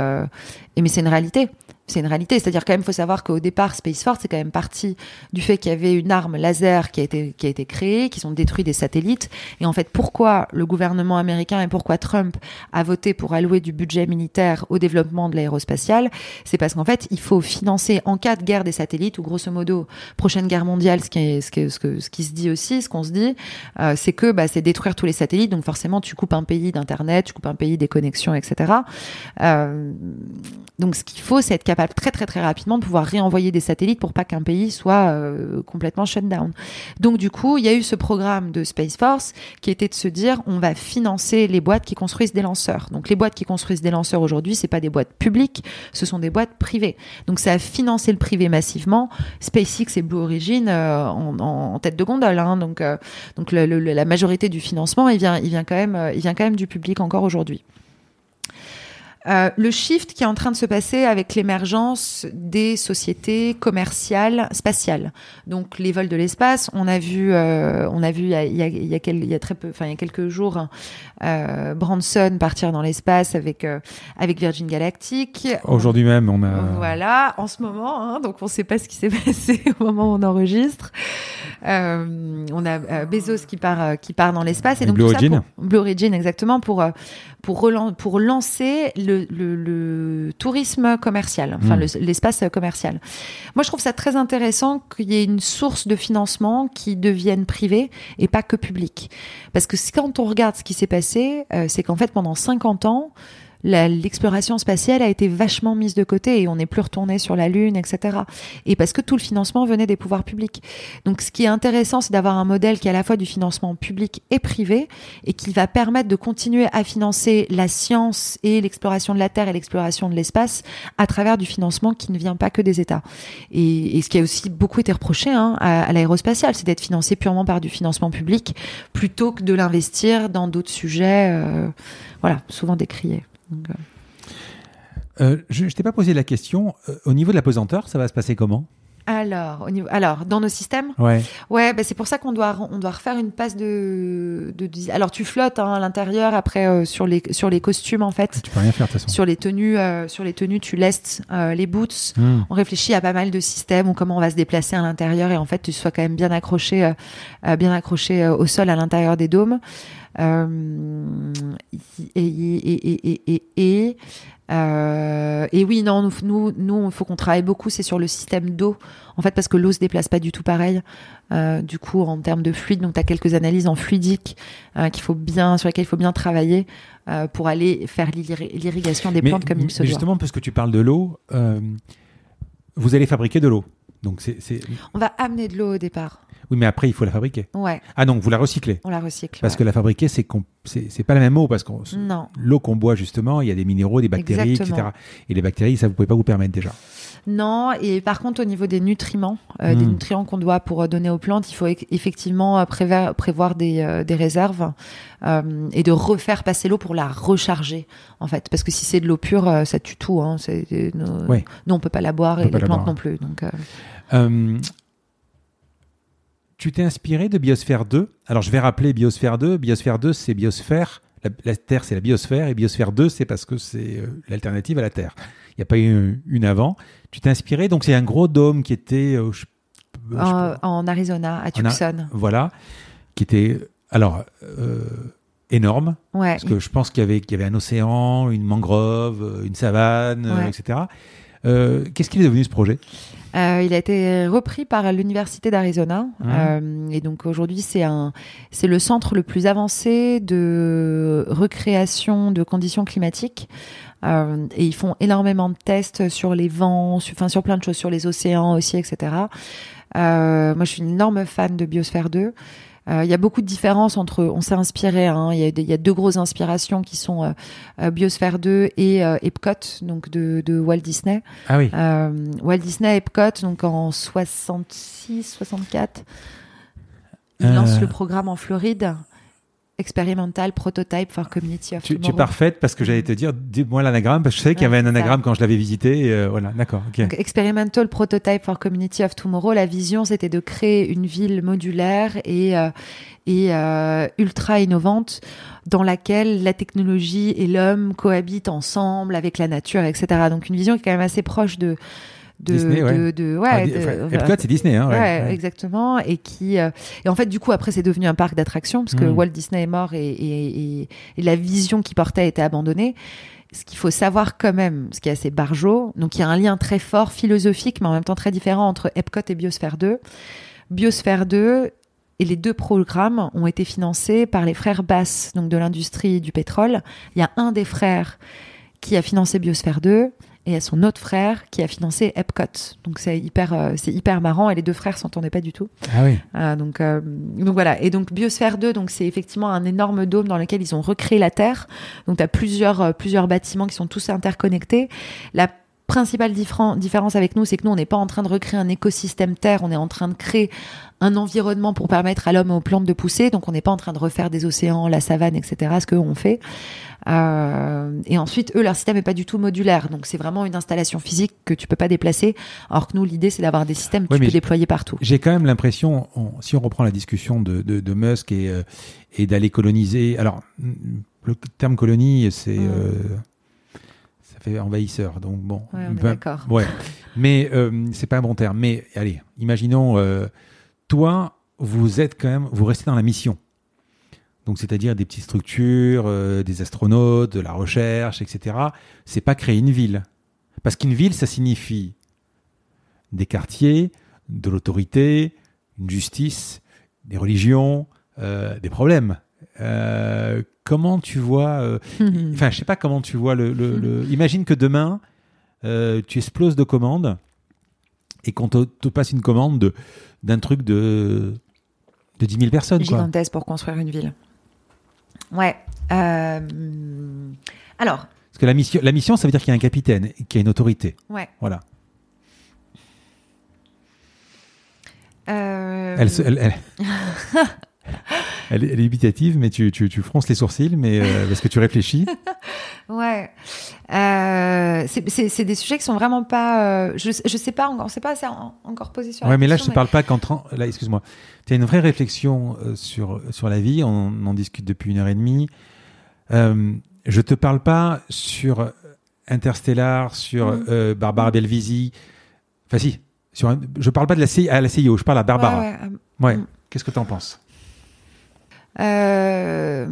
mais c'est une réalité c'est une réalité. C'est-à-dire quand même, faut savoir qu'au départ, Space Force c'est quand même parti du fait qu'il y avait une arme laser qui a été qui a été créée, qui ont détruit des satellites. Et en fait, pourquoi le gouvernement américain et pourquoi Trump a voté pour allouer du budget militaire au développement de l'aérospatial, c'est parce qu'en fait, il faut financer en cas de guerre des satellites ou grosso modo prochaine guerre mondiale, ce qui est ce qui, ce que, ce qui se dit aussi, ce qu'on se dit, euh, c'est que bah, c'est détruire tous les satellites. Donc forcément, tu coupes un pays d'internet, tu coupes un pays des connexions, etc. Euh, donc ce qu'il faut, c'est être capable très très très rapidement de pouvoir réenvoyer des satellites pour pas qu'un pays soit euh, complètement shut down. Donc du coup, il y a eu ce programme de Space Force qui était de se dire on va financer les boîtes qui construisent des lanceurs. Donc les boîtes qui construisent des lanceurs aujourd'hui, c'est pas des boîtes publiques, ce sont des boîtes privées. Donc ça a financé le privé massivement. SpaceX et Blue Origin euh, en, tête de gondole. Hein. donc euh, donc la majorité du financement, il vient il vient quand même il vient quand même du public encore aujourd'hui. Euh, le shift qui est en train de se passer avec l'émergence des sociétés commerciales spatiales. Donc les vols de l'espace, on a vu, euh, on a vu il y a, il y a, il y a, quel, il y a très peu, enfin il y a quelques jours, euh, Branson partir dans l'espace avec avec Virgin Galactic. Aujourd'hui même, on a. Voilà, en ce moment, hein, donc on ne sait pas ce qui s'est passé au moment où on enregistre. On a Bezos qui part qui part dans l'espace et, Et donc Blue Origin. pour- Blue Origin exactement pour pour relan- pour lancer le, le, le tourisme commercial, enfin Mm. le- l'espace commercial. Moi, je trouve ça très intéressant qu'il y ait une source de financement qui devienne privée et pas que publique. Parce que quand on regarde ce qui s'est passé, euh, c'est qu'en fait, pendant 50 ans, l'exploration spatiale a été vachement mise de côté et on n'est plus retourné sur la Lune, etc. Et parce que tout le financement venait des pouvoirs publics. Donc, ce qui est intéressant, c'est d'avoir un modèle qui est à la fois du financement public et privé et qui va permettre de continuer à financer la science et l'exploration de la Terre et l'exploration de l'espace à travers du financement qui ne vient pas que des États. Et, et ce qui a aussi beaucoup été reproché hein, à, à l'aérospatiale, c'est d'être financé purement par du financement public plutôt que de l'investir dans d'autres sujets, euh, voilà, souvent décriés. Donc, euh, Euh, je ne t'ai pas posé la question. euh, au niveau de la pesanteur, ça va se passer comment? Alors, au niveau, alors, dans nos systèmes, Ouais. Ouais, bah c'est pour ça qu'on doit on doit refaire une passe de, de de- alors tu flottes hein, à l'intérieur après euh, sur les sur les costumes en fait. Tu peux rien faire de toute façon. Sur les tenues sur les tenues tu laisses les boots. Hmm. On réfléchit à pas mal de systèmes ou comment on va se déplacer à l'intérieur et en fait tu sois quand même bien accroché bien accroché au sol à l'intérieur des dômes. Euh, et et et et et, et, euh, et oui, non, nous, nous, faut qu'on travaille beaucoup, c'est sur le système d'eau, en fait, parce que l'eau se déplace pas du tout pareil. Euh, du coup, en termes de fluide, donc tu as quelques analyses en fluidique qu'il faut bien, sur lesquelles il faut bien travailler pour aller faire l'irri- l'irrigation des plantes comme il se doit. justement, parce que tu parles de l'eau, vous allez fabriquer de l'eau. Donc c'est- On va amener de l'eau au départ. Oui, mais après il faut la fabriquer. Ouais, Ah donc vous la recyclez. on la recycle. Parce ouais. que la fabriquer, c'est, c'est, pas la même eau parce que Non. l'eau qu'on boit justement, il y a des minéraux, des bactéries, Exactement. etc. Et les bactéries, ça vous pouvez pas vous permettre déjà. Non, et par contre, au niveau des nutriments, euh, des nutriments qu'on doit pour euh, donner aux plantes, il faut e- effectivement euh, prévoir, prévoir des, euh, des réserves euh, et de refaire passer l'eau pour la recharger, en fait. Parce que si c'est de l'eau pure, ça tue tout. Hein. Euh, nous, on peut pas la boire On et les la plantes boire. non plus. Donc, Euh, tu t'es inspiré de Biosphère 2. Alors je vais rappeler Biosphère 2. Biosphère 2, c'est biosphère. La, la Terre, c'est la biosphère. Et Biosphère 2, c'est parce que c'est euh, l'alternative à la Terre. Il n'y a pas eu une avant. Tu t'es inspiré. Donc c'est un gros dôme qui était... euh, je- euh, je en, Arizona, à Tucson. voilà. Qui était... Alors... euh, énorme Ouais. parce que je pense qu'il y avait qu'il y avait un océan une mangrove une savane Ouais. etc Euh, qu'est-ce qu'il est devenu ce projet? Euh, il a été repris par l'université d'Arizona Mhm. Euh, et donc aujourd'hui c'est un c'est le centre le plus avancé de recréation de conditions climatiques Euh, et ils font énormément de tests sur les vents, sur, enfin sur plein de choses, sur les océans aussi, etc. Euh, moi je suis une énorme fan de Biosphère 2. Euh, Il y a beaucoup de différences entre. On s'est inspiré. hein, Il y, a y deux grosses inspirations qui sont euh, euh, Biosphère 2 et euh, Epcot, donc de, de Walt Disney. ah oui Walt Disney Epcot, donc en 66, 64, il lance le programme en Floride. Experimental Prototype for Community of tu, tu es Tomorrow. parfaite parce que j'allais te dire dis-moi l'anagramme parce que je savais qu'il y avait un ça. anagramme quand je l'avais visité et, euh, voilà d'accord ok Donc, Experimental Prototype for Community of Tomorrow, la vision c'était de créer une ville modulaire et, euh, et euh, ultra innovante dans laquelle la technologie et l'homme cohabitent ensemble avec la nature, etc. Donc une vision qui est quand même assez proche de de Disney, ouais. de, de- ouais, Ah, de- enfin, Epcot c'est Disney hein, ouais, Ouais, exactement. Et qui euh, et en fait du coup après c'est devenu un parc d'attractions parce que Mm. Walt Disney est mort et, et, et, et la vision qu'il portait a été abandonnée. Ce qu'il faut savoir quand même, ce qui est assez barjot, donc il y a un lien très fort philosophique mais en même temps très différent entre Epcot et Biosphère 2. Biosphère 2 et les deux programmes ont été financés par les frères Bass, donc de l'industrie du pétrole. Il y a un des frères qui a financé Biosphère 2 et a son autre frère qui a financé Epcot. Donc c'est hyper, euh, c'est hyper marrant et les deux frères s'entendaient pas du tout. ah oui Euh, donc, euh, donc voilà. Et donc Biosphère 2, donc c'est effectivement un énorme dôme dans lequel ils ont recréé la Terre. Donc tu as plusieurs, plusieurs bâtiments qui sont tous interconnectés. La principale différence avec nous, c'est que nous, on n'est pas en train de recréer un écosystème Terre, on est en train de créer un environnement pour permettre à l'homme et aux plantes de pousser. Donc on n'est pas en train de refaire des océans, la savane, etc., ce qu'on fait. Euh, et ensuite, eux, leur système est pas du tout modulaire. Donc, c'est vraiment une installation physique que tu peux pas déplacer. Alors que nous, l'idée, c'est d'avoir des systèmes que Ouais, tu peux déployer partout. J'ai quand même l'impression, on- si on reprend la discussion de, de, de Musk et, euh, et d'aller coloniser. Alors, mm, le terme colonie, c'est. Mm. euh, ça fait envahisseur. Donc, bon. Ouais, on est ben, d'accord. Ouais. Mais c'est pas un bon terme. Mais allez, imaginons, toi, vous êtes quand même. Vous restez dans la mission. Donc, c'est-à-dire des petites structures, euh, des astronautes, de la recherche, etc. C'est pas créer une ville. Parce qu'une ville, ça signifie des quartiers, de l'autorité, une justice, des religions, euh, des problèmes. Euh, comment tu vois Enfin, je sais pas comment tu vois le. le- le- Imagine que demain, tu exploses de commandes et qu'on te, te passe une commande de- d'un truc de de 10 000 personnes. Quoi. Gigantesque pour construire une ville. Ouais. euh, Alors, Parce que la mission, la mission, ça veut dire qu'il y a un capitaine, qu'il y a une autorité. ouais. Voilà. Euh, Elle, se- elle, elle- elle est elle est dubitative, mais tu, tu, tu fronces les sourcils, mais euh, parce que tu réfléchis. Ouais. Euh, c'est- des sujets qui sont vraiment pas. euh, je, je sais pas encore. On s'est pas assez en- encore posé sur. la Ouais, mais là, je question, te parle pas qu'en Là, excuse-moi. Tu as une vraie réflexion sur, sur la vie. On en discute depuis une heure et demie. Euh, je te parle pas sur Interstellar, sur euh, Barbara Belvisi. Enfin, si. Sur un- je parle pas de la, à la CIO, je parle à Barbara. Ouais, ouais, Ouais. Mhm. Qu'est-ce que tu en penses? Euh,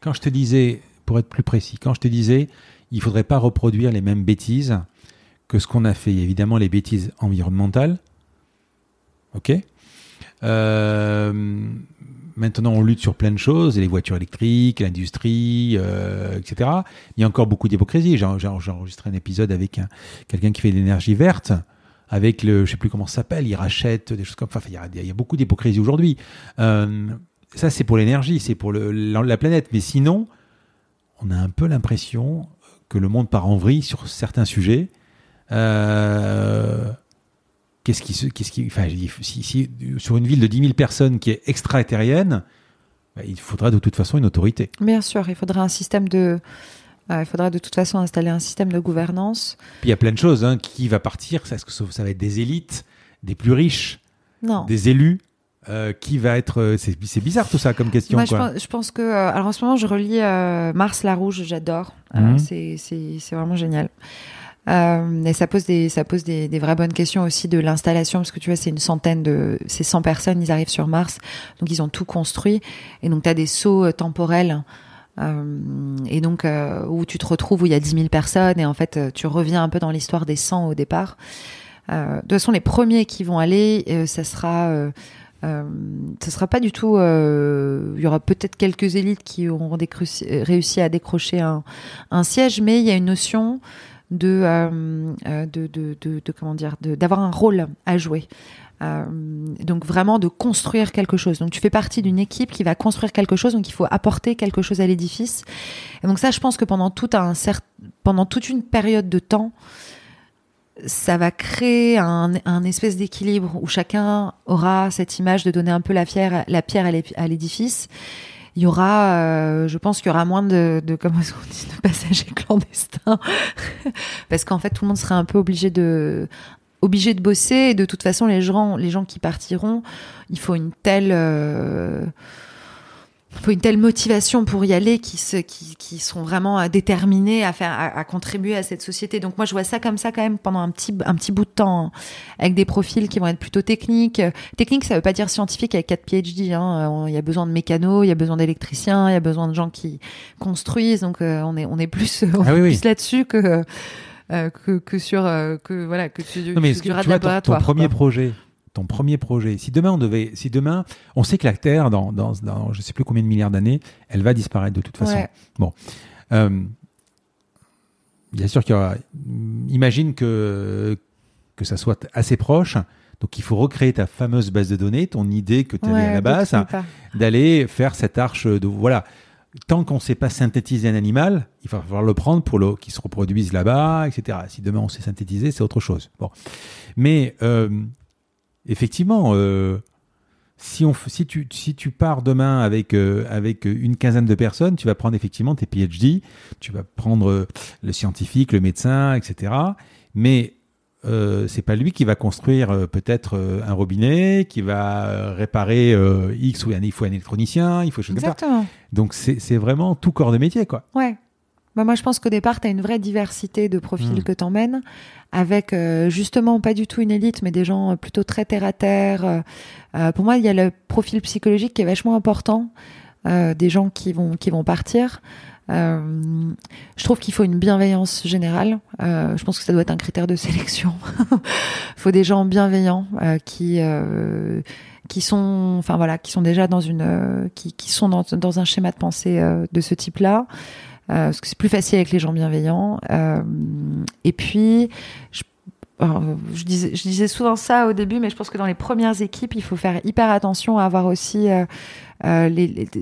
Quand je te disais, pour être plus précis, quand je te disais, il faudrait pas reproduire les mêmes bêtises que ce qu'on a fait. Évidemment les bêtises environnementales. OK Euh, Maintenant, on lutte sur plein de choses, les voitures électriques, l'industrie, euh, etc. Il y a encore beaucoup d'hypocrisie. J'ai enregistré un épisode avec un- quelqu'un qui fait de l'énergie verte, avec le, je sais plus comment ça s'appelle, il rachète des choses comme. Enfin, il y a, beaucoup d'hypocrisie aujourd'hui. Euh, ça, c'est pour l'énergie, c'est pour la, la planète. Mais sinon, on a un peu l'impression que le monde part en vrille sur certains sujets. Euh, Qu'est-ce qui qu'est-ce qui, enfin, si, sur une ville de 10 000 personnes qui est extraterrienne, bah, il faudra de toute façon une autorité. bien sûr, il faudrait un système de. Euh, il faudra de toute façon installer un système de gouvernance. Puis il y a plein de choses. Hein, qui va partir? Est-ce que ça, ça va être des élites, des plus riches, Non. des élus? Euh, Qui va être euh, C'est bizarre tout ça comme question. Moi, je pense, je pense que. euh, alors, en ce moment, je relis euh, Mars la Rouge, j'adore. Mhm. c'est- vraiment génial. Et ça pose, des, ça pose des, des vraies bonnes questions aussi de l'installation, parce que tu vois, c'est une centaine de. C'est 100 personnes, ils arrivent sur Mars, donc ils ont tout construit. Et donc, tu as des sauts temporels. Euh, et donc, euh, où tu te retrouves où il y a 10 000 personnes, et en fait, euh, tu reviens un peu dans l'histoire des 100 au départ. De toute façon, les premiers qui vont aller, ça sera. Ce sera pas du tout. il y aura peut-être quelques élites qui auront réussi à décrocher un, siège, mais il y a une notion de, de, de, comment dire, d'avoir un rôle à jouer. Euh, donc vraiment de construire quelque chose. Donc tu fais partie d'une équipe qui va construire quelque chose, donc il faut apporter quelque chose à l'édifice. Et donc ça, je pense que pendant tout un pendant toute une période de temps, ça va créer un, espèce d'équilibre où chacun aura cette image de donner un peu la, fière, la pierre à l'édifice. Il y aura, euh, je pense qu'il y aura moins de, comment qu'on dit, de passagers clandestins, parce qu'en fait tout le monde serait un peu obligé de obligé de bosser. Et de toute façon, les gens, les gens qui partiront, il faut une telle euh, faut une telle motivation pour y aller qui, se, qui, qui sont vraiment euh, déterminés à, faire, à, à contribuer à cette société. Donc moi, je vois ça comme ça quand même pendant un petit, un petit bout de temps, hein, avec des profils qui vont être plutôt techniques. Euh, Technique, ça veut pas dire scientifique avec 4 PhD. Hein. Il y a besoin de mécanos, il y a besoin d'électriciens, il y a besoin de gens qui construisent. Donc euh, on est, on est plus, on Ah oui. plus là-dessus que, que, que sur euh, que voilà que du, Non, mais que tu vois, ton, ton premier projet, ton premier projet, si demain on devait, si demain, on sait que la Terre, dans, dans, dans je sais plus combien de milliards d'années, elle va disparaître de toute façon. Ouais. Euh, bien sûr qu'il y aura. Imagine que que ça soit assez proche. Donc il faut recréer ta fameuse base de données, ton idée que tu avais Ouais, à la base, d'aller faire cette arche de voilà. Tant qu'on ne sait pas synthétiser un animal, il va falloir le prendre pour qu'il se reproduise là-bas, etc. Si demain on sait synthétiser, c'est autre chose. Bon, mais euh, effectivement, euh, si tu pars demain avec, euh, avec une quinzaine de personnes, tu vas prendre effectivement tes PhD, tu vas prendre euh, le scientifique, le médecin, etc. Mais euh, c'est pas lui qui va construire euh, peut-être un robinet, qui va réparer X ou un, il faut un électronicien, il faut chose Exactement. comme ça. Donc c'est vraiment tout corps de métier, quoi. Ouais. Bah moi, je pense qu'au départ, tu as une vraie diversité de profils mm. que tu emmènes, avec euh, justement pas du tout une élite, mais des gens plutôt très terre à terre. Euh, pour moi, il y a le profil psychologique qui est vachement important, euh, des gens qui vont, qui vont partir. Je trouve qu'il faut une bienveillance générale. je pense que ça doit être un critère de sélection. Il faut des gens bienveillants qui qui sont, enfin voilà, qui sont déjà dans une, qui, sont dans, dans un schéma de pensée de ce type-là. Euh, parce que c'est plus facile avec les gens bienveillants. Euh, et puis, je, disais, souvent ça au début, mais je pense que dans les premières équipes, il faut faire hyper attention à avoir aussi euh,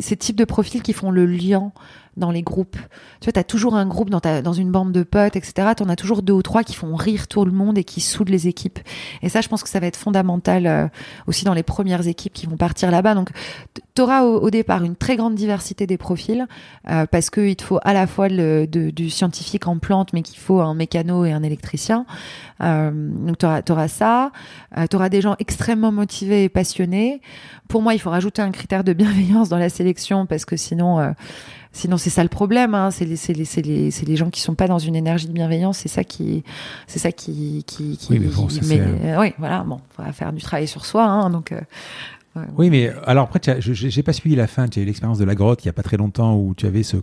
ces types de profils qui font le lien dans les groupes. Tu vois, tu as toujours un groupe dans, ta, dans une bande de potes, etc. Tu en as toujours deux ou trois qui font rire tout le monde et qui soudent les équipes. Et ça, je pense que ça va être fondamental euh, aussi dans les premières équipes qui vont partir là-bas. Donc, tu auras au, départ une très grande diversité des profils euh, parce qu'il te faut à la fois le, du scientifique en plante, mais qu'il faut un mécano et un électricien. Euh, donc, tu auras, ça. Euh, tu auras des gens extrêmement motivés et passionnés. Pour moi, il faut rajouter un critère de bienveillance dans la sélection parce que sinon Sinon, c'est ça le problème. Hein. C'est les, les, les, les, gens qui sont pas dans une énergie de bienveillance. C'est ça qui, c'est ça qui, qui, qui oui, mais bon, ça euh, oui, voilà. Bon, on va faire du travail sur soi. Hein, donc. Euh, oui, mais alors après, j'ai pas suivi la fin. Tu as eu l'expérience de la grotte il y a pas très longtemps où tu avais ce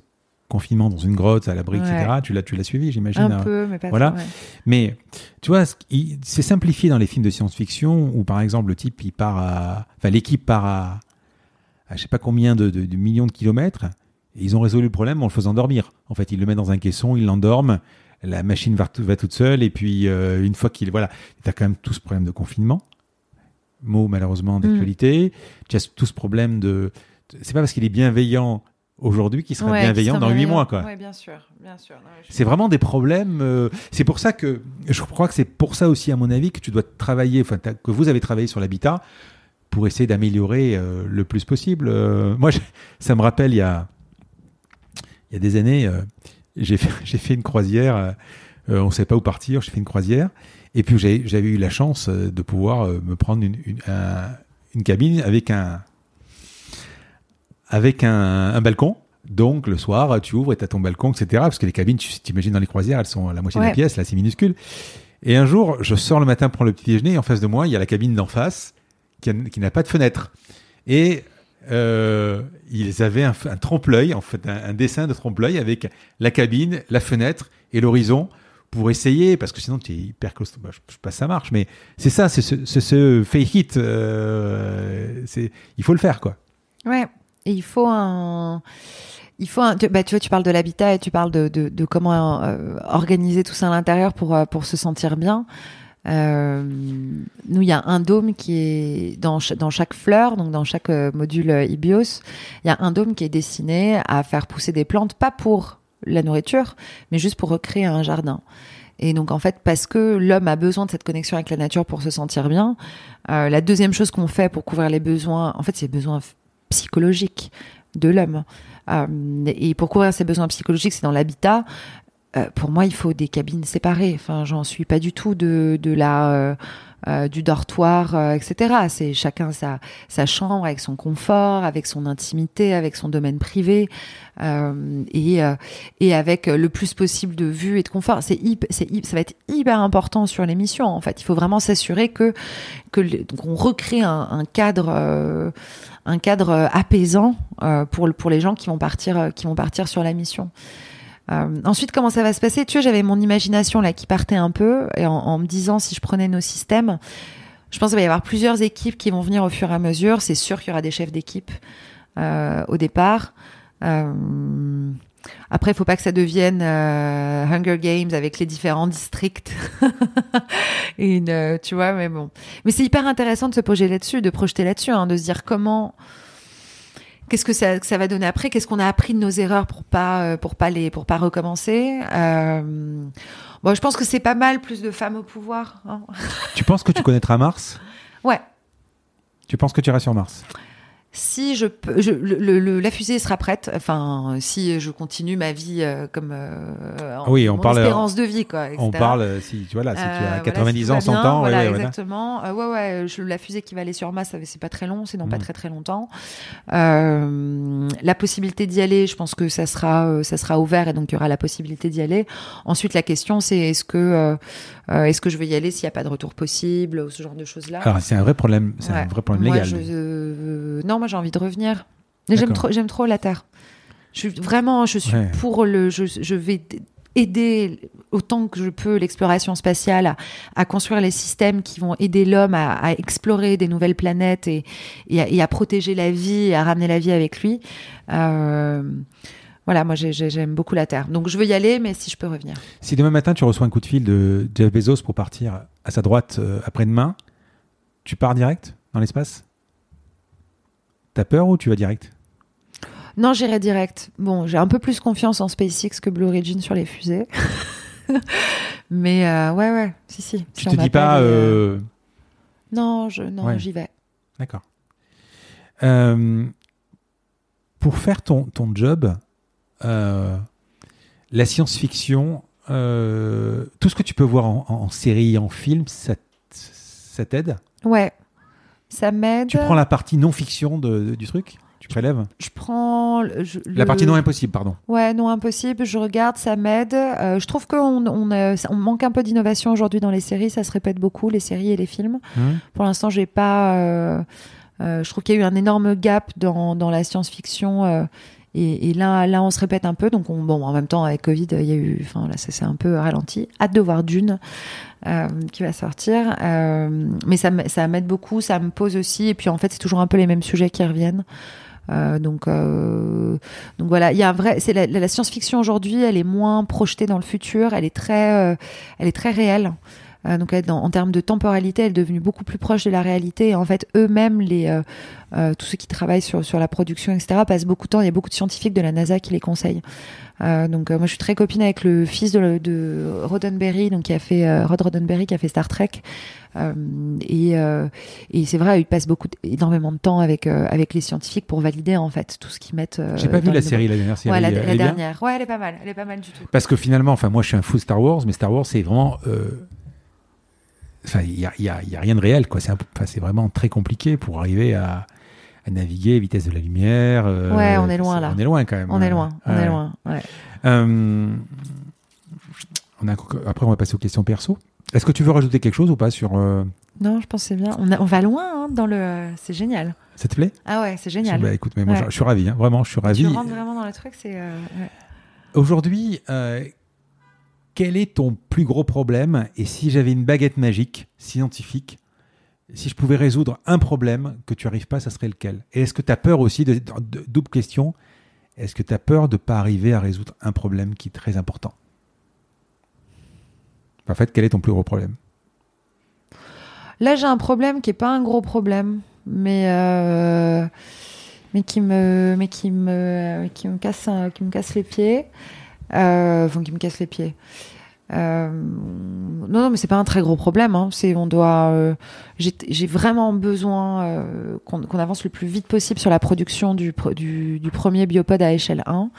confinement dans une grotte à l'abri, etc. Tu l'as, tu l'as suivi, j'imagine. Un hein. peu, mais pas Voilà. Trop, Mais tu vois, c'est simplifié dans les films de science-fiction où, par exemple, le type, il part à, enfin, l'équipe part à, à je sais pas combien de, de, de millions de kilomètres ils ont résolu le problème en le faisant dormir. En fait, ils le mettent dans un caisson, ils l'endorment, la machine va, va, toute seule, et puis euh, une fois qu'il. Voilà, tu as quand même tout ce problème de confinement, mot malheureusement d'actualité, mm. tu as tout ce problème de. C'est pas parce qu'il est bienveillant aujourd'hui qu'il sera bienveillant dans huit mois. Quoi. Oui, bien sûr. Bien sûr. c'est vraiment des problèmes. Euh, c'est pour ça que. Je crois que c'est pour ça aussi, à mon avis, que tu dois travailler, enfin, que vous avez travaillé sur l'habitat pour essayer d'améliorer euh, le plus possible. moi, ça me rappelle, il y a il y a des années, euh, j'ai fait, fait, une croisière. Euh, euh, on ne savait pas où partir. J'ai fait une croisière. Et puis j'avais eu la chance de pouvoir me prendre une, une, une cabine avec un avec un, un, balcon. Donc le soir, tu ouvres et tu as ton balcon, etc. Parce que les cabines, tu t'imagines dans les croisières, elles sont à la moitié de la pièce, là c'est minuscule. Et un jour, je sors le matin pour le petit déjeuner et en face de moi, il y a la cabine d'en face qui, qui n'a pas de fenêtre. Et euh, ils avaient un, trompe-l'œil, en fait, un, dessin de trompe-l'œil avec la cabine, la fenêtre et l'horizon pour essayer, parce que sinon tu es hyper costaud. Bah, je, sais pas si ça marche, mais c'est ça, c'est ce, ce, fake it. Euh, il faut le faire, quoi. Ouais, et il faut un. Il faut un, bah, tu vois, tu parles de l'habitat et tu parles de, comment euh, organiser tout ça à l'intérieur pour, pour se sentir bien. Euh, nous, il y a un dôme qui est dans, dans chaque fleur, donc dans chaque euh, module euh, IBIOS, il y a un dôme qui est destiné à faire pousser des plantes, pas pour la nourriture, mais juste pour recréer un jardin. Et donc en fait, parce que l'homme a besoin de cette connexion avec la nature pour se sentir bien, la deuxième chose qu'on fait pour couvrir les besoins, en fait, c'est les besoins psychologiques de l'homme. Et pour couvrir ces besoins psychologiques, c'est dans l'habitat. Euh, pour moi, il faut des cabines séparées. Enfin, j'en suis pas du tout de, de la euh, euh, du dortoir, etc. C'est chacun sa sa chambre avec son confort, avec son intimité, avec son domaine privé et et avec le plus possible de vue et de confort. C'est ça va être hyper important sur l'émission. En fait, il faut vraiment s'assurer que que recrée un, un cadre un cadre apaisant pour pour les gens qui vont partir qui vont partir sur la mission. Euh, ensuite, comment ça va se passer? Tu vois, j'avais mon imagination là qui partait un peu, et en, me disant si je prenais nos systèmes, je pense qu'il va y avoir plusieurs équipes qui vont venir au fur et à mesure. C'est sûr qu'il y aura des chefs d'équipe euh, au départ. Euh, après, il faut pas que ça devienne Hunger Games avec les différents districts. tu vois, mais bon. Mais c'est hyper intéressant de se projeter là-dessus, de projeter là-dessus, hein, de se dire comment Qu'est-ce que ça, ça, va donner après? Qu'est-ce qu'on a appris de nos erreurs pour pas euh, pour pas les pour pas recommencer? Euh... Bon, je pense que c'est pas mal plus de femmes au pouvoir. Hein. tu penses que tu connaîtras Mars? Ouais. Tu penses que tu iras sur Mars? Si je peux, je, le, le, la fusée sera prête. Enfin, si je continue ma vie euh, comme euh, en, oui, on mon parle, espérance de vie, quoi. Etc. On parle euh, si tu vois là, si tu as Euh, 90 voilà, ans, si 100 tout va bien, ans, voilà, ouais, voilà. exactement. Euh, ouais, ouais. je- la fusée qui va aller sur Mars, c'est pas très long, c'est dans pas Mm. très très longtemps. Euh, la possibilité d'y aller, je pense que ça sera, euh, ça sera ouvert et donc il y aura la possibilité d'y aller. Ensuite, la question, c'est est-ce que, euh, est-ce que je vais y aller s'il n'y a pas de retour possible ou ce genre de choses là. Alors c'est un vrai problème, c'est un vrai problème Moi, légal. je- euh, non, moi j'ai envie de revenir. J'aime trop, j'aime trop la Terre. Je suis vraiment, je suis Ouais. pour le. Je, je vais aider autant que je peux l'exploration spatiale à, à construire les systèmes qui vont aider l'homme à, à explorer des nouvelles planètes et, et, à, et à protéger la vie et à ramener la vie avec lui. Euh, voilà, moi j'ai- j'ai- j'aime beaucoup la Terre. Donc je veux y aller, mais si je peux revenir. Si demain matin tu reçois un coup de fil de Jeff Bezos pour partir à sa droite euh, après-demain, tu pars direct dans l'espace? T'as peur ou tu vas direct? Non, j'irai direct. Bon, j'ai un peu plus confiance en SpaceX que Blue Origin sur les fusées. Mais euh, ouais, ouais, si, si. Tu Si te dis pas euh, Non, je, non, Ouais. j'y vais. D'accord. Pour faire ton, ton job, la science-fiction, euh, tout ce que tu peux voir en, en- série, en film, ça, ça t'aide? Ouais, ça m'aide. Tu prends la partie non-fiction de- de- du truc? Tu prélèves? Je prends le- je- La le- partie non impossible, pardon. Ouais, non impossible. Je regarde, ça m'aide. Euh, je trouve qu'on on, euh, on manque un peu d'innovation aujourd'hui dans les séries. Ça se répète beaucoup, les séries et les films. Hum Pour l'instant, j'ai pas. euh, euh, je trouve qu'il y a eu un énorme gap dans, dans la science-fiction. Et, là, là, on se répète un peu. Donc, on, bon, en même temps, avec Covid, il y a eu. Enfin, là, ça s'est un peu ralenti. Hâte de voir Dune euh, qui va sortir. Euh, mais ça, ça m'aide beaucoup. Ça me pose aussi. Et puis, en fait, c'est toujours un peu les mêmes sujets qui reviennent. Euh, donc, donc voilà, il y a un vrai. C'est la, science-fiction aujourd'hui, elle est moins projetée dans le futur. Elle est très, elle est très réelle. Euh, donc, elle, en termes de temporalité, elle est devenue beaucoup plus proche de la réalité. Et en fait, eux-mêmes, les, euh, euh, tous ceux qui travaillent sur, sur la production, etc., passent beaucoup de temps. Il y a beaucoup de scientifiques de la NASA qui les conseillent. Euh, donc, euh, moi, je suis très copine avec le fils de, de Roddenberry, donc qui a fait euh, Rod Roddenberry, qui a fait Star Trek. Et et c'est vrai, il passe beaucoup, énormément de temps avec avec les scientifiques pour valider en fait tout ce qu'ils mettent. J'ai pas vu la série, la dernière série. Ouais, la, elle dernière. Ouais, elle est pas mal. Elle est pas mal du tout. Parce que finalement, enfin, moi, je suis un fou Star Wars, mais Star Wars, c'est vraiment. Enfin, il n'y a, y a- il y a rien de réel, quoi. C'est enfin, vraiment très compliqué pour arriver à, à naviguer à vitesse de la lumière. euh, Ouais, on est loin, là. On est loin quand même. On est loin. On Ouais. est loin. Ouais. Euh, on a, après, on va passer aux questions perso. Est-ce que tu veux rajouter quelque chose ou pas sur. euh, Non, je pense c'est bien. On, a- on va loin hein, dans le. C'est génial. ça te plaît? Ah ouais, c'est génial. Bah, écoute, mais moi, Ouais. je, je suis ravi, hein. vraiment, je suis ravi. Tu rentres vraiment dans le truc, c'est. Aujourd'hui, quel est ton plus gros problème Et si j'avais une baguette magique, scientifique, si je pouvais résoudre un problème que tu n'arrives pas, ça serait lequel? Et est-ce que tu as peur aussi, double question, est-ce que tu as peur de ne pas arriver à résoudre un problème qui est très important? En fait, quel est ton plus gros problème? Là, j'ai un problème qui est pas un gros problème, mais qui me casse les pieds. Euh, Enfin, qui me casse les pieds. Euh, non, non, mais c'est pas un très gros problème. Hein. C'est, on doit. euh, j'ai, vraiment besoin euh, qu'on, avance le plus vite possible sur la production du, du, du premier biopod à échelle 1.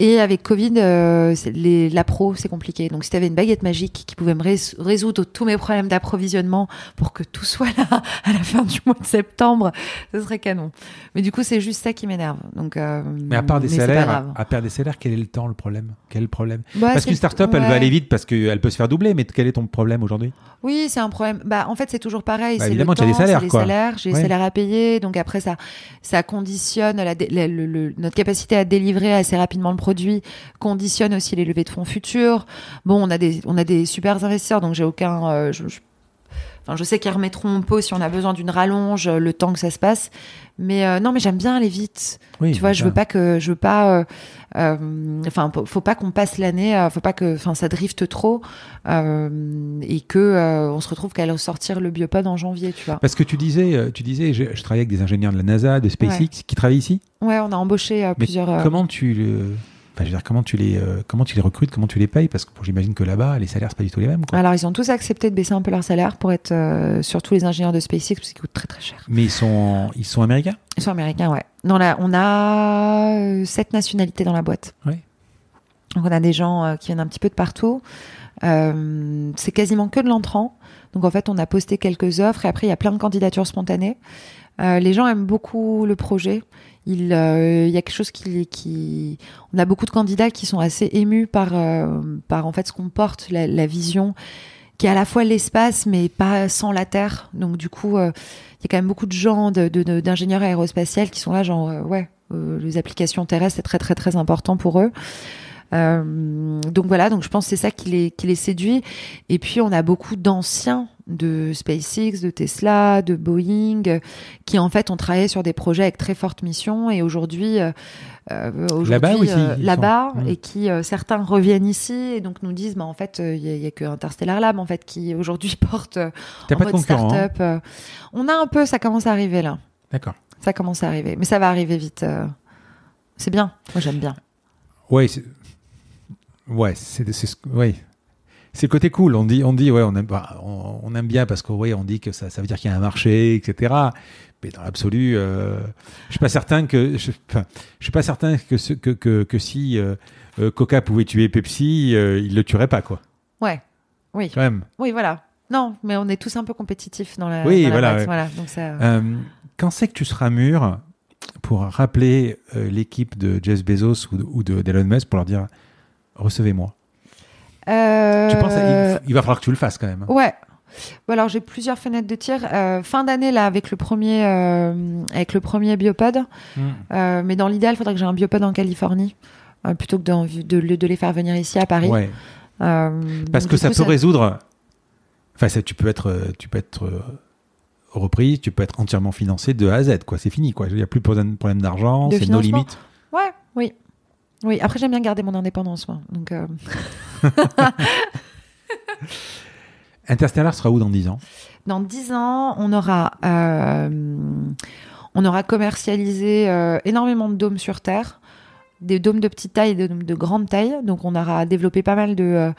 Et avec Covid, euh, les, la pro, c'est compliqué. Donc, si tu avais une baguette magique qui pouvait me rés- résoudre tous mes problèmes d'approvisionnement pour que tout soit là à la fin du mois de septembre, ce serait canon. Mais du coup, c'est juste ça qui m'énerve. Donc, euh, Mais à part des salaires, à part des salaires, quel est le temps, le problème? Quel problème? Bah, Parce qu'une start-up, elle va aller vite parce qu'elle peut se faire doubler, mais quel est ton problème aujourd'hui? Oui, c'est un problème. Bah, en fait, c'est toujours pareil. Bah, évidemment, tu as des salaires, les quoi. salaires, j'ai Ouais. les salaires à payer. Donc après, ça, ça conditionne la, dé- la- le- le- notre capacité à délivrer assez rapidement le produit, conditionne aussi les levées de fonds futures. Bon, on a des, on a des super investisseurs, donc j'ai aucun. euh, je, je- Enfin, je sais qu'ils remettront en pot si on a besoin d'une rallonge, euh, le temps que ça se passe. Mais euh, non, mais j'aime bien aller vite. Oui, Tu vois, je veux pas que, je veux pas, euh, euh, enfin, faut- pas qu'on passe l'année, faut pas que, enfin, ça drifte trop et que on se retrouve qu'à aller sortir le biopod en janvier, tu vois. Parce que tu disais, tu disais, je, je travaille avec des ingénieurs de la NASA, de SpaceX, Ouais. qui travaillent ici. Ouais, on a embauché Mais plusieurs. Comment tu le- Enfin, je veux dire, comment tu les, euh, comment tu les recrutes, comment tu les payes? Parce que bon, j'imagine que là-bas, les salaires, c'est pas du tout les mêmes. Quoi. Alors, ils ont tous accepté de baisser un peu leur salaire pour être, euh, surtout les ingénieurs de SpaceX, parce qu'ils coûtent très très cher. Mais ils sont, ils sont américains? Ils sont américains, ouais. Non, là, on a euh, sept nationalités dans la boîte. Donc, on a des gens euh, qui viennent un petit peu de partout. C'est quasiment que de l'entrant. Donc, en fait, on a posté quelques offres et après, il y a plein de candidatures spontanées. Euh, les gens aiment beaucoup le projet. Il, euh, y a quelque chose qui, on a beaucoup de candidats qui sont assez émus par, euh, par en fait ce qu'on porte, la, vision, qui est à la fois l'espace mais pas sans la terre. Donc du coup, il y a quand même beaucoup de gens, de, de- d'ingénieurs aérospatiels qui sont là, genre ouais, les applications terrestres c'est très très très important pour eux. Donc voilà, donc je pense que c'est ça qui les, qui les séduit. Et puis on a beaucoup d'anciens de SpaceX, de Tesla, de Boeing, qui en fait ont travaillé sur des projets avec très forte mission et aujourd'hui, euh, euh, Là-bas euh, sont- Mm. et qui euh, certains reviennent ici et donc nous disent, bah en fait, il y, a- a que Interstellar Lab en fait qui aujourd'hui porte en pas mode hein. On a un peu, ça commence à arriver là. D'accord. Ça commence à arriver, mais ça va arriver vite. C'est bien. Moi j'aime bien. Ouais, c'est, ouais, c'est, c'est, ce- ouais. C'est le côté cool. On dit, on dit, ouais, on aime, bah, on, on aime bien parce que, ouais, on dit que ça, ça veut dire qu'il y a un marché, etc. Mais dans l'absolu, euh, je suis pas certain que, je, enfin, je suis pas certain que, ce- que, que, que si euh, euh, Coca pouvait tuer Pepsi, euh, il le tuerait pas, quoi. Ouais. Oui. Quand même. Oui, voilà. Non, mais on est tous un peu compétitifs dans la. Oui, dans voilà, ouais. voilà. Donc ça. Quand c'est que tu seras mûr pour rappeler l'équipe de Jeff Bezos ou, de- ou de d'Elon Musk pour leur dire recevez-moi Euh, Tu penses à- il, va falloir que tu le fasses quand même. Ouais. Bon, alors j'ai plusieurs fenêtres de tir. Euh, fin d'année là avec le premier euh, avec le premier biopod. Mm. Euh, mais dans l'idéal, il faudrait que j'ai un biopod en Californie plutôt que de, de les faire venir ici à Paris. Ouais. Parce que ça coup, peut résoudre. Enfin, ça, tu peux être, tu peux être repris, tu peux être entièrement financé de A à Z. Quoi, c'est fini. Quoi, il n'y a plus de problème d'argent, c'est nos limites. Ouais, oui. Après j'aime bien garder mon indépendance, moi. Donc, euh, Interstellar sera où dans 10 ans? Dans 10 ans, on aura, euh, on aura commercialisé euh, énormément de dômes sur Terre, des dômes de petite taille et dômes de grande taille. Donc, on aura développé pas mal de euh,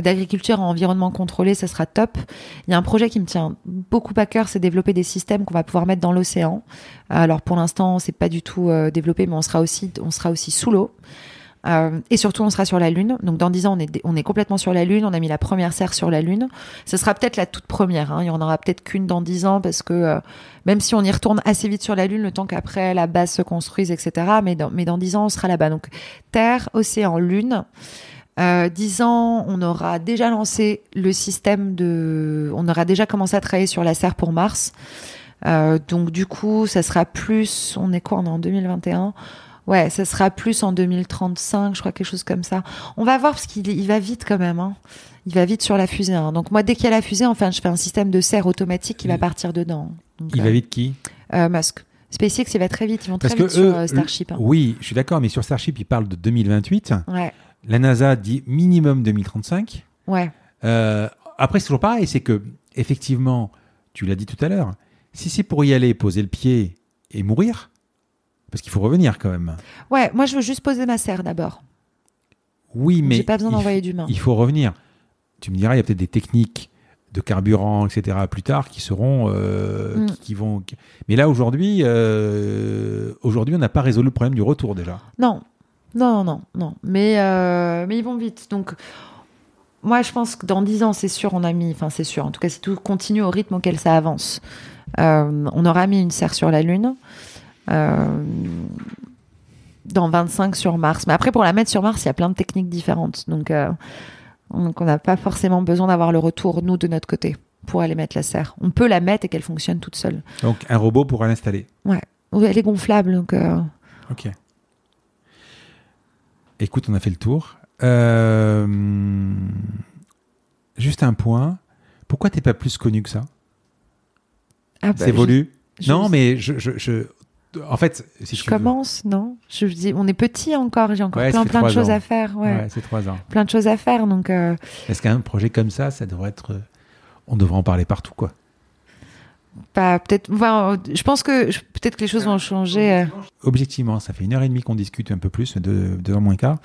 d'agriculture en environnement contrôlé, ça sera top. Il y a un projet qui me tient beaucoup à cœur, c'est développer des systèmes qu'on va pouvoir mettre dans l'océan. Alors, pour l'instant, c'est pas du tout euh, développé, mais on sera aussi, on sera aussi sous l'eau. Euh, et surtout, on sera sur la Lune. Donc, dans 10 ans, on est, on est complètement sur la Lune. On a mis la première serre sur la Lune. Ce sera peut-être la toute première. Hein. Il y en aura peut-être qu'une dans 10 ans parce que euh, même si on y retourne assez vite sur la Lune, le temps qu'après la base se construise, etc. Mais dans, mais dans 10 ans, on sera là-bas. Donc, Terre, océan, Lune. Euh, 10 ans, on aura déjà lancé le système de. On aura déjà commencé à travailler sur la serre pour Mars. Euh, donc, du coup, ça sera plus. On est quoi? On est en 2021. Ouais, ça sera plus en 2035, je crois, quelque chose comme ça. On va voir parce qu'il il va vite quand même. Hein. Il va vite sur la fusée. hein. Donc moi, dès qu'il y a la fusée, enfin, je fais un système de serre automatique qui va partir dedans. Donc, Il euh, va vite qui? euh, Musk. SpaceX, il va très vite. Ils vont Parce très vite eux, sur euh, Starship. hein. Oui, je suis d'accord, mais sur Starship, ils parlent de 2028. Ouais, La NASA dit minimum 2035. ouais, Euh, après, c'est toujours pareil, c'est que, effectivement, tu l'as dit tout à l'heure, si c'est pour y aller, poser le pied et mourir, parce qu'il faut revenir quand même. ouais. Moi, je veux juste poser ma serre d'abord. Oui, mais J'ai pas besoin d'envoyer d'humains. il faut revenir. Tu me diras, il y a peut-être des techniques de carburant, etc., plus tard, qui seront, euh, Mm. qui, qui vont. Mais là, aujourd'hui, euh, aujourd'hui, on n'a pas résolu le problème du retour déjà. Non, non, non, non. Mais, euh, mais ils vont vite. Donc, moi, je pense que dans 10 ans, c'est sûr, on a mis, enfin, c'est sûr, en tout cas, si tout continue au rythme auquel ça avance, on aura mis une serre sur la Lune. Euh, dans 25 sur Mars. Mais après, pour la mettre sur Mars, il y a plein de techniques différentes. Donc, euh, donc on n'a pas forcément besoin d'avoir le retour, nous, de notre côté, pour aller mettre la serre. On peut la mettre et qu'elle fonctionne toute seule. Donc, un robot pourra l'installer. Oui, Elle est gonflable, donc... euh, Ok. Écoute, on a fait le tour. Euh, Juste un point. Pourquoi t'es pas plus connu que ça? Ah bah, C'est évolue je- Non, mais je- En fait, si Je tu veux- commence, non? Je dis, on est petit encore, j'ai encore Ouais, plein, plein de choses ans. à faire. Ouais. Ouais, c'est trois ans. Plein de choses à faire, donc euh, Est-ce qu'un projet comme ça, ça devrait être. On devrait en parler partout, quoi? pas peut-être. Enfin, je pense que peut-être que les choses vont changer. euh. Objectivement, ça fait une heure et demie qu'on discute un peu plus, de deux heures moins quart.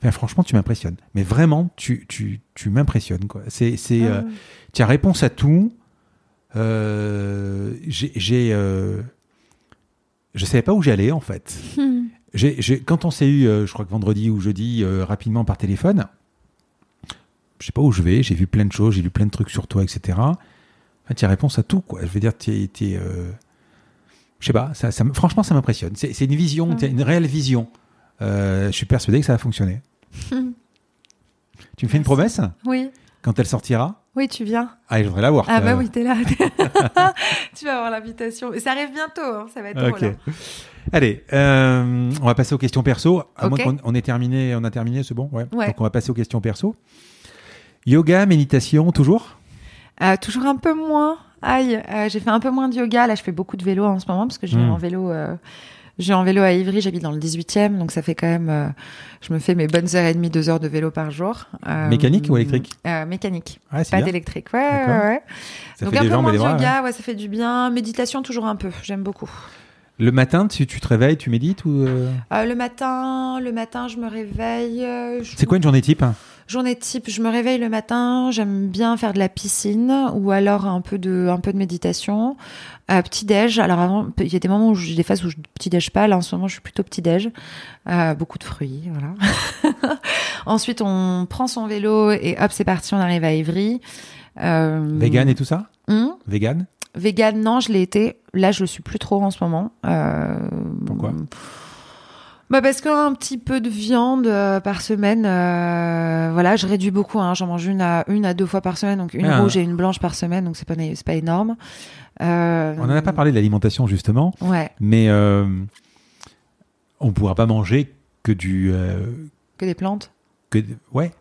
Enfin, franchement, tu m'impressionnes. Mais vraiment, tu, tu, tu m'impressionnes. quoi. C'est, c'est, euh, tu as réponse à tout. Euh, j'ai, euh, je savais pas où j'allais en fait. Hmm. Quand on s'est eu, euh, je crois que vendredi ou jeudi, euh, rapidement par téléphone, je sais pas où je vais. J'ai vu plein de choses, j'ai lu plein de trucs sur toi, etc. Enfin, tu as réponse à tout, quoi. Je veux dire, tu es, es, euh, je sais pas. Ça, ça me- franchement, ça m'impressionne. C'est, une vision, Mm. t'as une réelle vision. Euh, je suis persuadé que ça va fonctionner. tu me fais une promesse? Oui, quand elle sortira? Oui, tu viens. Ah, je voudrais la voir. Ah bah oui, t'es là. tu vas avoir l'invitation. Ça arrive bientôt, hein, ça va être drôle. hein. Allez, euh, on va passer aux questions perso. À moins qu'on on ait terminé, on a terminé, c'est bon ouais. Ouais. Donc on va passer aux questions perso. Yoga, méditation, toujours? Euh, toujours un peu moins. Aïe, euh, j'ai fait un peu moins de yoga. Là, je fais beaucoup de vélo en ce moment parce que j'ai Mm. en vélo. J'ai en vélo à Ivry, j'habite dans le 18e, donc ça fait quand même. euh, je me fais mes bonnes heures et demie, deux heures de vélo par jour. Euh, Mécanique ou électrique? euh, Mécanique, Ah, pas d'électrique. Ouais, ouais. Ça donc fait un des peu moins de ouais. yoga, ouais, ça fait du bien. Méditation, toujours un peu. J'aime beaucoup. Le matin, tu, tu te réveilles, tu médites ou le matin, le matin, je me réveille. je- C'est quoi une journée type hein? Journée type, je me réveille le matin, j'aime bien faire de la piscine ou alors un peu de, un peu de méditation. Euh, petit déj, alors avant, il y a des moments où j'ai des phases où je petit déj pas. Là, en ce moment, je suis plutôt petit déj. Euh, beaucoup de fruits, voilà. Ensuite, on prend son vélo et hop, c'est parti, on arrive à Ivry. Euh, Vegan et tout ça? Hum, Vegan? Vegan, non, je l'ai été. Là, je le suis plus trop en ce moment. Pourquoi? Bah parce qu'un petit peu de viande euh, par semaine, euh, voilà, je réduis beaucoup. Hein, J'en mange une à une à deux fois par semaine, donc une Ah. rouge et une blanche par semaine, donc c'est pas c'est pas énorme. Euh, On n'en a pas parlé de l'alimentation justement, Ouais, mais on ne pourra pas manger que du... que des plantes. que, ouais,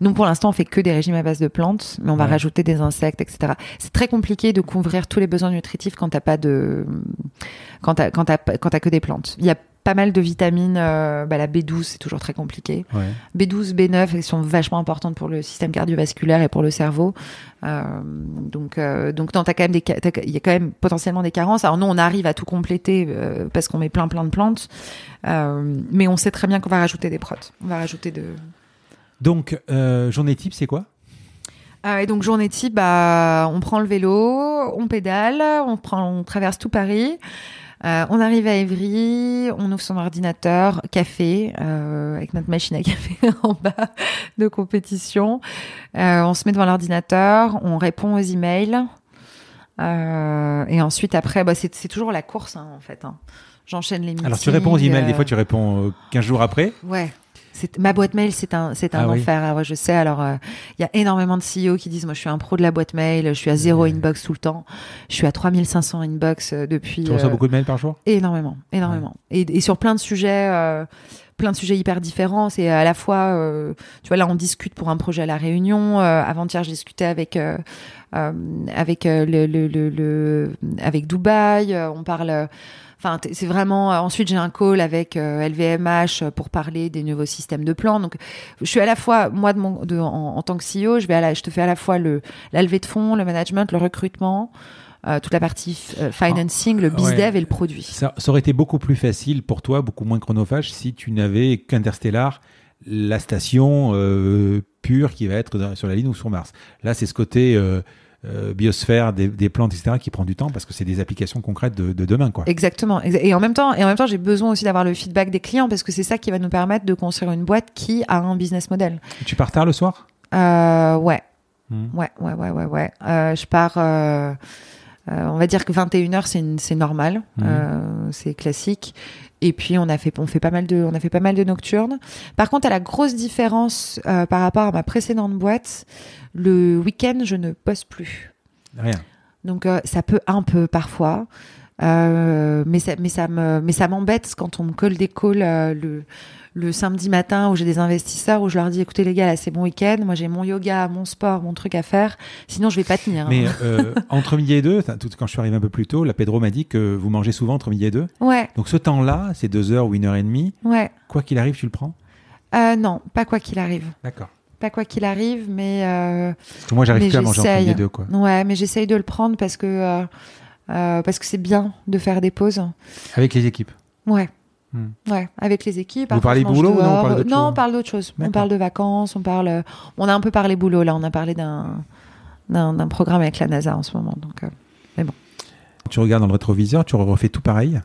Nous, pour l'instant, on fait que des régimes à base de plantes, mais on va Ouais. rajouter des insectes, etc. C'est très compliqué de couvrir tous les besoins nutritifs quand t'as pas de, quand t'as, quand t'as, quand que des plantes. Il y a pas mal de vitamines, euh, bah, la B12, c'est toujours très compliqué. ouais. B12, B9, elles sont vachement importantes pour le système cardiovasculaire et pour le cerveau. Euh, donc, euh, donc, non, t'as quand même des, il y a quand même potentiellement des carences. Alors nous, on arrive à tout compléter parce qu'on met plein, plein de plantes, mais on sait très bien qu'on va rajouter des protes. On va rajouter de. Donc, journée type, c'est quoi? Et donc journée type, bah, on prend le vélo, on pédale, on prend, on traverse tout Paris. Euh, on arrive à Évry, on ouvre son ordinateur, café, euh, avec notre machine à café en bas de compétition. Euh, on se met devant l'ordinateur, on répond aux emails. Et ensuite, après, bah, c'est toujours la course, hein, en fait. hein. J'enchaîne les meetings. Alors, tu réponds aux emails, des fois tu réponds euh, 15 jours après. Ouais. Ma boîte mail, c'est un, c'est un Ah oui. enfer. Ah ouais, je sais. Alors, euh, il y a énormément de CEO qui disent, moi, je suis un pro de la boîte mail, je suis à zéro Ouais. inbox tout le temps. Je suis à 3500 inbox euh, depuis. Tu reçois euh, beaucoup de mails par jour? Énormément, énormément. Et, et sur plein de sujets, euh, plein de sujets hyper différents. C'est à la fois, euh, tu vois, là, on discute pour un projet à la Réunion. Euh, Avant-hier, je discutais avec euh, euh, avec euh, le, le, le, le- avec Dubaï. Euh, on parle. Euh, Enfin, c'est vraiment. euh, ensuite, j'ai un call avec euh, LVMH pour parler des nouveaux systèmes de plans. Donc, je suis à la fois moi de mon, de, en, en tant que CEO, je vais à la, je te fais à la fois le la levée de fonds, le management, le recrutement, euh, toute la partie euh, financing, le ouais. bizdev et le produit. ça, ça aurait été beaucoup plus facile pour toi, beaucoup moins chronophage, si tu n'avais qu'Interstellar, la station euh, pure qui va être dans- sur la ligne ou sur Mars. Là, c'est ce côté euh, biosphère des, des plantes, etc., qui prend du temps parce que c'est des applications concrètes de, de demain. Quoi. Exactement. Exa- Et en même temps, et en même temps, j'ai besoin aussi d'avoir le feedback des clients parce que c'est ça qui va nous permettre de construire une boîte qui a un business model. Tu pars tard le soir? Euh, ouais, Hmm. ouais, ouais, ouais, ouais, ouais. Euh, je pars. on va dire que 21h c'est normal, euh, c'est classique. Et puis on a fait on fait pas mal de on a fait pas mal de nocturnes. Par contre, à la grosse différence euh, par rapport à ma précédente boîte, le week-end je ne bosse plus. Rien. Donc euh, ça peut un peu parfois, mais ça, mais ça me, mais ça m'embête quand on me colle des calls euh, le le samedi matin où j'ai des investisseurs où je leur dis écoutez les gars là c'est mon week-end, moi j'ai mon yoga, mon sport, mon truc à faire, sinon je vais pas tenir. hein. Mais euh, entre midi et deux, quand je suis arrivé un peu plus tôt, la Pedro m'a dit que vous mangez souvent entre midi et deux. Ouais, Donc ce temps-là, c'est deux heures ou une heure et demie. ouais. Quoi qu'il arrive, tu le prends? Euh, non, pas quoi qu'il arrive. D'accord. pas quoi qu'il arrive, mais euh, Parce que moi, j'arrive plus à manger entre j'essaye. les deux, quoi. ouais, mais j'essaye de le prendre parce que euh, parce que c'est bien de faire des pauses. Avec les équipes. Ouais. Hmm. Ouais, avec les équipes. Vous parlez boulot ou non, on parle d'autre Non, chose on parle d'autre chose. On parle de vacances, on parle. euh, On a un peu parlé boulot là. On a parlé d'un programme avec la NASA en ce moment. Donc, euh, Tu regardes dans le rétroviseur, tu refais tout pareil?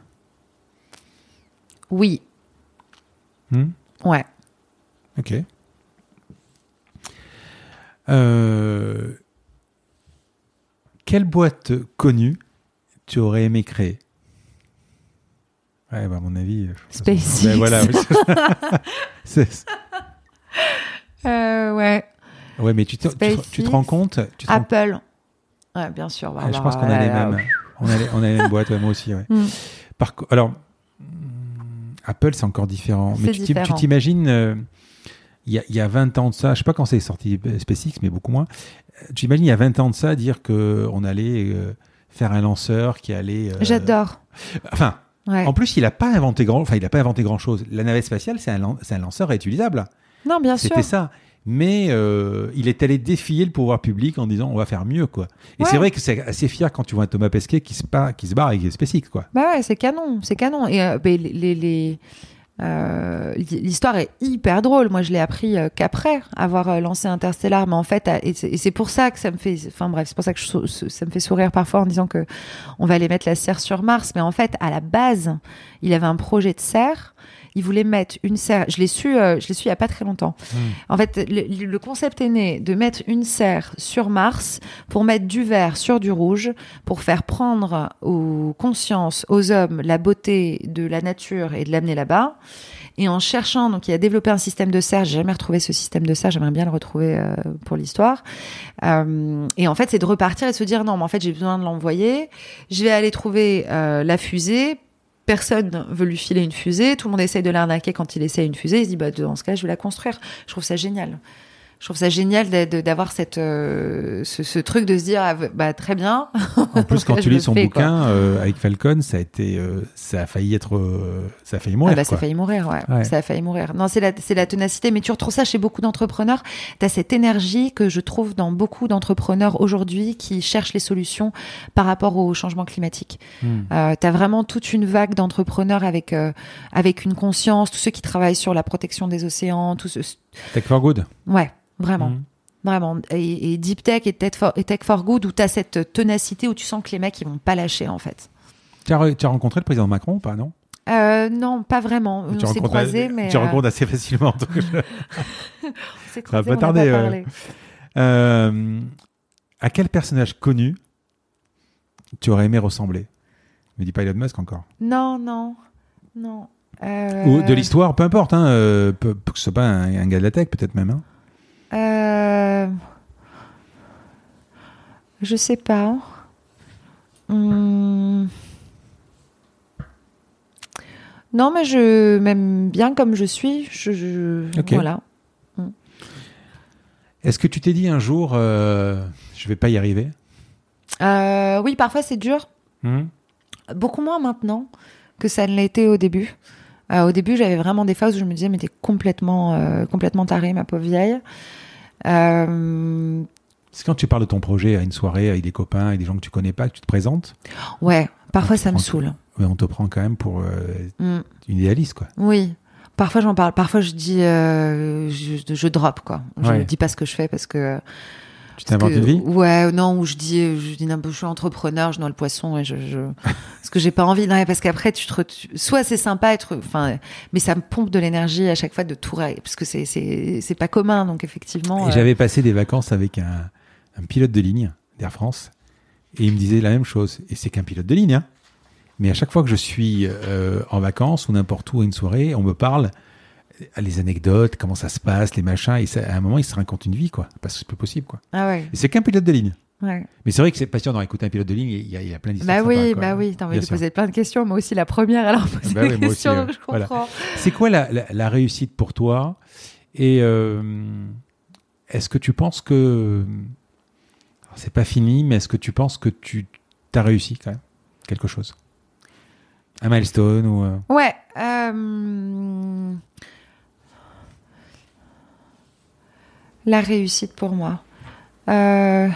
oui, Hmm ouais. Ok. Euh, Quelle boîte connue tu aurais aimé créer Ouais, bah, à mon avis. euh, SpaceX. Ben voilà, Euh, ouais. ouais, mais tu te, tu tu te rends compte? Tu te rends- Apple. Ouais, bien sûr. bah, Ouais, Je alors, pense qu'on a les mêmes. On a les, on a les mêmes boîtes, ouais, moi aussi. Ouais. Hmm. Par alors, hmm, Apple, c'est encore différent. Mais tu t'imagines, euh, il y, a, il y a 20 ans de ça, je sais pas quand c'est sorti euh, SpaceX, mais beaucoup moins. Tu imagines, il y a 20 ans de ça, dire qu'on allait euh, faire un lanceur qui allait. euh, J'adore. Enfin, Ouais. en plus, il n'a pas inventé grand, enfin, il a pas inventé grand chose. La navette spatiale, c'est un, un lanceur réutilisable. Non, bien sûr. C'était ça. Mais euh, il est allé défier le pouvoir public en disant on va faire mieux quoi. Et Ouais. c'est vrai que c'est assez fier quand tu vois un Thomas Pesquet qui se, bat- qui se barre avec SpaceX quoi. Bah ouais, c'est canon, c'est canon. Et euh, ben, les, les- les- euh, l'histoire est hyper drôle. Moi, je l'ai appris euh, qu'après avoir euh, lancé Interstellar, mais en fait, et c'est pour ça que ça me fait, enfin bref, c'est pour ça que ça me fait sourire parfois en disant que on va aller mettre la serre sur Mars. Mais en fait, à la base, il avait un projet de serre. Il voulait mettre une serre. Je l'ai su, euh, je l'ai su il y a pas très longtemps. En fait, le, le concept est né de mettre une serre sur Mars pour mettre du vert sur du rouge, pour faire prendre aux consciences, aux hommes, la beauté de la nature et de l'amener là-bas. Et en cherchant, donc il a développé un système de serre. J'ai jamais retrouvé ce système de serre. J'aimerais bien le retrouver euh, pour l'histoire. Euh, et en fait, c'est de repartir et de se dire non, mais en fait, j'ai besoin de l'envoyer. Je vais aller trouver la fusée. Personne veut lui filer une fusée. Tout le monde essaye de l'arnaquer quand il essaie une fusée. Il se dit bah dans ce cas, je vais la construire. Je trouve ça génial. Je trouve ça génial d'avoir cette euh, ce, ce truc de se dire ah, bah très bien. En plus, quand tu lis son fais, bouquin euh, avec Falcon, ça a été, euh, ça a failli être, euh, ça a failli mourir. Ah bah, ça a failli mourir, ouais. Ouais. Ça a failli mourir. Non, c'est la, c'est la ténacité, mais tu retrouves ça chez beaucoup d'entrepreneurs. Tu as cette énergie que je trouve dans beaucoup d'entrepreneurs aujourd'hui qui cherchent les solutions par rapport au changement climatique. Hmm. Euh, tu as vraiment toute une vague d'entrepreneurs avec, euh, avec une conscience, tous ceux qui travaillent sur la protection des océans, tous ceux... Tech for Good. Ouais, vraiment. Hmm. Vraiment. Et, et Deep Tech et Tech for, et Tech for Good, où tu as cette ténacité, où tu sens que les mecs, ils vont pas lâcher, en fait. Tu as, rencontré le président Macron ou pas, non? Euh, non, pas vraiment. Tu On s'est croisés, mais... Tu euh, rencontres assez facilement. donc je- on s'est Ça va croisés, tarder, parlé. Euh, à quel personnage connu tu aurais aimé ressembler? Me dis pas Elon Musk encore. Non, non, non. Euh, Ou de l'histoire, peu importe. Hein, euh, peu- que ce soit pas un, un gars de la tech, peut-être même. hein. euh, Je sais pas. Hum. Non, mais je m'aime bien comme je suis. Je. Voilà. Est-ce que tu t'es dit un jour, euh, je vais pas y arriver? Euh, oui, parfois c'est dur. Hmm Beaucoup moins maintenant que ça ne été au début. Euh, au début, j'avais vraiment des phases où je me disais, mais t'es complètement, euh, complètement tarée, ma pauvre vieille. Euh, C'est quand tu parles de ton projet à une soirée avec des copains, avec des gens que tu connais pas, que tu te présentes, ouais, parfois ça me saoule. ouais, on te prend quand même pour euh, Mm. une idéaliste, quoi. Oui. Parfois j'en parle, parfois je dis, je, je drop quoi. Je Ouais. ne dis pas ce que je fais parce que. Tu t'inventes une vie? Ouais, non, où je dis, je dis, non, je suis entrepreneur, je noie le poisson et je, je... parce que j'ai pas envie. Non, parce qu'après, tu te, soit c'est sympa être, enfin, mais ça me pompe de l'énergie à chaque fois de tout parce que c'est, c'est, c'est pas commun, donc effectivement. Et euh, j'avais passé des vacances avec un, un pilote de ligne d'Air France et il me disait la même chose. Et c'est qu'un pilote de ligne, hein. Mais à chaque fois que je suis euh, en vacances ou n'importe où à une soirée, on me parle les anecdotes, comment ça se passe, les machins. Et ça, à un moment, il se raconte une vie, quoi. Parce que c'est plus possible, quoi. Ah ouais, Et c'est qu'un pilote de ligne. ouais. Mais c'est vrai que c'est passionnant d'écouter un pilote de ligne. Il y a, il y a plein d'histoires. Bah oui, sympas, bah oui, t'as envie de poser plein de questions. Moi aussi, la première, alors poser Bah oui, des questions, donc je Voilà. comprends. C'est quoi la, la- la réussite pour toi Et euh, est-ce que tu penses que alors, c'est pas fini, mais est-ce que tu penses que tu as réussi quand même quelque chose? Un milestone ou euh, Ouais. euh, La réussite pour moi. Euh,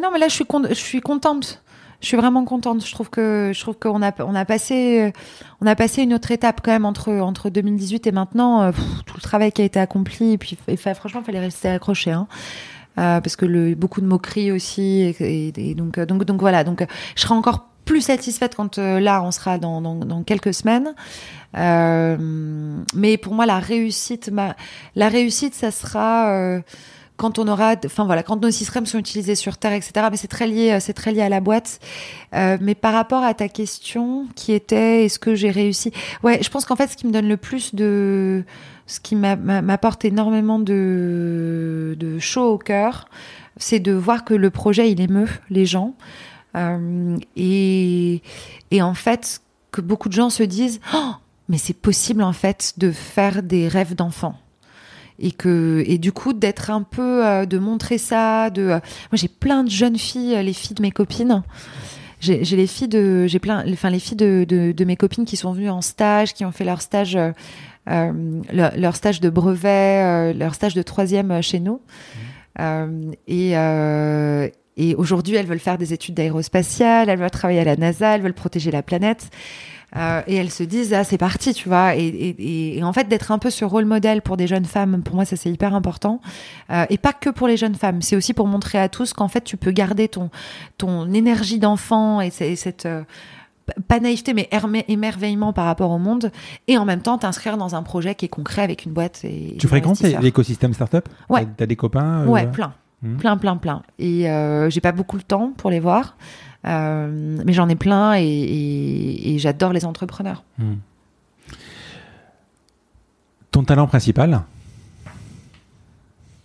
non, mais là, je suis, je suis contente. Je suis vraiment contente. Je trouve que je trouve qu'on a on a passé on a passé une autre étape quand même entre entre 2018 et maintenant. Euh, tout le travail qui a été accompli et puis et, franchement, il fallait rester accroché. Hein. Euh, parce que beaucoup de moqueries aussi et, donc donc donc voilà donc je serai encore plus satisfaite quand là on sera dans, dans, quelques semaines euh, mais pour moi la réussite ma, la réussite ça sera quand on aura, enfin voilà, quand nos systèmes sont utilisés sur Terre, etc. Mais c'est très lié, euh, c'est très lié à la boîte. Euh, mais par rapport à ta question, qui était, est-ce que j'ai réussi? Ouais, je pense qu'en fait, ce qui me donne le plus de, ce qui m'apporte énormément de, de chaud au cœur, c'est de voir que le projet il émeut les gens euh, et, et en fait que beaucoup de gens se disent, oh, mais c'est possible en fait de faire des rêves d'enfants et que et du coup d'être un peu euh, de montrer ça de euh, moi j'ai plein de jeunes filles euh, les filles de mes copines. J'ai les filles de j'ai plein enfin les filles de, de, de, mes copines qui sont venues en stage qui ont fait leur stage euh, leur, stage de brevet leur stage de troisième chez nous. Mmh. et et aujourd'hui elles veulent faire des études d'aérospatiale elles veulent travailler à la NASA elles veulent protéger la planète. Euh, et elles se disent ah c'est parti tu vois. Et, et, et en fait d'être un peu ce rôle modèle pour des jeunes femmes pour moi ça c'est hyper important. Euh, et pas que pour les jeunes femmes c'est aussi pour montrer à tous qu'en fait tu peux garder ton ton énergie d'enfant et, cette euh, pas naïveté mais émerveillement par rapport au monde. Et en même temps t'inscrire dans un projet qui est concret avec une boîte et tu fréquentes l'écosystème startup? Ouais. T'as des copains euh, ouais plein hmm. plein plein plein et euh, j'ai pas beaucoup le temps pour les voir euh, mais j'en ai plein et, j'adore les entrepreneurs. Hmm. Ton talent principal?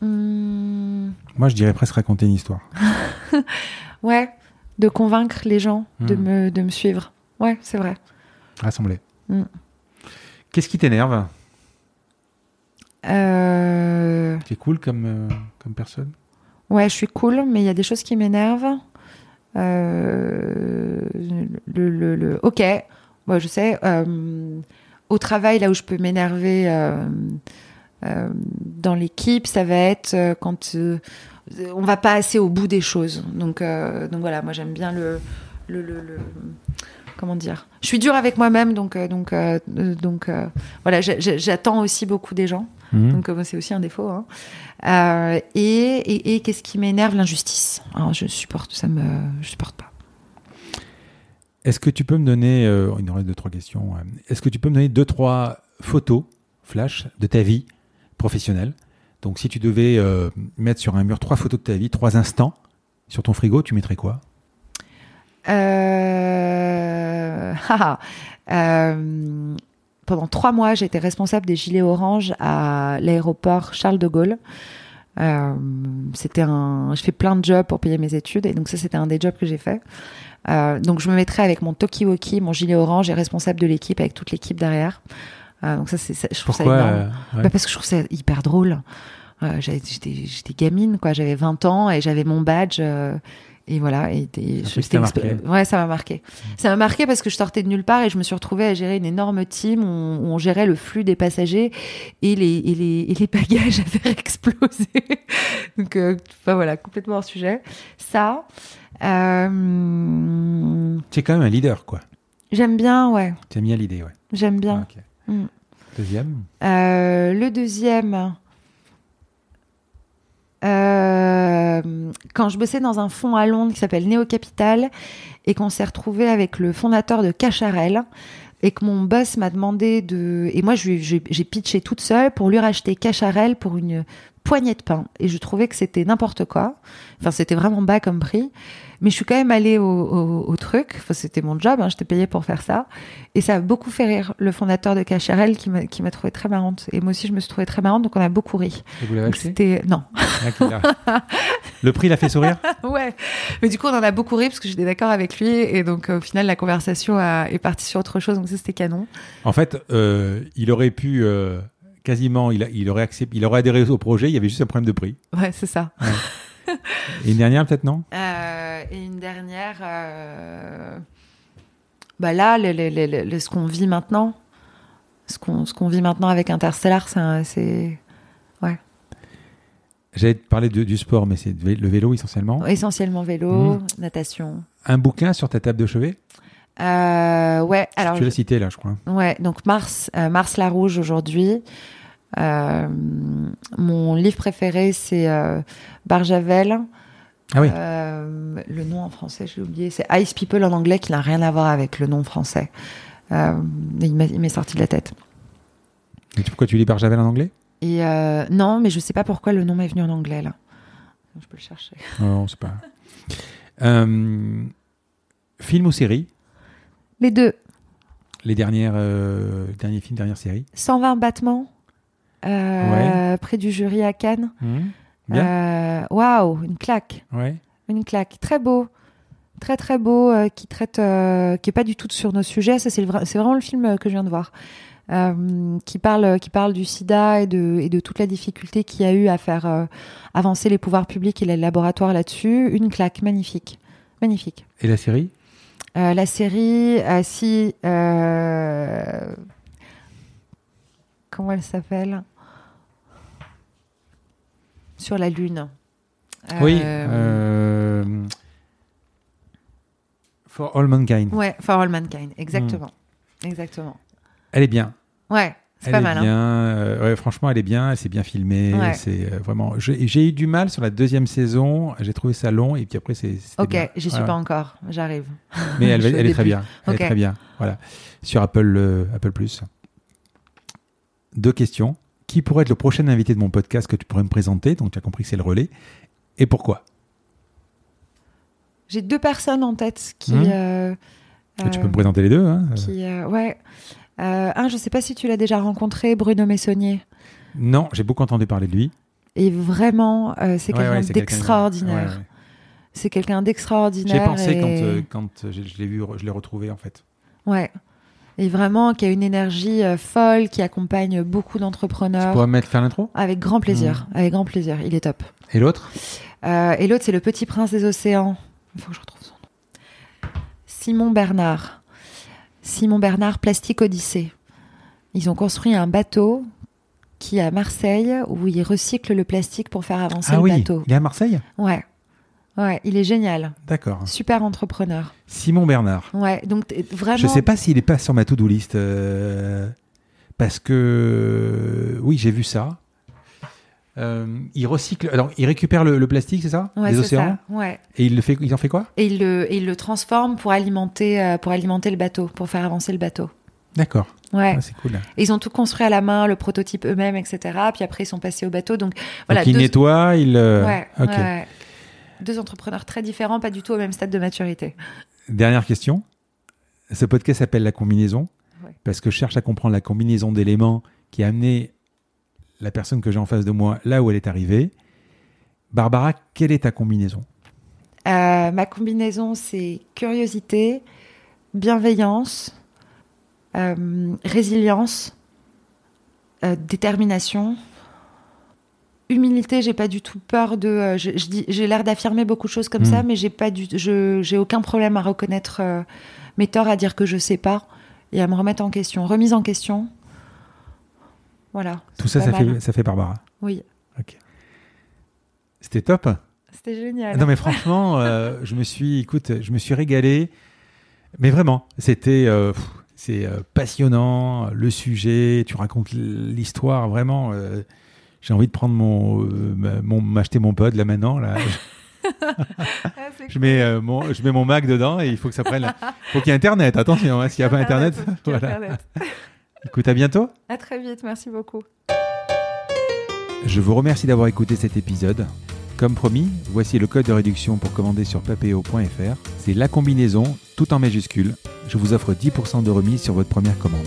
Hmm. Moi, je dirais presque raconter une histoire. ouais, de convaincre les gens de, hmm. me, de me suivre. Ouais, c'est vrai. Rassembler. Qu'est-ce qui t'énerve? Euh... Tu es cool comme, euh, comme personne? Ouais, je suis cool, mais il y a des choses qui m'énervent. Euh, le, le, ok, je sais. Euh, au travail, là où je peux m'énerver euh, dans l'équipe, ça va être quand on va pas assez au bout des choses. Donc, donc voilà, moi j'aime bien le, le, le, comment dire. Je suis dure avec moi-même, donc donc donc voilà, j'attends aussi beaucoup des gens. Mhm. Donc c'est aussi un défaut. Hein. Euh, et, et, qu'est-ce qui m'énerve? L'injustice. je supporte, ça me, je supporte pas. Est-ce que tu peux me donner, euh, il nous reste deux trois questions. Est-ce que tu peux me donner deux trois photos flash de ta vie professionnelle? Donc si tu devais euh, mettre sur un mur trois photos de ta vie, trois instants sur ton frigo, tu mettrais quoi? euh... pendant trois mois, j'étais responsable des gilets orange à l'aéroport Charles de Gaulle. Euh, c'était un, je fais plein de jobs pour payer mes études et donc ça c'était un des jobs que j'ai fait. Euh, donc je me mettrais avec mon Tokiwoki, mon gilet orange et responsable de l'équipe avec toute l'équipe derrière. Euh, donc ça c'est, je trouve ça énorme. Bah, parce que je trouve ça hyper drôle. j'étais, j'étais gamine quoi, j'avais 20 ans et j'avais mon badge et voilà, et, ouais, ça m'a marqué. Ça m'a marqué parce que je sortais de nulle part et je me suis retrouvée à gérer une énorme team où on, gérait le flux des passagers et les, et les, et les bagages avaient explosé. Donc, euh, enfin voilà, complètement hors sujet. Ça. Euh... Tu es quand même un leader, quoi. J'aime bien, ouais. aimes bien l'idée, ouais. J'aime bien. Mm. Deuxième euh, Le deuxième. Euh, quand je bossais dans un fonds à Londres qui s'appelle Neo Capital et qu'on s'est retrouvé avec le fondateur de Cacharel et que mon boss m'a demandé de et moi j'ai pitché toute seule pour lui racheter Cacharel pour une poignée de pain et je trouvais que c'était n'importe quoi. Enfin c'était vraiment bas comme prix mais je suis quand même allée au, truc. Enfin, c'était mon job, hein, j'étais payée pour faire ça. Et ça a beaucoup fait rire le fondateur de Cacharel qui m'a, qui m'a trouvé très marrante. Et moi aussi, je me suis trouvée très marrante, donc on a beaucoup ri. Et vous l'avez C'était Non. Ah, le prix l'a fait sourire? Ouais. Mais du coup, on en a beaucoup ri parce que j'étais d'accord avec lui. Et donc, au final, la conversation est partie sur autre chose. Donc, ça, c'était canon. En fait, euh, il aurait pu. Euh, quasiment, il, a, il, aurait accepté, il aurait adhéré au projet, il y avait juste un problème de prix. Ouais, c'est ça. et une dernière, peut-être, non? Euh, Et une dernière. Euh, bah là, ce qu'on vit maintenant, ce qu'on vit maintenant avec Interstellar, c'est. Ouais. J'allais te parler de- du sport, mais c'est le vélo essentiellement. Essentiellement vélo, Mhm. natation. Un bouquin sur ta table de chevet? Euh, ouais, alors Tu l'as cité là, je crois. Ouais, donc Mars, euh, Mars la Rouge aujourd'hui. Euh, mon livre préféré, c'est Barjavel. Ah oui. Le nom en français, j'ai oublié. C'est Ice People en anglais, qui n'a rien à voir avec le nom français. Il m'est sorti de la tête. Et pourquoi tu lis Barjavel en anglais? Et non, mais je sais pas pourquoi le nom m'est venu en anglais là. Je peux le chercher. Non, c'est pas. Film ou série? Les deux. Les dernières, euh, derniers films, dernières séries 120 battements. euh, Près du jury à Cannes. Bien. Euh, Waouh, une claque. Ouais. Une claque. Très beau. Très très beau, euh, qui traite, qui est pas du tout sur nos sujets. Ça, c'est vraiment le film que je viens de voir. Euh, qui parle, qui parle du sida et de, et de toute la difficulté qu'il y a eu à faire euh, avancer les pouvoirs publics et les laboratoires là-dessus. Une claque, magnifique. Magnifique. Et la série? Euh, la série, euh, si. euh, Comment elle s'appelle? Sur la Lune. Oui. For All Mankind. Ouais, For All Mankind, exactement. Exactement. Elle est bien. Ouais, c'est Elle pas est mal. hein. bien. euh, ouais, franchement, elle est bien. Elle s'est bien filmée. Ouais. C'est euh, vraiment. J'ai eu du mal sur la deuxième saison. J'ai trouvé ça long et puis après c'est. Ok, j'y suis Ouais, pas encore, j'arrive. Mais elle, au elle est très bien. Elle est très bien. Voilà. Sur Apple, euh, Apple Plus. Deux questions. Qui pourrait être le prochain invité de mon podcast que tu pourrais me présenter? Donc tu as compris que c'est le relais. Et pourquoi? J'ai deux personnes en tête qui. Euh, Tu peux me présenter les deux. hein. qui, ouais. Un, je sais pas si tu l'as déjà rencontré, Bruno Messonnier. Non, j'ai beaucoup entendu parler de lui. Et vraiment, euh, c'est quelqu'un ouais, c'est quelqu'un- d'extraordinaire. ouais. C'est quelqu'un d'extraordinaire. pensé et... quand, euh, quand je, je l'ai vu, je l'ai retrouvé en fait. Ouais. Et vraiment, qui a une énergie euh, folle, qui accompagne beaucoup Tu d'entrepreneurs. pourrais me mettre faire l'intro? Avec grand plaisir. Hmm. Avec grand plaisir. Il est top. Et l'autre? Euh, et l'autre, c'est le petit prince des océans. Il faut que je retrouve son nom. Simon Bernard. Simon Bernard, Plastique Odyssée. Ils ont construit un bateau qui est à Marseille où ils recyclent le plastique pour faire avancer Ah le oui, bateau. il est à Marseille? Ouais. Ouais, il est génial. D'accord. Super entrepreneur. Simon Bernard. Ouais, donc vraiment. Je sais pas s'il est pas sur ma to-do list. euh, parce que. Oui, j'ai vu ça. Euh, il recycle. Alors, il récupère le, le plastique, c'est ça? Ouais, Des océans? ça. Ouais. Et il, le fait, il en fait quoi? Et il le, et il le transforme pour alimenter, euh, pour alimenter le bateau, pour faire avancer le bateau. D'accord. Ouais. Ah, c'est cool. Et ils ont tout construit à la main, le prototype eux-mêmes, etc. Puis après, ils sont passés au bateau. Donc voilà. Donc, il deux- nettoie, il. euh, Ouais, ouais. Deux entrepreneurs très différents, pas du tout au même stade de maturité. Dernière question. Ce podcast s'appelle La combinaison parce que je cherche à comprendre la combinaison d'éléments qui a amené la personne que j'ai en face de moi là où elle est arrivée. Barbara, quelle est ta combinaison? Euh, ma combinaison, c'est curiosité, bienveillance, euh, résilience, euh, détermination. Humilité, j'ai pas du tout peur de. je- je dis- j'ai l'air d'affirmer beaucoup de choses comme Mm. ça, mais j'ai pas du, je, j'ai aucun problème à reconnaître mes torts, à dire que je sais pas et à me remettre en question. Remise en question. Voilà. Tout ça, ça fait, ça fait Barbara. Oui, C'était top. c'était génial. Non mais franchement, euh, je me suis, écoute, je me suis régalé. Mais vraiment, c'était, euh, c'est euh, passionnant. Le sujet, tu racontes l'histoire vraiment. j'ai envie de prendre mon, mon, m'acheter mon pod là maintenant là. Ah, Je mets euh, mon, je mets mon Mac dedans et il faut que ça prenne. Faut qu'il y ait Internet. Attention, hein, s'il n'y a pas Internet, voilà. Internet. Écoute, à bientôt. À très vite, merci beaucoup. Je vous remercie d'avoir écouté cet épisode. Comme promis, voici le code de réduction pour commander sur papeo.fr. C'est la combinaison, tout en majuscule. Je vous offre 10% de remise sur votre première commande.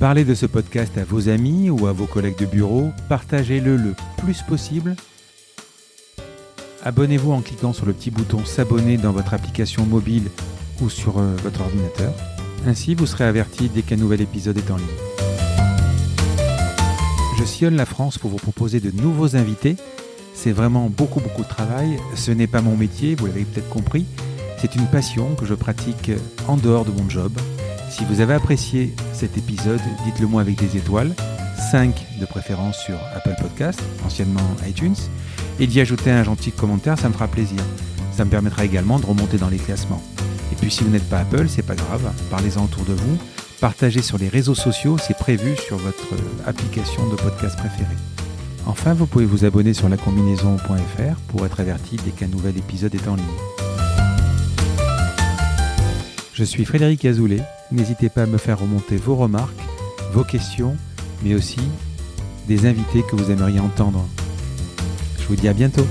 Parlez de ce podcast à vos amis ou à vos collègues de bureau. Partagez-le le plus possible. Abonnez-vous en cliquant sur le petit bouton s'abonner dans votre application mobile ou sur euh, votre ordinateur. Ainsi, vous serez averti dès qu'un nouvel épisode est en ligne. Je sillonne la France pour vous proposer de nouveaux invités. C'est vraiment beaucoup beaucoup de travail. Ce n'est pas mon métier, vous l'avez peut-être compris. C'est une passion que je pratique en dehors de mon job. Si vous avez apprécié cet épisode, dites-le moi avec des étoiles. 5 de préférence sur Apple Podcast, anciennement iTunes, et d'y ajouter un gentil commentaire, ça me fera plaisir. Ça me permettra également de remonter dans les classements. Et puis si vous n'êtes pas Apple, c'est pas grave, parlez-en autour de vous, partagez sur les réseaux sociaux, c'est prévu sur votre application de podcast préférée. Enfin, vous pouvez vous abonner sur lacombinaison.fr pour être averti dès qu'un nouvel épisode est en ligne. Je suis Frédéric Azoulay. N'hésitez pas à me faire remonter vos remarques, vos questions, mais aussi des invités que vous aimeriez entendre. Je vous dis à bientôt.